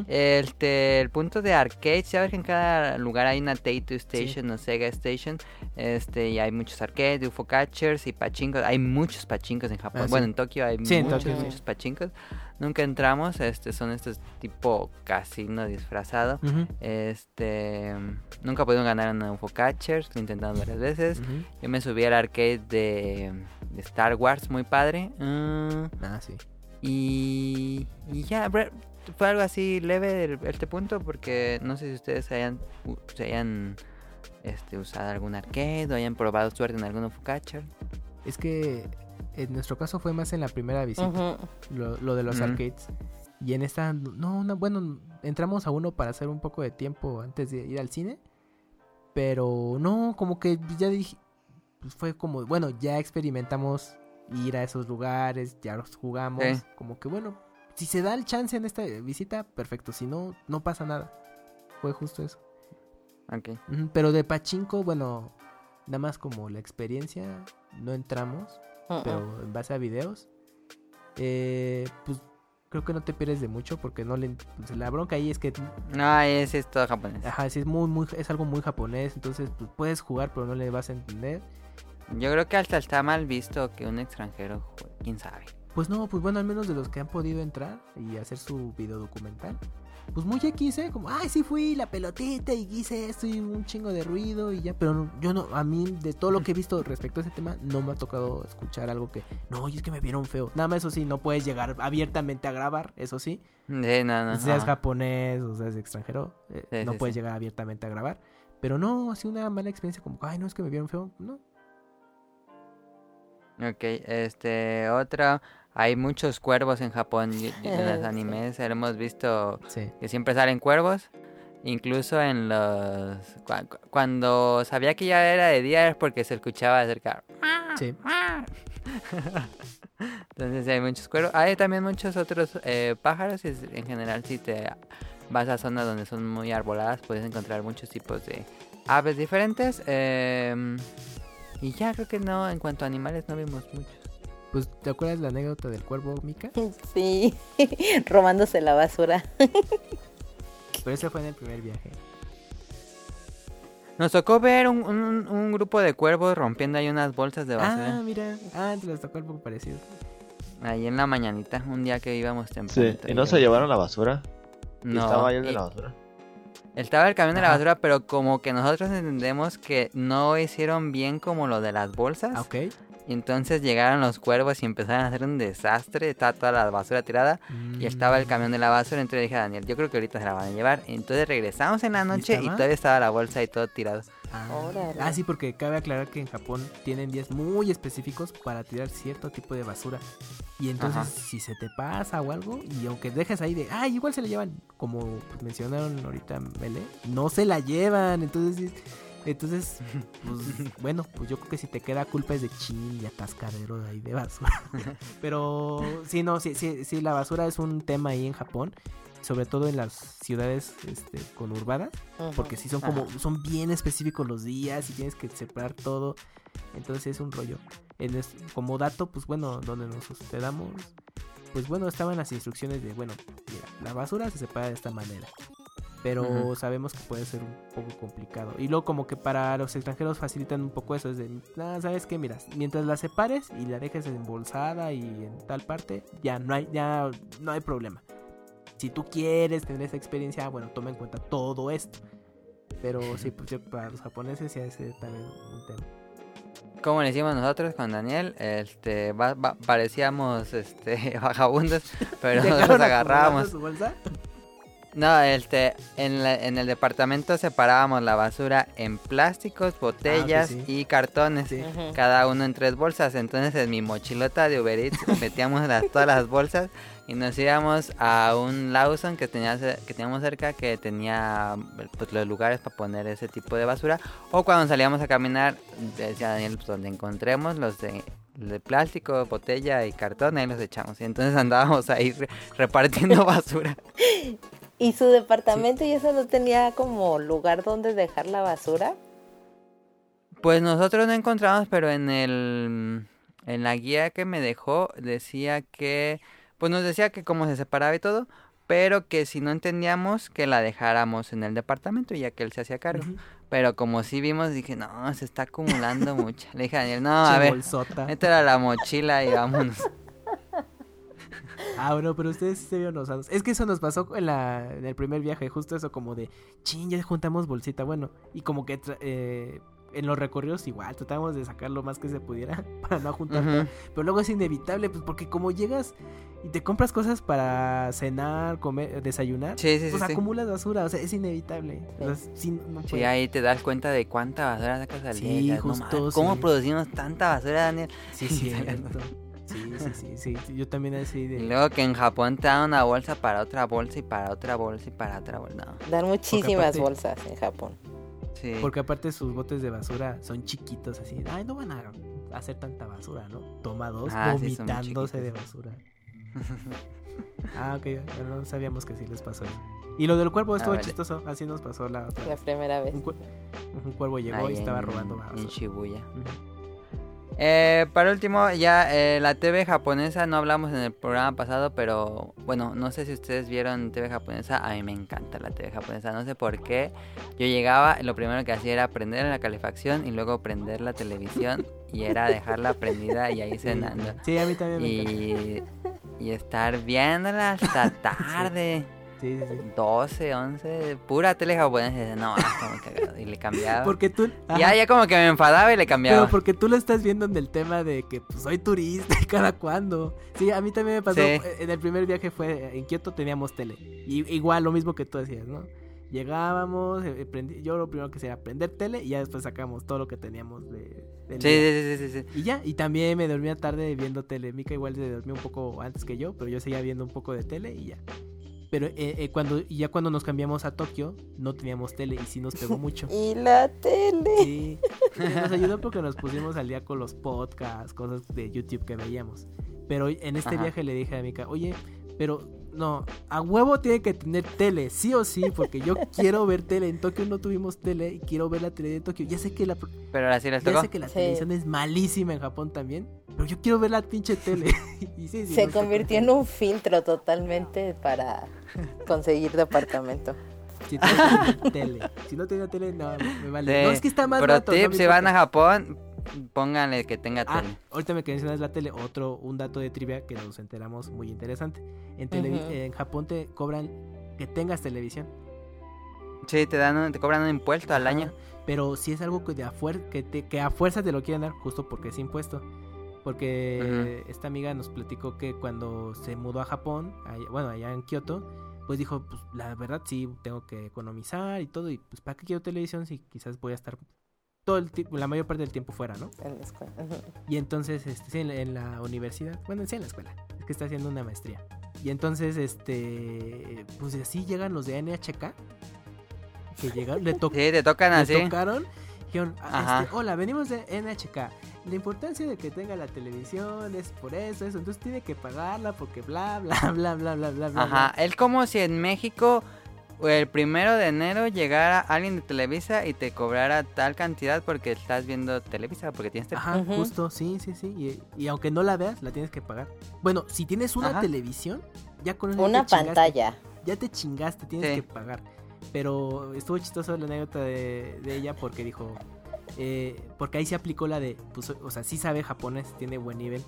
Este, el punto de arcade, sabes que en cada lugar hay una Taito Station o Sega Station. Este, y hay muchos arcades, UFO Catchers y pachincos. Hay muchos pachincos en Japón. Ah, sí. Bueno, en Tokio hay Sí, muchos, Tokio, sí. muchos pachincos. Nunca entramos, este, son estos tipo casino disfrazado. Este, nunca pudieron ganar en UFO Catchers, lo intentamos varias veces. Yo me subí al arcade de, de Star Wars, muy padre. Mm, Ah, sí. Y, y ya, fue algo así leve el- este punto porque no sé si ustedes hayan, se hayan este, usado algún arcade o hayan probado suerte en algún UFO Catcher. Es que en nuestro caso fue más en la primera visita, lo, lo de los arcades. Y en esta, no, no, bueno, entramos a uno para hacer un poco de tiempo antes de ir al cine. Pero no, como que ya dije, pues fue como, bueno, ya experimentamos ir a esos lugares, ya los jugamos. Sí. Como que bueno, si se da el chance en esta visita, perfecto. Si no, no pasa nada. Fue justo eso. Ok. Pero de Pachinko, bueno, nada más como la experiencia, no entramos Ujú. pero en base a videos, eh, pues creo que no te pierdes de mucho porque no le... pues, la bronca ahí es que, No, ese es todo japonés. ajá, sí es muy, muy, es algo muy japonés, entonces pues puedes jugar pero no le vas a entender. Yo creo que hasta está mal visto que un extranjero juegue. ¿Quién sabe? Pues no, pues bueno, al menos de los que han podido entrar y hacer su video documental. Pues muy X, ¿eh? Como, ay, sí fui, la pelotita y hice esto y un chingo de ruido y ya. Pero no- yo no, a mí, de todo lo que he visto respecto a ese tema, no me ha tocado escuchar algo que, no, y es que me vieron feo. Nada más eso sí, no puedes llegar abiertamente a grabar, eso sí. Sí, no, no. seas no. japonés o seas extranjero, eh, Sí, no sí, puedes sí. llegar abiertamente a grabar. Pero no, así una mala experiencia como, ay, no, es que me vieron feo. No. Ok, este, otra. Hay muchos cuervos en Japón. En los animes hemos visto Sí. que siempre salen cuervos. Incluso en los... cua- cu- Cuando sabía que ya era de día es porque se escuchaba acerca. Sí. Entonces hay muchos cuervos. Hay también muchos otros eh, pájaros. y En general, si te vas a zonas donde son muy arboladas, puedes encontrar muchos tipos de aves diferentes. em, y ya creo que no, en cuanto a animales no vimos muchos. Pues, ¿te acuerdas la anécdota del cuervo, Mika? Sí, robándose la basura. Pero ese fue en el primer viaje. Nos tocó ver un, un- un grupo de cuervos rompiendo ahí unas bolsas de basura. Ah, mira. Ah, te les tocó un poco parecido. Ahí en la mañanita, un día que íbamos Sí, temprano. y no se llevaron la basura. Y No, estaba lleno de y- la basura. Estaba el camión de la basura, pero como que nosotros entendemos que no hicieron bien como lo de las bolsas. Ok. Y entonces llegaron los cuervos y empezaron a hacer un desastre. Estaba toda la basura tirada. Y estaba el camión de la basura. Entonces dije a Daniel, yo creo que ahorita se la van a llevar. Entonces regresamos en la noche y, todavía estaba la bolsa y todo tirado. Ah, ah, sí, porque cabe aclarar que en Japón tienen días muy específicos para tirar cierto tipo de basura. Y entonces, Ajá. si se te pasa o algo, y aunque dejes ahí de, ah, igual se la llevan, como pues, mencionaron ahorita Mele, no se la llevan. Entonces, entonces pues, bueno, pues yo creo que si te queda culpa es de chin y atascadero de ahí de basura. Pero sí, no, sí, sí, sí, la basura es un tema ahí en Japón, sobre todo en las ciudades este, conurbadas. Porque sí son como, son bien específicos los días y tienes que separar todo. Entonces es un rollo. En es- como dato, pues bueno, donde nos hospedamos, pues bueno, estaban las instrucciones de, bueno, mira, la basura se separa de esta manera. Pero sabemos que puede ser un poco complicado. Y luego como que para los extranjeros facilitan un poco eso. Es de, "Ah, ¿sabes qué? Mira, mientras la separes y la dejes embolsada y en tal parte, ya no hay, ya no hay problema. Si tú quieres tener esa experiencia, bueno, toma en cuenta todo esto. Pero sí, pues yo, para los japoneses sí es también un tema. Como le hicimos nosotros con Daniel, este, va- va- parecíamos este, vagabundos, pero nosotros ¿Dejaron agarrábamos. su bolsa? No, este, en, la- en el departamento separábamos la basura en plásticos, botellas Ah, sí. y cartones. Sí. Cada uno en tres bolsas. Entonces en mi mochilota de Uber Eats metíamos las- todas las bolsas y nos íbamos a un Lawson que, tenía, que teníamos cerca que tenía pues, los lugares para poner ese tipo de basura. O cuando salíamos a caminar, decía Daniel, pues, donde encontremos los de, de plástico, botella y cartón, ahí los echamos. Y entonces andábamos ahí re- repartiendo basura. ¿Y su departamento y eso no tenía como lugar donde dejar la basura? Pues nosotros no encontramos, pero en el en la guía que me dejó decía que pues nos decía que cómo se separaba y todo, pero que si no entendíamos que la dejáramos en el departamento y ya que él se hacía cargo. Pero como sí vimos dije, "No, se está acumulando mucho." Le dije a Daniel, "No, a ver, bolsota. métela a la mochila y vámonos." Ah, bueno, pero ustedes sí se vieron osados. Es que eso nos pasó en, la, en el primer viaje, justo eso como de, chin, ya juntamos bolsita, bueno. Y como que eh, en los recorridos igual, tratamos de sacar lo más que se pudiera para no juntar. Ujú. Pero luego es inevitable, pues porque como llegas y te compras cosas para cenar, comer, desayunar, Sí, sí, sí. pues sí. acumulas basura, o sea, es inevitable. O sea, sí, no Sí, puede- ahí te das cuenta de cuánta basura sacas al día. "No justo, mames, ¿Cómo sí. producimos tanta basura, Daniel? sí, sí. Sí, sí, sí, Yo también así Y luego que en Japón te dan una bolsa para otra bolsa y para otra bolsa y para otra bolsa. No, Dan muchísimas aparte- bolsas en Japón. Sí. Porque aparte sus botes de basura son chiquitos, así. Ay, no van a hacer tanta basura, ¿no? Toma dos, Ah, sí, vomitándose de basura. ah, ok, bueno, no sabíamos que sí les pasó eso. Y lo del cuervo estuvo vale. chistoso, así nos pasó la otra. La primera vez. Un, un cuervo llegó y estaba en- robando En basura. Shibuya. Ujú. Eh, para último, ya eh, la TV japonesa, no hablamos en el programa pasado, pero bueno, no sé si ustedes vieron TV japonesa, a mí me encanta la TV japonesa, no sé por qué. Yo llegaba, lo primero que hacía era prender la calefacción y luego prender la televisión y era dejarla prendida y ahí cenando. Sí, a mí también me encanta. Y, y estar viéndola hasta tarde. Sí, sí, sí. 12, 11, pura tele japonesa. No, muy cagado. Y le cambiaba. Porque tú... Ajá, ya, ya como que me enfadaba y le cambiaba. Pero porque tú lo estás viendo en el tema de que pues, soy turista y cada cuando. Sí, a mí también me pasó. Sí. eh, En el primer viaje fue en Kioto teníamos tele. Y, igual lo mismo que tú decías, ¿no? Llegábamos, eh, yo lo primero que hacía era prender tele y ya después sacamos todo lo que teníamos de, del Sí, día. sí, sí, sí, sí. Y ya, y también me dormía tarde viendo tele. Mika igual se dormía un poco antes que yo, pero yo seguía viendo un poco de tele y ya. Pero eh, eh, cuando, ya cuando nos cambiamos a Tokio, no teníamos tele y sí nos pegó mucho. Y la tele. Sí, nos ayudó porque nos pusimos al día con los podcasts, cosas de YouTube que veíamos. Pero en este Ajá. viaje le dije a Mika, oye, pero no, a huevo tiene que tener tele, sí o sí, porque yo quiero ver tele. En Tokio no tuvimos tele y quiero ver la tele de Tokio. Ya sé que la, Pero ahora sí les ya tocó. sé que la Sí. televisión es malísima en Japón también, pero yo quiero ver la pinche tele. y sí, sí, Se convirtió en un filtro totalmente para conseguir departamento. Si tele. Si no tenía tele, no, me vale. Sí. No, es que está más Pro tip, si van a. Japón, pónganle que tenga Ah, tele. ahorita me que mencionas la tele, otro, un dato de trivia que nos enteramos muy interesante. En, Ujú. en Japón te cobran que tengas televisión. Sí, te dan un- te cobran un impuesto al año. Pero si es algo que, de a que, te- que a fuerza te lo quieren dar, justo porque es impuesto. Porque esta amiga nos platicó que cuando se mudó a Japón, allá- bueno, allá en Kioto, pues dijo, pues la verdad sí, tengo que economizar y todo, y pues ¿para qué quiero televisión si quizás voy a estar todo el la mayor parte del tiempo fuera, ¿no? En la escuela. Y entonces, este, sí, en la, en la universidad, bueno, sí en la escuela, es que está haciendo una maestría. Y entonces, este, pues así llegan los de NHK, que llegaron, le, to- Sí, te tocan le así. tocaron, dijeron, ah, este, hola, venimos de NHK. La importancia de que tenga la televisión es por eso, eso, entonces tiene que pagarla porque bla, bla, bla, bla, bla, bla, bla. Ajá, es como si en México el primero de enero llegara alguien de Televisa y te cobrara tal cantidad porque estás viendo Televisa, porque tienes tele. Ajá, justo, sí, sí, sí. Y, y aunque no la veas, la tienes que pagar. Bueno, si tienes una Ajá. televisión, ya con eso ya Una chingaste. pantalla. ya te chingaste, tienes Sí. que pagar. Pero estuvo chistoso la anécdota de, de ella porque dijo, eh, porque ahí se aplicó la de, pues, o sea, sí sabe japonés, tiene buen nivel,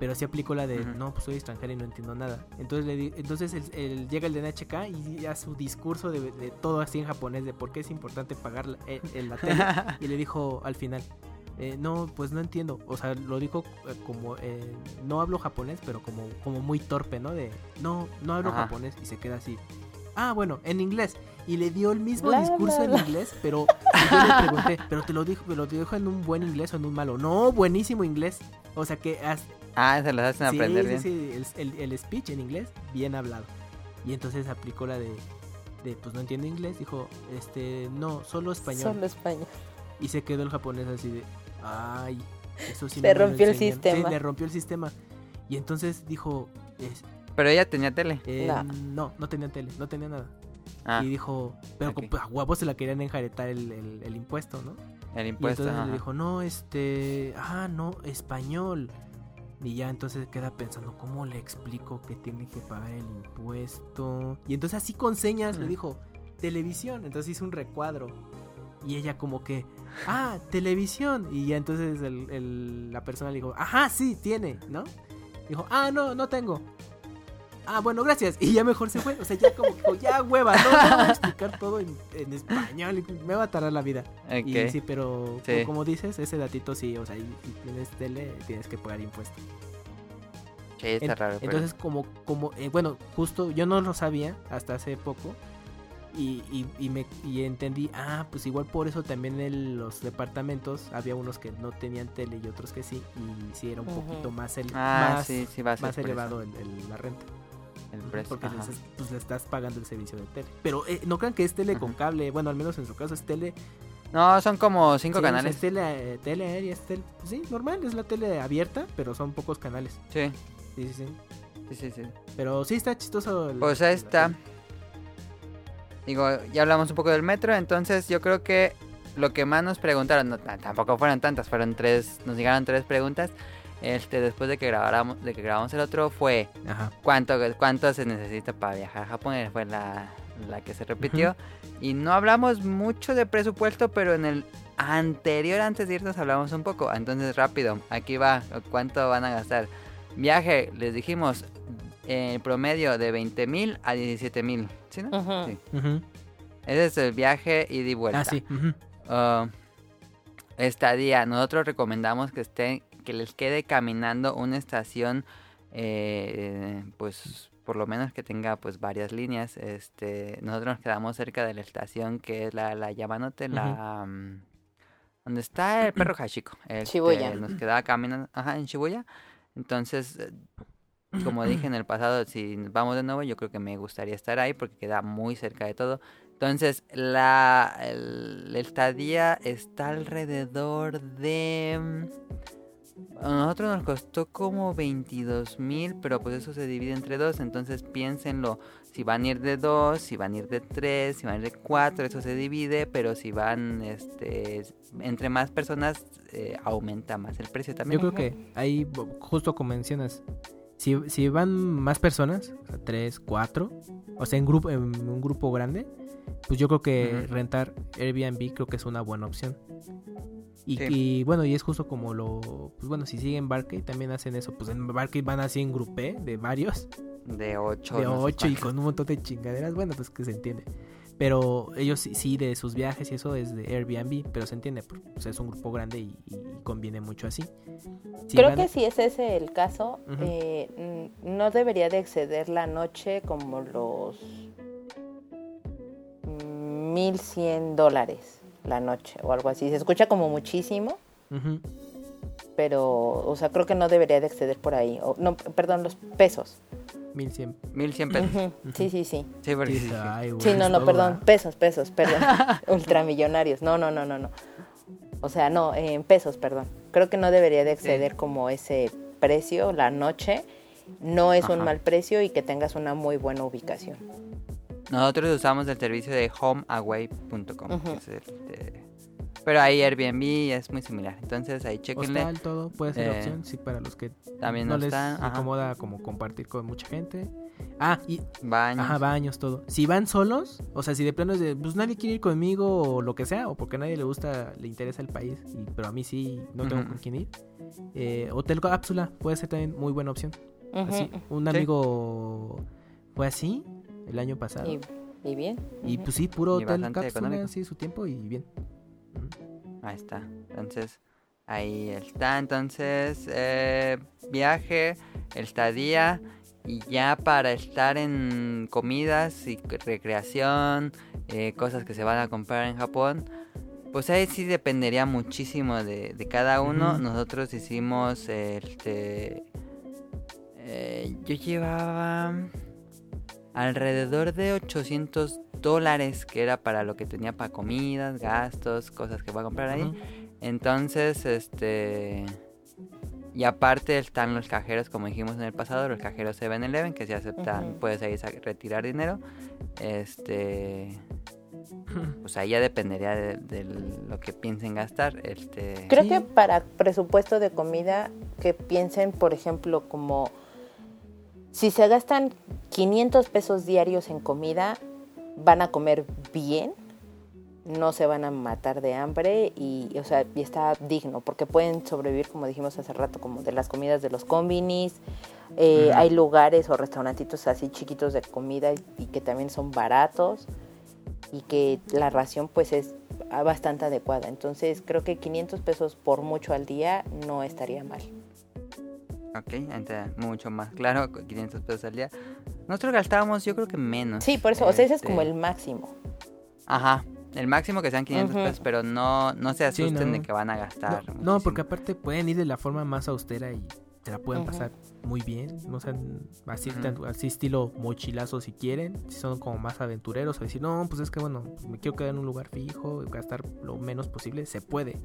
pero sí aplicó la de, no, pues soy extranjera y no entiendo nada. Entonces, le di- entonces el- el- llega el de NHK y ya su discurso de, de todo así en japonés, de por qué es importante pagar la, eh, eh, la tele, y le dijo al final, eh, no, pues no entiendo. O sea, lo dijo eh, como, eh, no hablo japonés, pero como, como muy torpe, ¿no? De, no, no hablo Ajá. japonés y se queda así. Ah, bueno, en inglés. Y le dio el mismo Bla, discurso bla, en bla. inglés, pero yo le pregunté, ¿pero te lo dijo, me lo dijo en un buen inglés o en un malo? No, buenísimo inglés. O sea que Ah, se los hacen sí, aprender sí, bien. sí, el, el- el speech en inglés, bien hablado. Y entonces aplicó la de, de, pues no entiendo inglés, dijo, este, no, solo español. Solo español. Y se quedó el japonés así de, ay, eso sí Le no rompió el enseñan". sistema. Sí, le rompió el sistema. Y entonces dijo, es- Pero ella tenía tele. eh, No. no, no tenía tele, no tenía nada. Ah, Y dijo, pero ok. como a huevos se la querían enjaretar el, el- el impuesto, ¿no? el Y impuesto. entonces ajá. le dijo, no, este, ah, no, español. Y ya entonces queda pensando, ¿cómo le explico que tiene que pagar el impuesto? Y entonces así con señas le Mm. dijo, televisión. Entonces hizo un recuadro. Y ella como que, ah, televisión. Y ya entonces el- el- la persona le dijo, ajá, sí, tiene, ¿no? Dijo, ah, no, no tengo. Ah, bueno, gracias. Y ya mejor se fue. O sea, ya como que dijo, ya hueva, no, no voy a explicar todo en, en español. y Me va a tardar la vida. Ok. Y sí, pero Sí. como- como dices, ese datito sí, o sea, y- si tienes tele, tienes que pagar impuestos. Sí, está En- raro. pero- Entonces, como, como eh, bueno, justo yo no lo sabía hasta hace poco. Y, y, y me y entendí, ah, pues igual por eso también en los departamentos había unos que no tenían tele y otros que sí, y sí era un poquito más, el, Ah, más, sí, sí va a ser más por eso, elevado el, el- la renta. El Ujú, precio. Porque les, pues, le estás pagando el servicio de tele. Pero eh, no crean que es tele con cable, bueno, al menos en su caso es tele No, son como cinco Sí, canales. es tele, eh, tele aérea, es tele- sí, normal, es la tele abierta, pero son pocos canales. Sí, Sí, sí, sí. sí, sí, sí. Pero sí está chistoso. el- Pues ahí la está. Digo, ya hablamos un poco del metro, entonces yo creo que lo que más nos preguntaron, no, tampoco fueron tantas, fueron tres, nos llegaron tres preguntas. Este, después de que grabáramos, de que grabamos el otro, fue Ajá. cuánto, cuánto se necesita para viajar a Japón, eh, fue la, la que se repitió. Y no hablamos mucho de presupuesto, pero en el anterior, antes de irnos, hablamos un poco. Entonces, rápido, aquí va, cuánto van a gastar. Viaje, les dijimos, en promedio de 20 mil a 17 mil. ¿Sí, no? Ujú. Sí. Ese es el viaje ida y vuelta. Ah, sí. Ah, estadía, nosotros recomendamos que estén, que les quede caminando una estación, eh, pues por lo menos que tenga pues varias líneas. Este, nosotros nos quedamos cerca de la estación que es la, la Yamanote, la mm, donde está el perro Hashiko. Este, Shibuya. Nos quedaba caminando, ajá, en Shibuya. Entonces, eh, como dije en el pasado, si vamos de nuevo, yo creo que me gustaría estar ahí porque queda muy cerca de todo. Entonces, la, el, la estadía está alrededor de... A nosotros nos costó como 22 mil, pero pues eso se divide entre dos. Entonces piénsenlo. Si van a ir de dos, si van a ir de tres, si van a ir de cuatro, eso se divide. Pero si van este, entre más personas, eh, aumenta más el precio Yo también. creo que ahí, justo como mencionas, si, si van más personas, o tres, cuatro, o sea, en, grupo, en un grupo grande, pues yo creo que rentar Airbnb creo que es una buena opción. Y, Sí. y, bueno, y es justo como lo, pues bueno, si siguen Barkey también hacen eso, pues en Barkey van así en grupé de varios, De 8. de ocho y con un montón de chingaderas, bueno, pues que se entiende. Pero ellos sí, sí, de sus viajes y eso es de Airbnb, pero se entiende, porque pues, es un grupo grande y, y conviene mucho así. Si Creo van- que si es ese el caso, eh, no debería de exceder la noche como los 1100 dólares la noche o algo así. Se escucha como muchísimo, pero, o sea, creo que no debería de exceder por ahí. O, no, perdón, los pesos. 1100. 1100 pesos. Ujú, Sí, sí, sí. Sí, porque Sí, sí, ay, no, no, perdón, ¿verdad? pesos, pesos, perdón. Ultramillonarios. No, no, no, no, no. O sea, no, en pesos, perdón. Creo que no debería de exceder como ese precio la noche. No es un mal precio y que tengas una muy buena ubicación. Nosotros usamos el servicio de homeaway.com. Ujú. que es el de- Pero ahí Airbnb es muy similar. Entonces ahí chequenle. Hostal, todo puede ser Eh, opción, sí, para los que También no no les está. Acomoda como compartir con mucha gente. Ah, y Baños. ajá, baños, todo. Si van solos, o sea, si de plano es de, pues nadie quiere ir conmigo o lo que sea, o porque a nadie le gusta, le interesa el país, y, pero a mí sí, no tengo con quién ir. eh, hotel cápsula puede ser también muy buena opción. Ujú, Así, un Sí. amigo fue así el año pasado. Y, y bien. Y pues sí, puro Y hotel bastante cápsula, sí, su tiempo y bien. Ahí está. Entonces, ahí está. Entonces, eh, viaje, estadía Y ya para estar en comidas y recreación, eh, cosas que se van a comprar en Japón, pues ahí sí dependería muchísimo de, de cada uno. Nosotros hicimos, este, eh, yo llevaba alrededor de 800 dólares, que era para lo que tenía para comidas, gastos, cosas que voy a comprar ahí. Entonces, este... Y aparte están los cajeros, como dijimos en el pasado, los cajeros 7-Eleven, que se aceptan, puedes ahí retirar dinero. Este... Pues ahí ya dependería de, de lo que piensen gastar. Este... Creo Sí. que para presupuesto de comida, que piensen, por ejemplo, como si se gastan 500 pesos diarios en comida, van a comer bien, no se van a matar de hambre y, o sea, y está digno, porque pueden sobrevivir, como dijimos hace rato, como de las comidas de los combinis. Eh. Hay lugares o restaurantitos así chiquitos de comida y, y que también son baratos y que la ración pues es bastante adecuada. Entonces creo que 500 pesos por mucho al día no estaría mal. Ok, entonces mucho más claro, con 500 pesos al día. Nosotros gastábamos yo creo que menos. Sí, por eso, o sea, ese es como Este, el máximo. Ajá, el máximo que sean 500 Ujú. pesos, pero no, no se Sí, asusten no. de que van a gastar. No, porque aparte pueden ir de la forma más austera y te la pueden Ujú. pasar muy bien. No sé, así, estilo mochilazo si quieren. Si son como más aventureros o decir, no, pues es que bueno, me quiero quedar en un lugar fijo, gastar lo menos posible, se puede.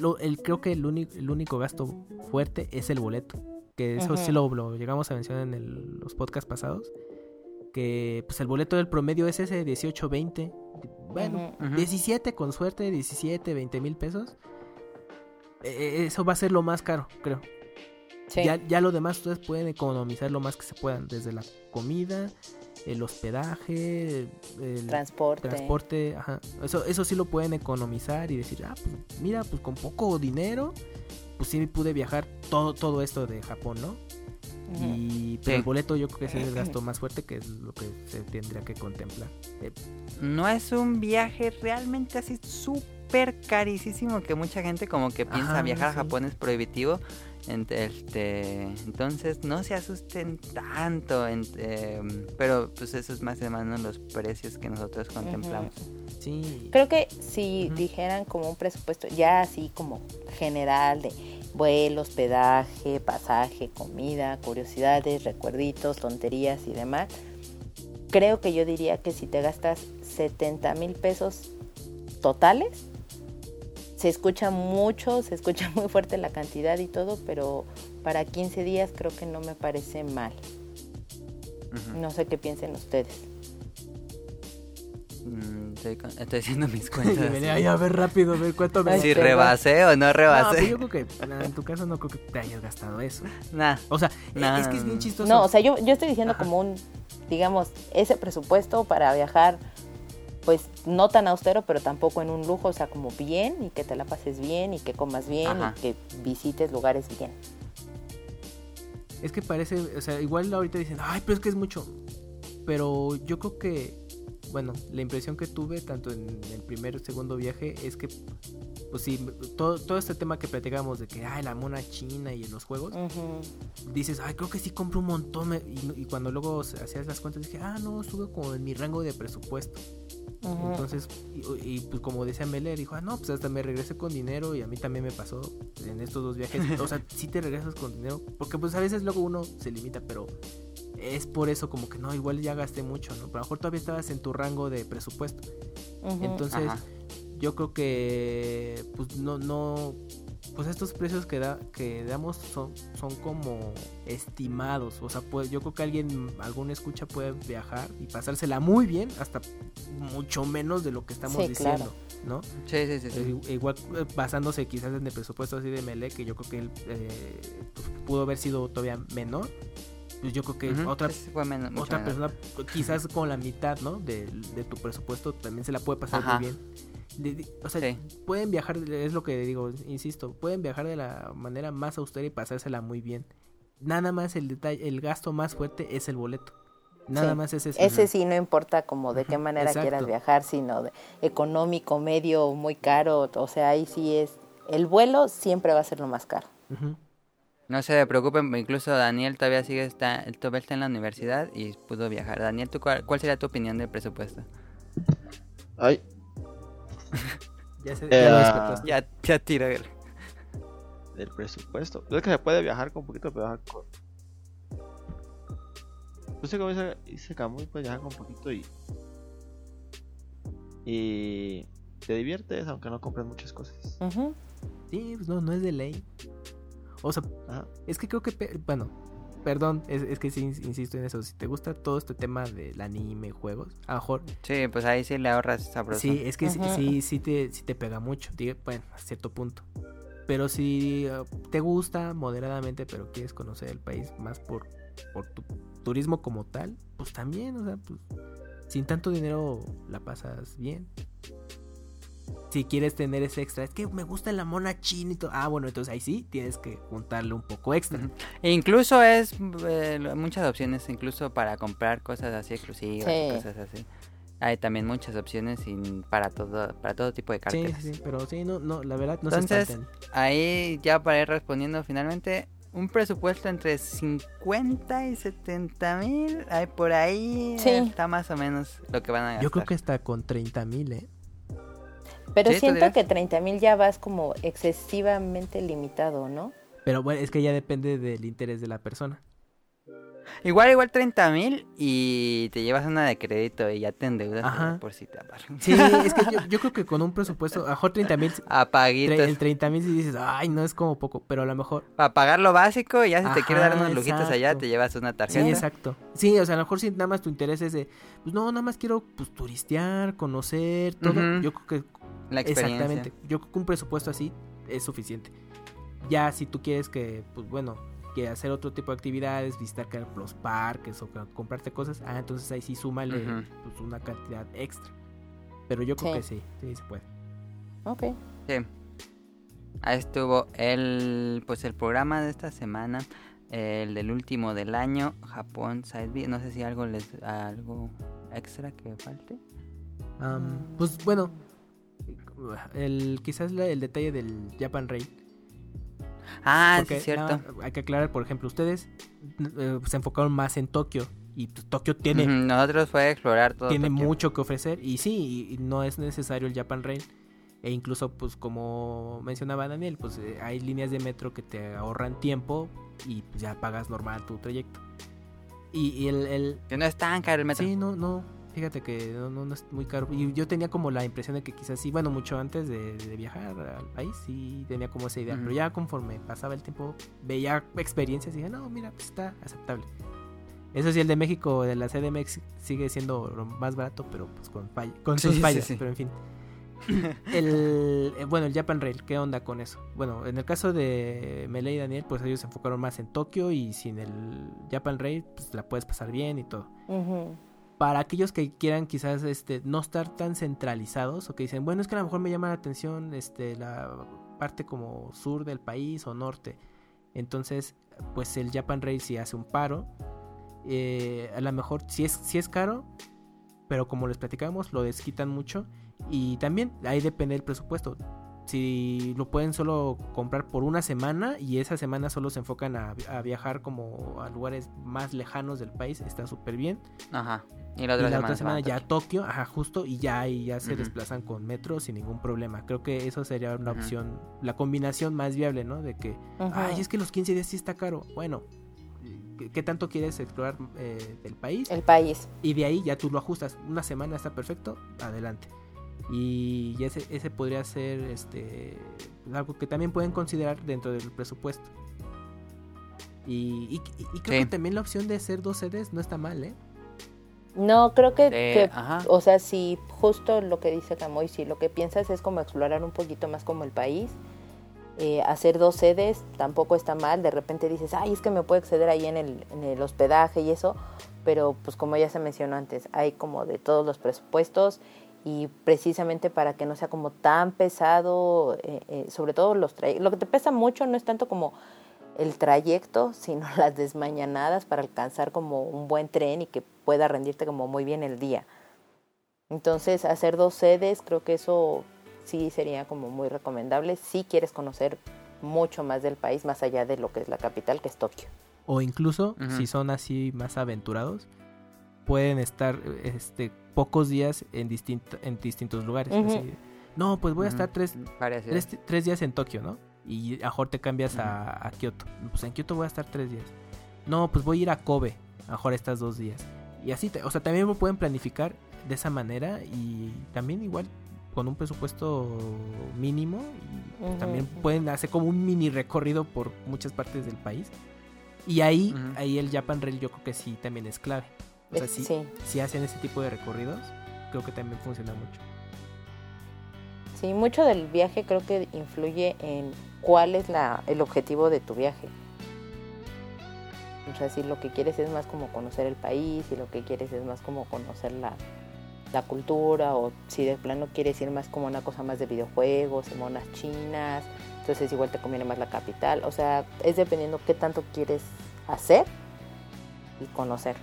Lo, el, creo que el, único el único gasto fuerte es el boleto. Que eso sí lo, lo llegamos a mencionar en el- los podcasts pasados. Que pues el boleto del promedio es ese 18, 20. Bueno, Ujú. Ujú. 17 con suerte, 17, 20 mil pesos. Eh, eso va a ser lo más caro, creo. Sí. Ya, ya lo demás ustedes pueden economizar lo más que se puedan, desde la comida, el hospedaje, el Transporte. transporte, ajá. Eso, eso sí lo pueden economizar y decir, ah, pues mira, pues con poco dinero, pues sí pude viajar todo, todo esto de Japón, ¿no? Y pero Sí. el boleto yo creo que ese es el gasto más fuerte que es lo que se tendría que contemplar. Eh, No es un viaje realmente así súper carísimo que mucha gente como que piensa Ajá, viajar a. Japón es prohibitivo. Este, entonces no se asusten tanto, em, pero pues eso es más o menos los precios que nosotros contemplamos. sí. Creo que si dijeran como un presupuesto ya así como general de vuelo, hospedaje, pasaje, comida, curiosidades, recuerditos, tonterías y demás, creo que yo diría que si te gastas 70 mil pesos totales, se escucha mucho, se escucha muy fuerte la cantidad y todo, pero para 15 días creo que no me parece mal. No sé qué piensen ustedes. Mm, estoy, con- estoy haciendo mis cuentas. a ver rápido, a ver cuánto me... Si rebasé o no No, rebasé. pero yo creo que nah, en tu caso no creo que te hayas gastado eso. Nah. O sea, No. es que es bien chistoso. No, o sea, yo, yo estoy diciendo Ajá. como un, digamos, ese presupuesto para viajar, pues no tan austero, pero tampoco en un lujo, o sea, como bien y que te la pases bien y que comas bien Ajá. y que visites lugares bien. Es que parece, o sea, igual ahorita dicen, ay, pero es que es mucho. Pero yo creo que, bueno, la impresión que tuve tanto en el primer o segundo viaje es que, pues sí, todo, todo este tema que platicamos de que, ay, la mona china y en los juegos, dices, ay, creo que sí compro un montón. Y, y cuando luego hacías las cuentas, dije, ah, no, estuve como en mi rango de presupuesto. Entonces, y, y, pues como decía Mele, dijo, ah, no, pues hasta me regresé con dinero y a mí también me pasó en estos dos viajes. o sea, sí te regresas con dinero, porque pues a veces luego uno se limita, pero es por eso como que no, igual ya gasté mucho, ¿no? Pero a lo mejor todavía estabas en tu rango de presupuesto. Entonces, Ajá. Yo creo que pues no, no, pues estos precios que da, que damos son, son como estimados. O sea, pues yo creo que alguien, algún escucha puede viajar y pasársela muy bien, hasta mucho menos de lo que estamos Sí, claro. diciendo, ¿no? Sí, sí, sí. sí. Eh, Igual eh, basándose quizás en el presupuesto así de Mele, que yo creo que él eh, pues, pudo haber sido todavía menor. Pues yo creo que otra sí, fue menos- otra menos. persona, quizás con la mitad, ¿no? De, de tu presupuesto también se la puede pasar Ajá. muy bien. De- o sea, Sí. pueden viajar, es lo que digo, insisto, pueden viajar de la manera más austera y pasársela muy bien. Nada más el detalle, el gasto más fuerte es el boleto. Nada Sí. más es ese. Ese sí no importa como de qué manera quieras viajar, sino de económico, medio, muy caro, o sea, ahí sí es, el vuelo siempre va a ser lo más caro. No se preocupen, incluso Daniel todavía sigue, está, todavía está en la universidad y pudo viajar. Daniel, ¿tú cuál, cuál sería tu opinión del presupuesto? Ay, Ya se Eh, ya descartaste. Ya, ya tira. el- del presupuesto. Es que se puede viajar con poquito, pero viajar con. Pues sí, como dice, dice Camuy, puedes viajar con poquito y. Y. Te diviertes, aunque no compres muchas cosas. Sí, pues no, no es de ley. O sea, Ajá. es que creo que, bueno, perdón, es, es que sí ins- insisto en eso. Si te gusta todo este tema del anime, juegos, a lo mejor Sí, pues ahí sí le ahorras sabroso. Sí, es que sí- sí, sí te, sí te pega mucho, bueno, a cierto punto. Pero si eh, te gusta moderadamente, pero quieres conocer el país más por, por tu turismo como tal, pues también, o sea, pues sin tanto dinero la pasas bien. Si quieres tener ese extra, es que me gusta la mona china y todo. Ah, bueno, entonces ahí sí tienes que juntarle un poco extra. E incluso es eh, muchas opciones, incluso para comprar cosas así exclusivas, y Sí. cosas así. Hay también muchas opciones sin- para todo para todo tipo de carteras. sí, sí, pero sí, no, no, la verdad no Entonces, se. Ahí ya para ir respondiendo finalmente, un presupuesto entre 50 y 70 mil, ahí por ahí Sí. está más o menos lo que van a gastar. Yo creo que está con 30 mil, ¿eh? Pero ¿Sí, siento que 30 mil ya vas como excesivamente limitado, ¿no? Pero bueno, es que ya depende del interés de la persona. Igual, igual 30 mil y te llevas una de crédito y ya te endeudas Ajá. por si te apartan. Sí, es que yo, yo creo que con un presupuesto, a lo mejor 30 mil, Apaguitos. el 30 mil si dices, ay, no es como poco, pero a lo mejor, Para pagar lo básico y ya si te quieres dar unos lujitos allá, te llevas una sí, tarjeta. exacto. Sí, o sea, a lo mejor si nada más tu interés es de, pues no, nada más quiero, pues, turistear, conocer, todo. Yo creo que, la experiencia. exactamente, yo creo que un presupuesto así es suficiente. Ya si tú quieres que, pues bueno, que hacer otro tipo de actividades, visitar los parques o que comprarte cosas, ah, entonces ahí sí súmale pues, una cantidad extra. Pero yo creo Sí. que sí, sí se puede. Ok. Sí. Ahí estuvo el pues el programa de esta semana, el del último del año, Japón Side B. No sé si algo les algo extra que falte. Am, pues bueno, el, quizás la- el detalle del Japan Rail. Ah, sí es cierto. hay que aclarar, por ejemplo, ustedes eh, se enfocaron más en Tokio y Tokio tiene, Nosotros fue explorar todo. tiene Tokio. mucho que ofrecer y sí, y, y no es necesario el Japan Rail. E incluso, pues como mencionaba Daniel, pues eh, hay líneas de metro que te ahorran tiempo y pues, ya pagas normal tu trayecto. Y, y el, el, Que no es tan caro el metro. Sí, no, no. Fíjate que no, no, no es muy caro. Y yo tenía como la impresión de que quizás sí, bueno, mucho antes de, de viajar al país, sí tenía como esa idea. Pero ya conforme pasaba el tiempo, veía experiencias y dije, no, mira, pues está aceptable. Eso sí, el de México, de la CDMX, sigue siendo lo más barato, pero pues con, fall- con Sí, sus fallas. sí. Pero en fin. el, eh, bueno, el Japan Rail, ¿qué onda con eso? Bueno, en el caso de Melee y Daniel, pues ellos se enfocaron más en Tokio y sin el Japan Rail, pues la puedes pasar bien y todo Ujú. Para aquellos que quieran quizás este no estar tan centralizados o que dicen, bueno, es que a lo mejor me llama la atención este la parte como sur del país o norte. Entonces, pues el Japan Rail sí hace un paro. Eh, a lo mejor sí es, sí es caro, pero como les platicamos, lo desquitan mucho. Y también ahí depende del presupuesto. Si lo pueden solo comprar por una semana y esa semana solo se enfocan a, a viajar como a lugares más lejanos del país, está súper bien Ajá. Y la y otra la semana, otra semana a ya Tokio. Tokio, ajá, justo, y ya ahí ya se desplazan con metro sin ningún problema. Creo que eso sería una opción, la combinación más viable, ¿no? De que, ay, es que los 15 días sí está caro. Bueno, ¿qué, qué tanto quieres explorar eh, del país? El país. Y de ahí ya tú lo ajustas. Una semana está perfecto, adelante. Y ya ese, ese podría ser este algo que también pueden considerar dentro del presupuesto. Y, y- y creo Sí. que también la opción de hacer dos sedes no está mal, ¿eh? No, creo que, Eh, o sea, si justo lo que dice Camoy, si lo que piensas es como explorar un poquito más como el país, eh, hacer dos sedes tampoco está mal, de repente dices, ay, es que me puedo exceder ahí en el, en el hospedaje y eso, pero pues como ya se mencionó antes, hay como de todos los presupuestos y precisamente para que no sea como tan pesado, eh, eh, sobre todo los trayectos, lo que te pesa mucho no es tanto como el trayecto, sino las desmañanadas para alcanzar como un buen tren y que pueda rendirte como muy bien el día. Entonces, hacer dos sedes, creo que eso sí sería como muy recomendable si quieres conocer mucho más del país, más allá de lo que es la capital, que es Tokio. O incluso, si son así más aventurados, pueden estar este, pocos días en, distinta- en distintos lugares. Así, no, pues voy a estar tres, tres, días en Tokio, ¿no? Y a mejor te cambias a, a Kioto. Pues en Kioto voy a estar tres días. No, pues voy a ir a Kobe. A mejor estas dos días. Y así, te- o sea, también lo pueden planificar de esa manera y también igual con un presupuesto mínimo. Y pues, también pueden hacer como un mini recorrido por muchas partes del país. Y ahí, ahí el Japan Rail yo creo que sí también es clave. O sea, si, sí. si hacen ese tipo de recorridos, creo que también funciona mucho. Sí, mucho del viaje creo que influye en cuál es la, el objetivo de tu viaje. O sea, si lo que quieres es más como conocer el país, si lo que quieres es más como conocer la, la cultura, o si de plano quieres ir más como una cosa más de videojuegos, monas chinas, entonces igual te conviene más la capital. O sea, es dependiendo qué tanto quieres hacer y conocer.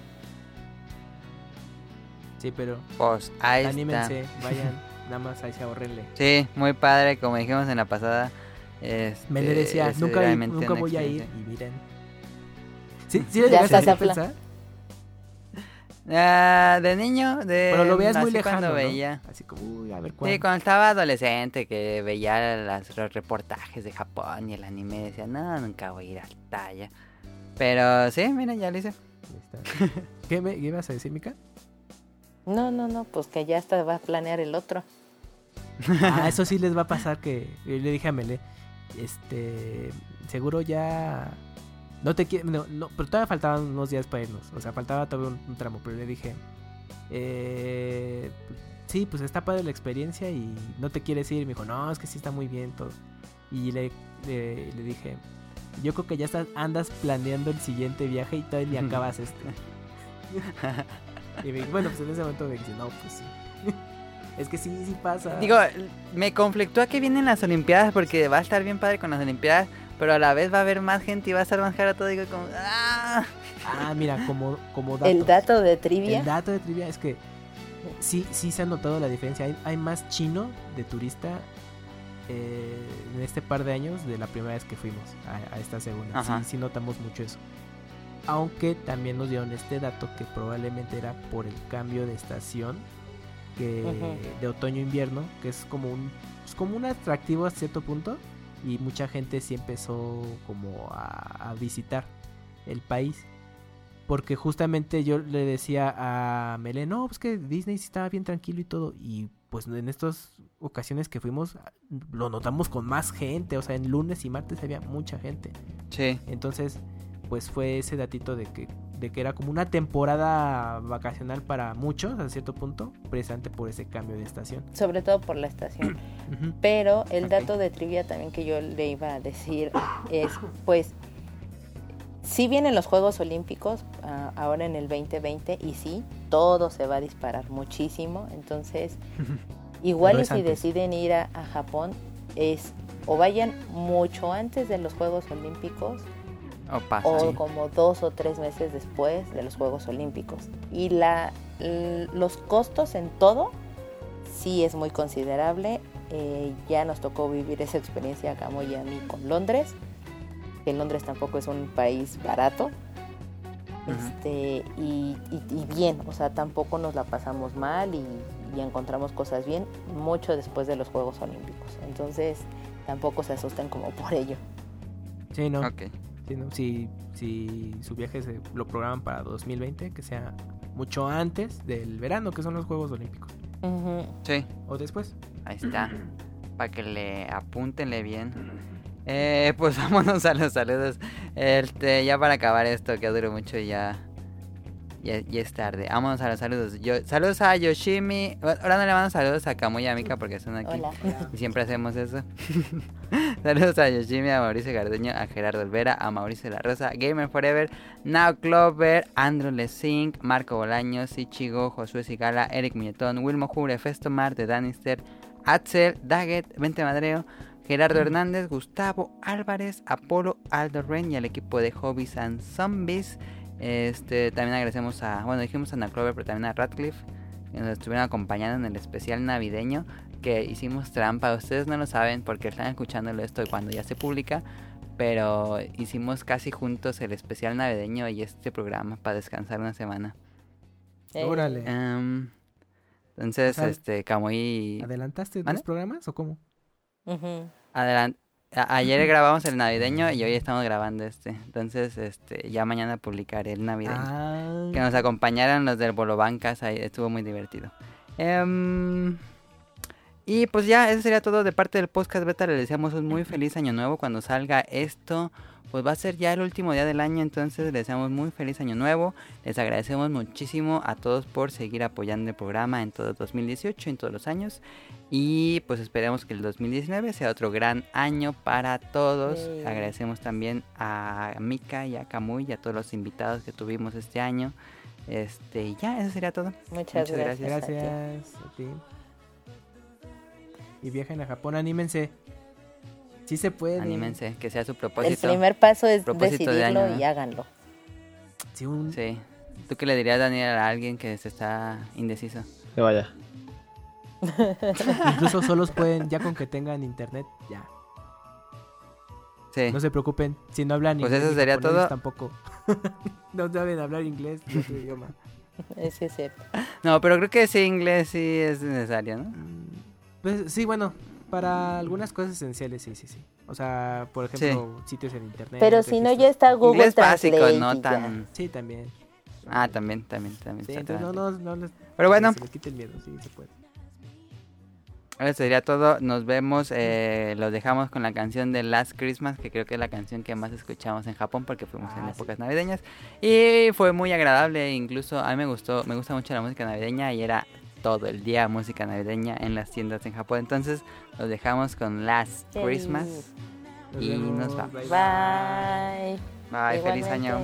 Sí, pero Pues ahí está. anímense, vayan, nada más ahí se ahorrenle. Sí, muy padre, como dijimos en la pasada. Este, Me le decía, es nunca, realmente nunca voy a ir y miren. ¿Sí, sí Ya estás a a pensar? Ah, de niño, de Pero lo veías muy lejano, cuando ¿no? veía. Así como, uy, a ver Sí, cuando estaba adolescente, que veía las- los reportajes de Japón y el anime, decía, no, nunca voy a ir hasta allá. Pero sí, mira, ya lo hice. Ahí está. ¿Qué, me, qué ibas a decir, Mika? No, no, no, pues que ya hasta va a planear el otro. Ah, eso sí les va a pasar que yo le dije a Mele, este, seguro ya no te quiero, no, no, pero todavía faltaban unos días para irnos, o sea, faltaba todavía un, un tramo, pero le dije, eh, sí, pues está padre la experiencia y no te quieres ir, me dijo, no, es que sí está muy bien todo, y le, le, le dije, yo creo que ya estás, andas planeando el siguiente viaje y todavía ni acabas este. y me dijo, bueno, pues en ese momento me dice, no, pues sí. Es que sí, sí pasa. Digo, me conflictúa que vienen las Olimpiadas porque va a estar bien padre con las Olimpiadas, pero a la vez va a haber más gente y va a estar más caro todo. Digo, como, ¡ah! Ah, mira, como, como dato. El dato de trivia. El dato de trivia es que sí, sí se ha notado la diferencia. Hay, hay más chino de turista eh, en este par de años de la primera vez que fuimos a, a esta segunda. Ajá. Sí, sí notamos mucho eso. Aunque también nos dieron este dato que probablemente era por el cambio de estación que de otoño-invierno, que es como un, es como un atractivo a cierto punto y mucha gente sí empezó como a, a visitar el país. Porque justamente yo le decía a Mele, no, pues que Disney sí estaba bien tranquilo y todo. Y pues en estas ocasiones que fuimos, lo notamos con más gente. O sea, en lunes y martes había mucha gente. Sí, Entonces, pues fue ese datito de que, de que era como una temporada vacacional para muchos, a cierto punto, precisamente por ese cambio de estación. Sobre todo por la estación. Pero el dato de trivia también que yo le iba a decir es, pues, sí vienen los Juegos Olímpicos ah, ahora en el 2020 y sí, todo se va a disparar muchísimo. Entonces, igual y si deciden ir a, a Japón, es o vayan mucho antes de los Juegos Olímpicos o pasa. o Sí. como dos o tres meses después de los Juegos Olímpicos. Y la, los costos en todo sí es muy considerable. Eh, ya nos tocó vivir esa experiencia a Camo y a mí con Londres, que Londres tampoco es un país barato. Este, y, y- y bien, o sea, tampoco nos la pasamos mal y, y encontramos cosas bien mucho después de los Juegos Olímpicos. Entonces, tampoco se asusten como por ello. Sí, no. Ok. Si, si su viaje se lo programan para 2020, que sea mucho antes del verano, que son los Juegos Olímpicos. Sí, O después. ahí está. Para que le apúntenle bien. Eh, pues vámonos a los saludos. Este, ya para acabar esto, que dure mucho y ya. Ya, ya es tarde. Vámonos a los saludos. Yo, saludos a Yoshimi. Ahora no le mando saludos a Camu y a Mika porque están aquí. Hola. Y siempre hacemos eso. Saludos a Yoshimi, a Mauricio Gardeño, a Gerardo Olvera, a Mauricio La Rosa, Gamer Forever, Now Clover, Andrew Lesing, Marco Bolaños, Ichigo, Josué Sigala, Eric Muñetón, Wilmo Jure, Festomar, de Danister, Axel, Daggett, Vente Madreo, Gerardo Hernández, Gustavo Álvarez, Apolo, Aldo Ren y al equipo de Hobbies and Zombies. Este, también agradecemos a, bueno, dijimos a Clover, pero también a Radcliffe, que nos estuvieron acompañando en el especial navideño que hicimos trampa. Ustedes no lo saben porque están escuchándolo esto cuando ya se publica. Pero hicimos casi juntos el especial navideño y este programa para descansar una semana. Órale. Em, entonces, O sea, este, Camuy... ¿Adelantaste ¿Mande? dos programas o cómo? ujú. Adelan- a- Ayer grabamos el navideño y hoy estamos grabando este. Entonces, este, ya mañana publicaré el navideño. Ah, Que nos acompañaron los del Bolo Bancas, ahí estuvo muy divertido. Em, y pues ya, eso sería todo de parte del podcast beta. Les deseamos un muy feliz año nuevo. Cuando salga esto, pues va a ser ya el último día del año. Entonces les deseamos muy feliz año nuevo. Les agradecemos muchísimo a todos por seguir apoyando el programa en todo 2018, en todos los años. Y pues esperemos que el 2019 sea otro gran año para todos. Sí. Agradecemos también a Mika y a Kamui y a todos los invitados que tuvimos este año. Este, y ya, eso sería todo. Muchas, Muchas gracias. a ti. Gracias a ti. Y viajen a Japón, anímense. Sí se puede. Anímense, que sea su El propósito. primer paso es Propósito de decidirlo año, ¿no? y háganlo. Sí, un- Sí. ¿Tú qué le dirías, Daniel, a alguien que se está indeciso? Que vaya. Incluso solos pueden, ya con que tengan internet, ya. Sí. No se preocupen, si no hablan Pues inglés. eso ni sería todo. Tampoco. no saben hablar inglés ni otro idioma. Ese es cierto. No, pero creo que sí, inglés sí es necesario, ¿no? Pues sí, bueno, para algunas cosas esenciales, sí, sí, sí. O sea, por ejemplo, sitios en internet. Pero si no, ya está Google inglés Translate. básico, no tan... Sí, también. Ah, también, también, también. Sí, entonces no, no, no les, Pero bueno, se les quite el miedo, sí, se puede. eso sería todo. Nos vemos. Eh, los dejamos con la canción de Last Christmas, que creo que es la canción que más escuchamos en Japón porque fuimos en Ah, sí. épocas navideñas. Y fue muy agradable. Incluso a mí me gustó, me gusta mucho la música navideña y era todo el día música navideña en las tiendas en Japón. Entonces, los dejamos con Last. Christmas. Y nos va. Bye. Bye, feliz año.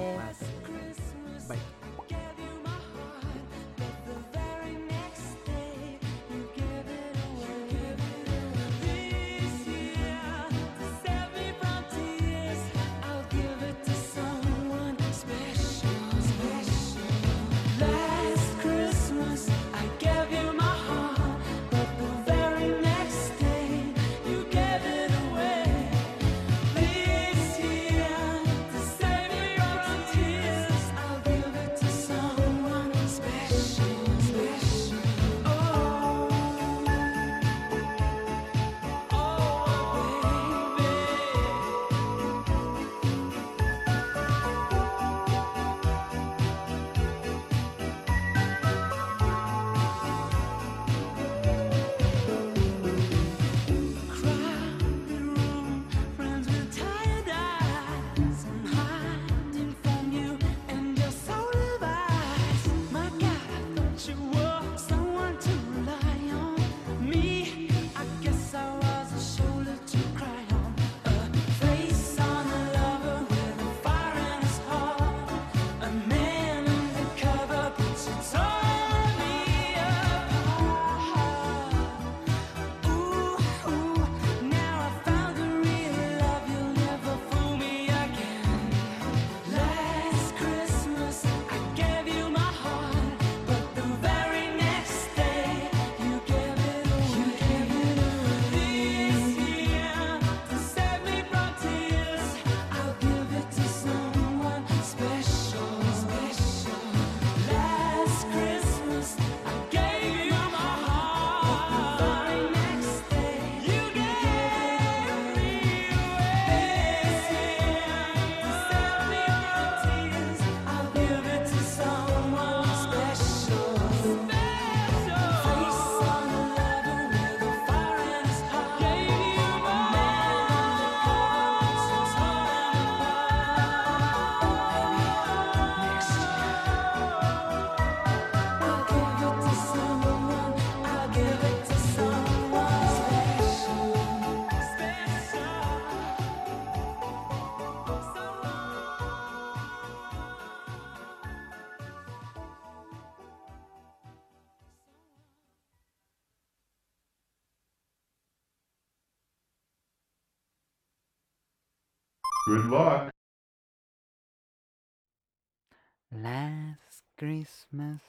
Christmas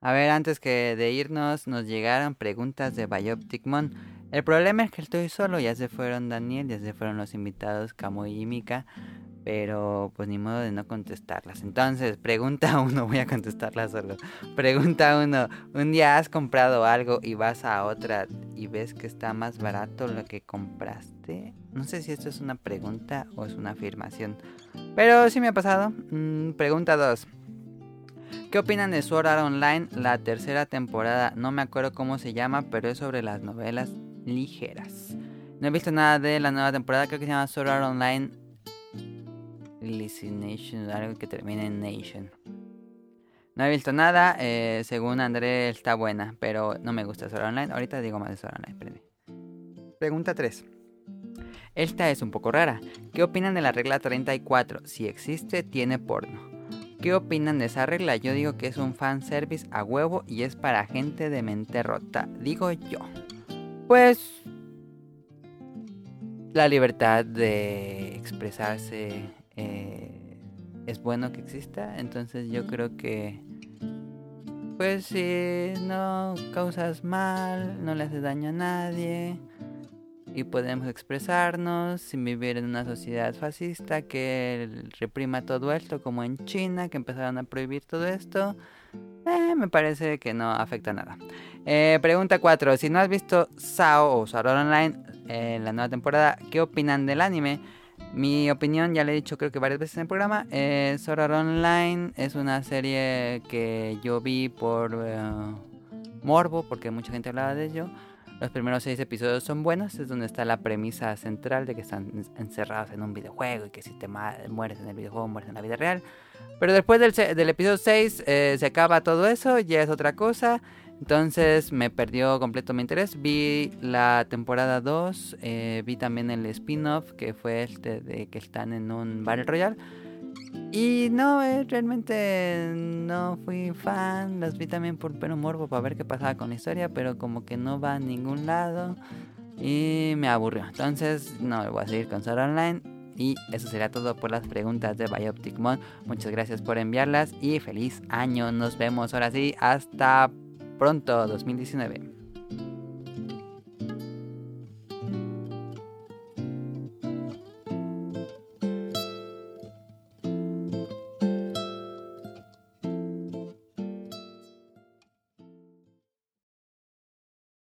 A ver, antes que de irnos, nos llegaron preguntas de Bioptic Mon. El problema es que estoy solo, ya se fueron Daniel, ya se fueron los invitados Kamui y Mika, pero pues ni modo de no contestarlas. Entonces, pregunta uno, voy a contestarla solo. Pregunta uno, un día has comprado algo y vas a otra y ves que está más barato lo que compraste. No sé si esto es una pregunta o es una afirmación, pero sí me ha pasado. Mm, pregunta 2. ¿Qué opinan de Sword Art Online? La tercera temporada, no me acuerdo cómo se llama, pero es sobre las novelas ligeras. No he visto nada de la nueva temporada, creo que se llama Sword Art Online Nation, algo que termine en Nation. No he visto nada, eh, según André está buena, pero no me gusta Sword Art Online. Ahorita digo más de Sword Art Online, espérenme. Pregunta 3. Esta es un poco rara. ¿Qué opinan de la regla 34? Si existe, tiene porno. ¿Qué opinan de esa regla? Yo digo que es un fanservice a huevo y es para gente de mente rota. Digo yo. Pues. La libertad de expresarse eh, es bueno que exista. Entonces yo creo que. Pues si no causas mal, no le haces daño a nadie. Y podemos expresarnos sin vivir en una sociedad fascista que reprima todo esto, como en China, que empezaron a prohibir todo esto. Eh, me parece que no afecta nada. Eh, pregunta 4. Si no has visto Sao o Art Online en la nueva temporada, ¿qué opinan del anime? Mi opinión, ya le he dicho creo que varias veces en el programa, eh, Sword Art Online es una serie que yo vi por eh, morbo, porque mucha gente hablaba de ello. Los primeros seis episodios son buenos, es donde está la premisa central de que están en- encerrados en un videojuego y que si te mueres en el videojuego, mueres en la vida real. Pero después del, del episodio 6 eh, se acaba todo eso, ya es otra cosa. Entonces me perdió completo mi interés. Vi la temporada 2, eh, vi también el spin-off que fue este de que están en un Battle Royale. Y no, eh, realmente no fui fan. Las vi también por pelo morbo para ver qué pasaba con la historia, pero como que no va a ningún lado. Y me aburrió. Entonces no voy a seguir con Sword Art Online. Y eso será todo por las preguntas de Bioptic Mon. Muchas gracias por enviarlas y feliz año. Nos vemos ahora sí. Hasta pronto, 2019.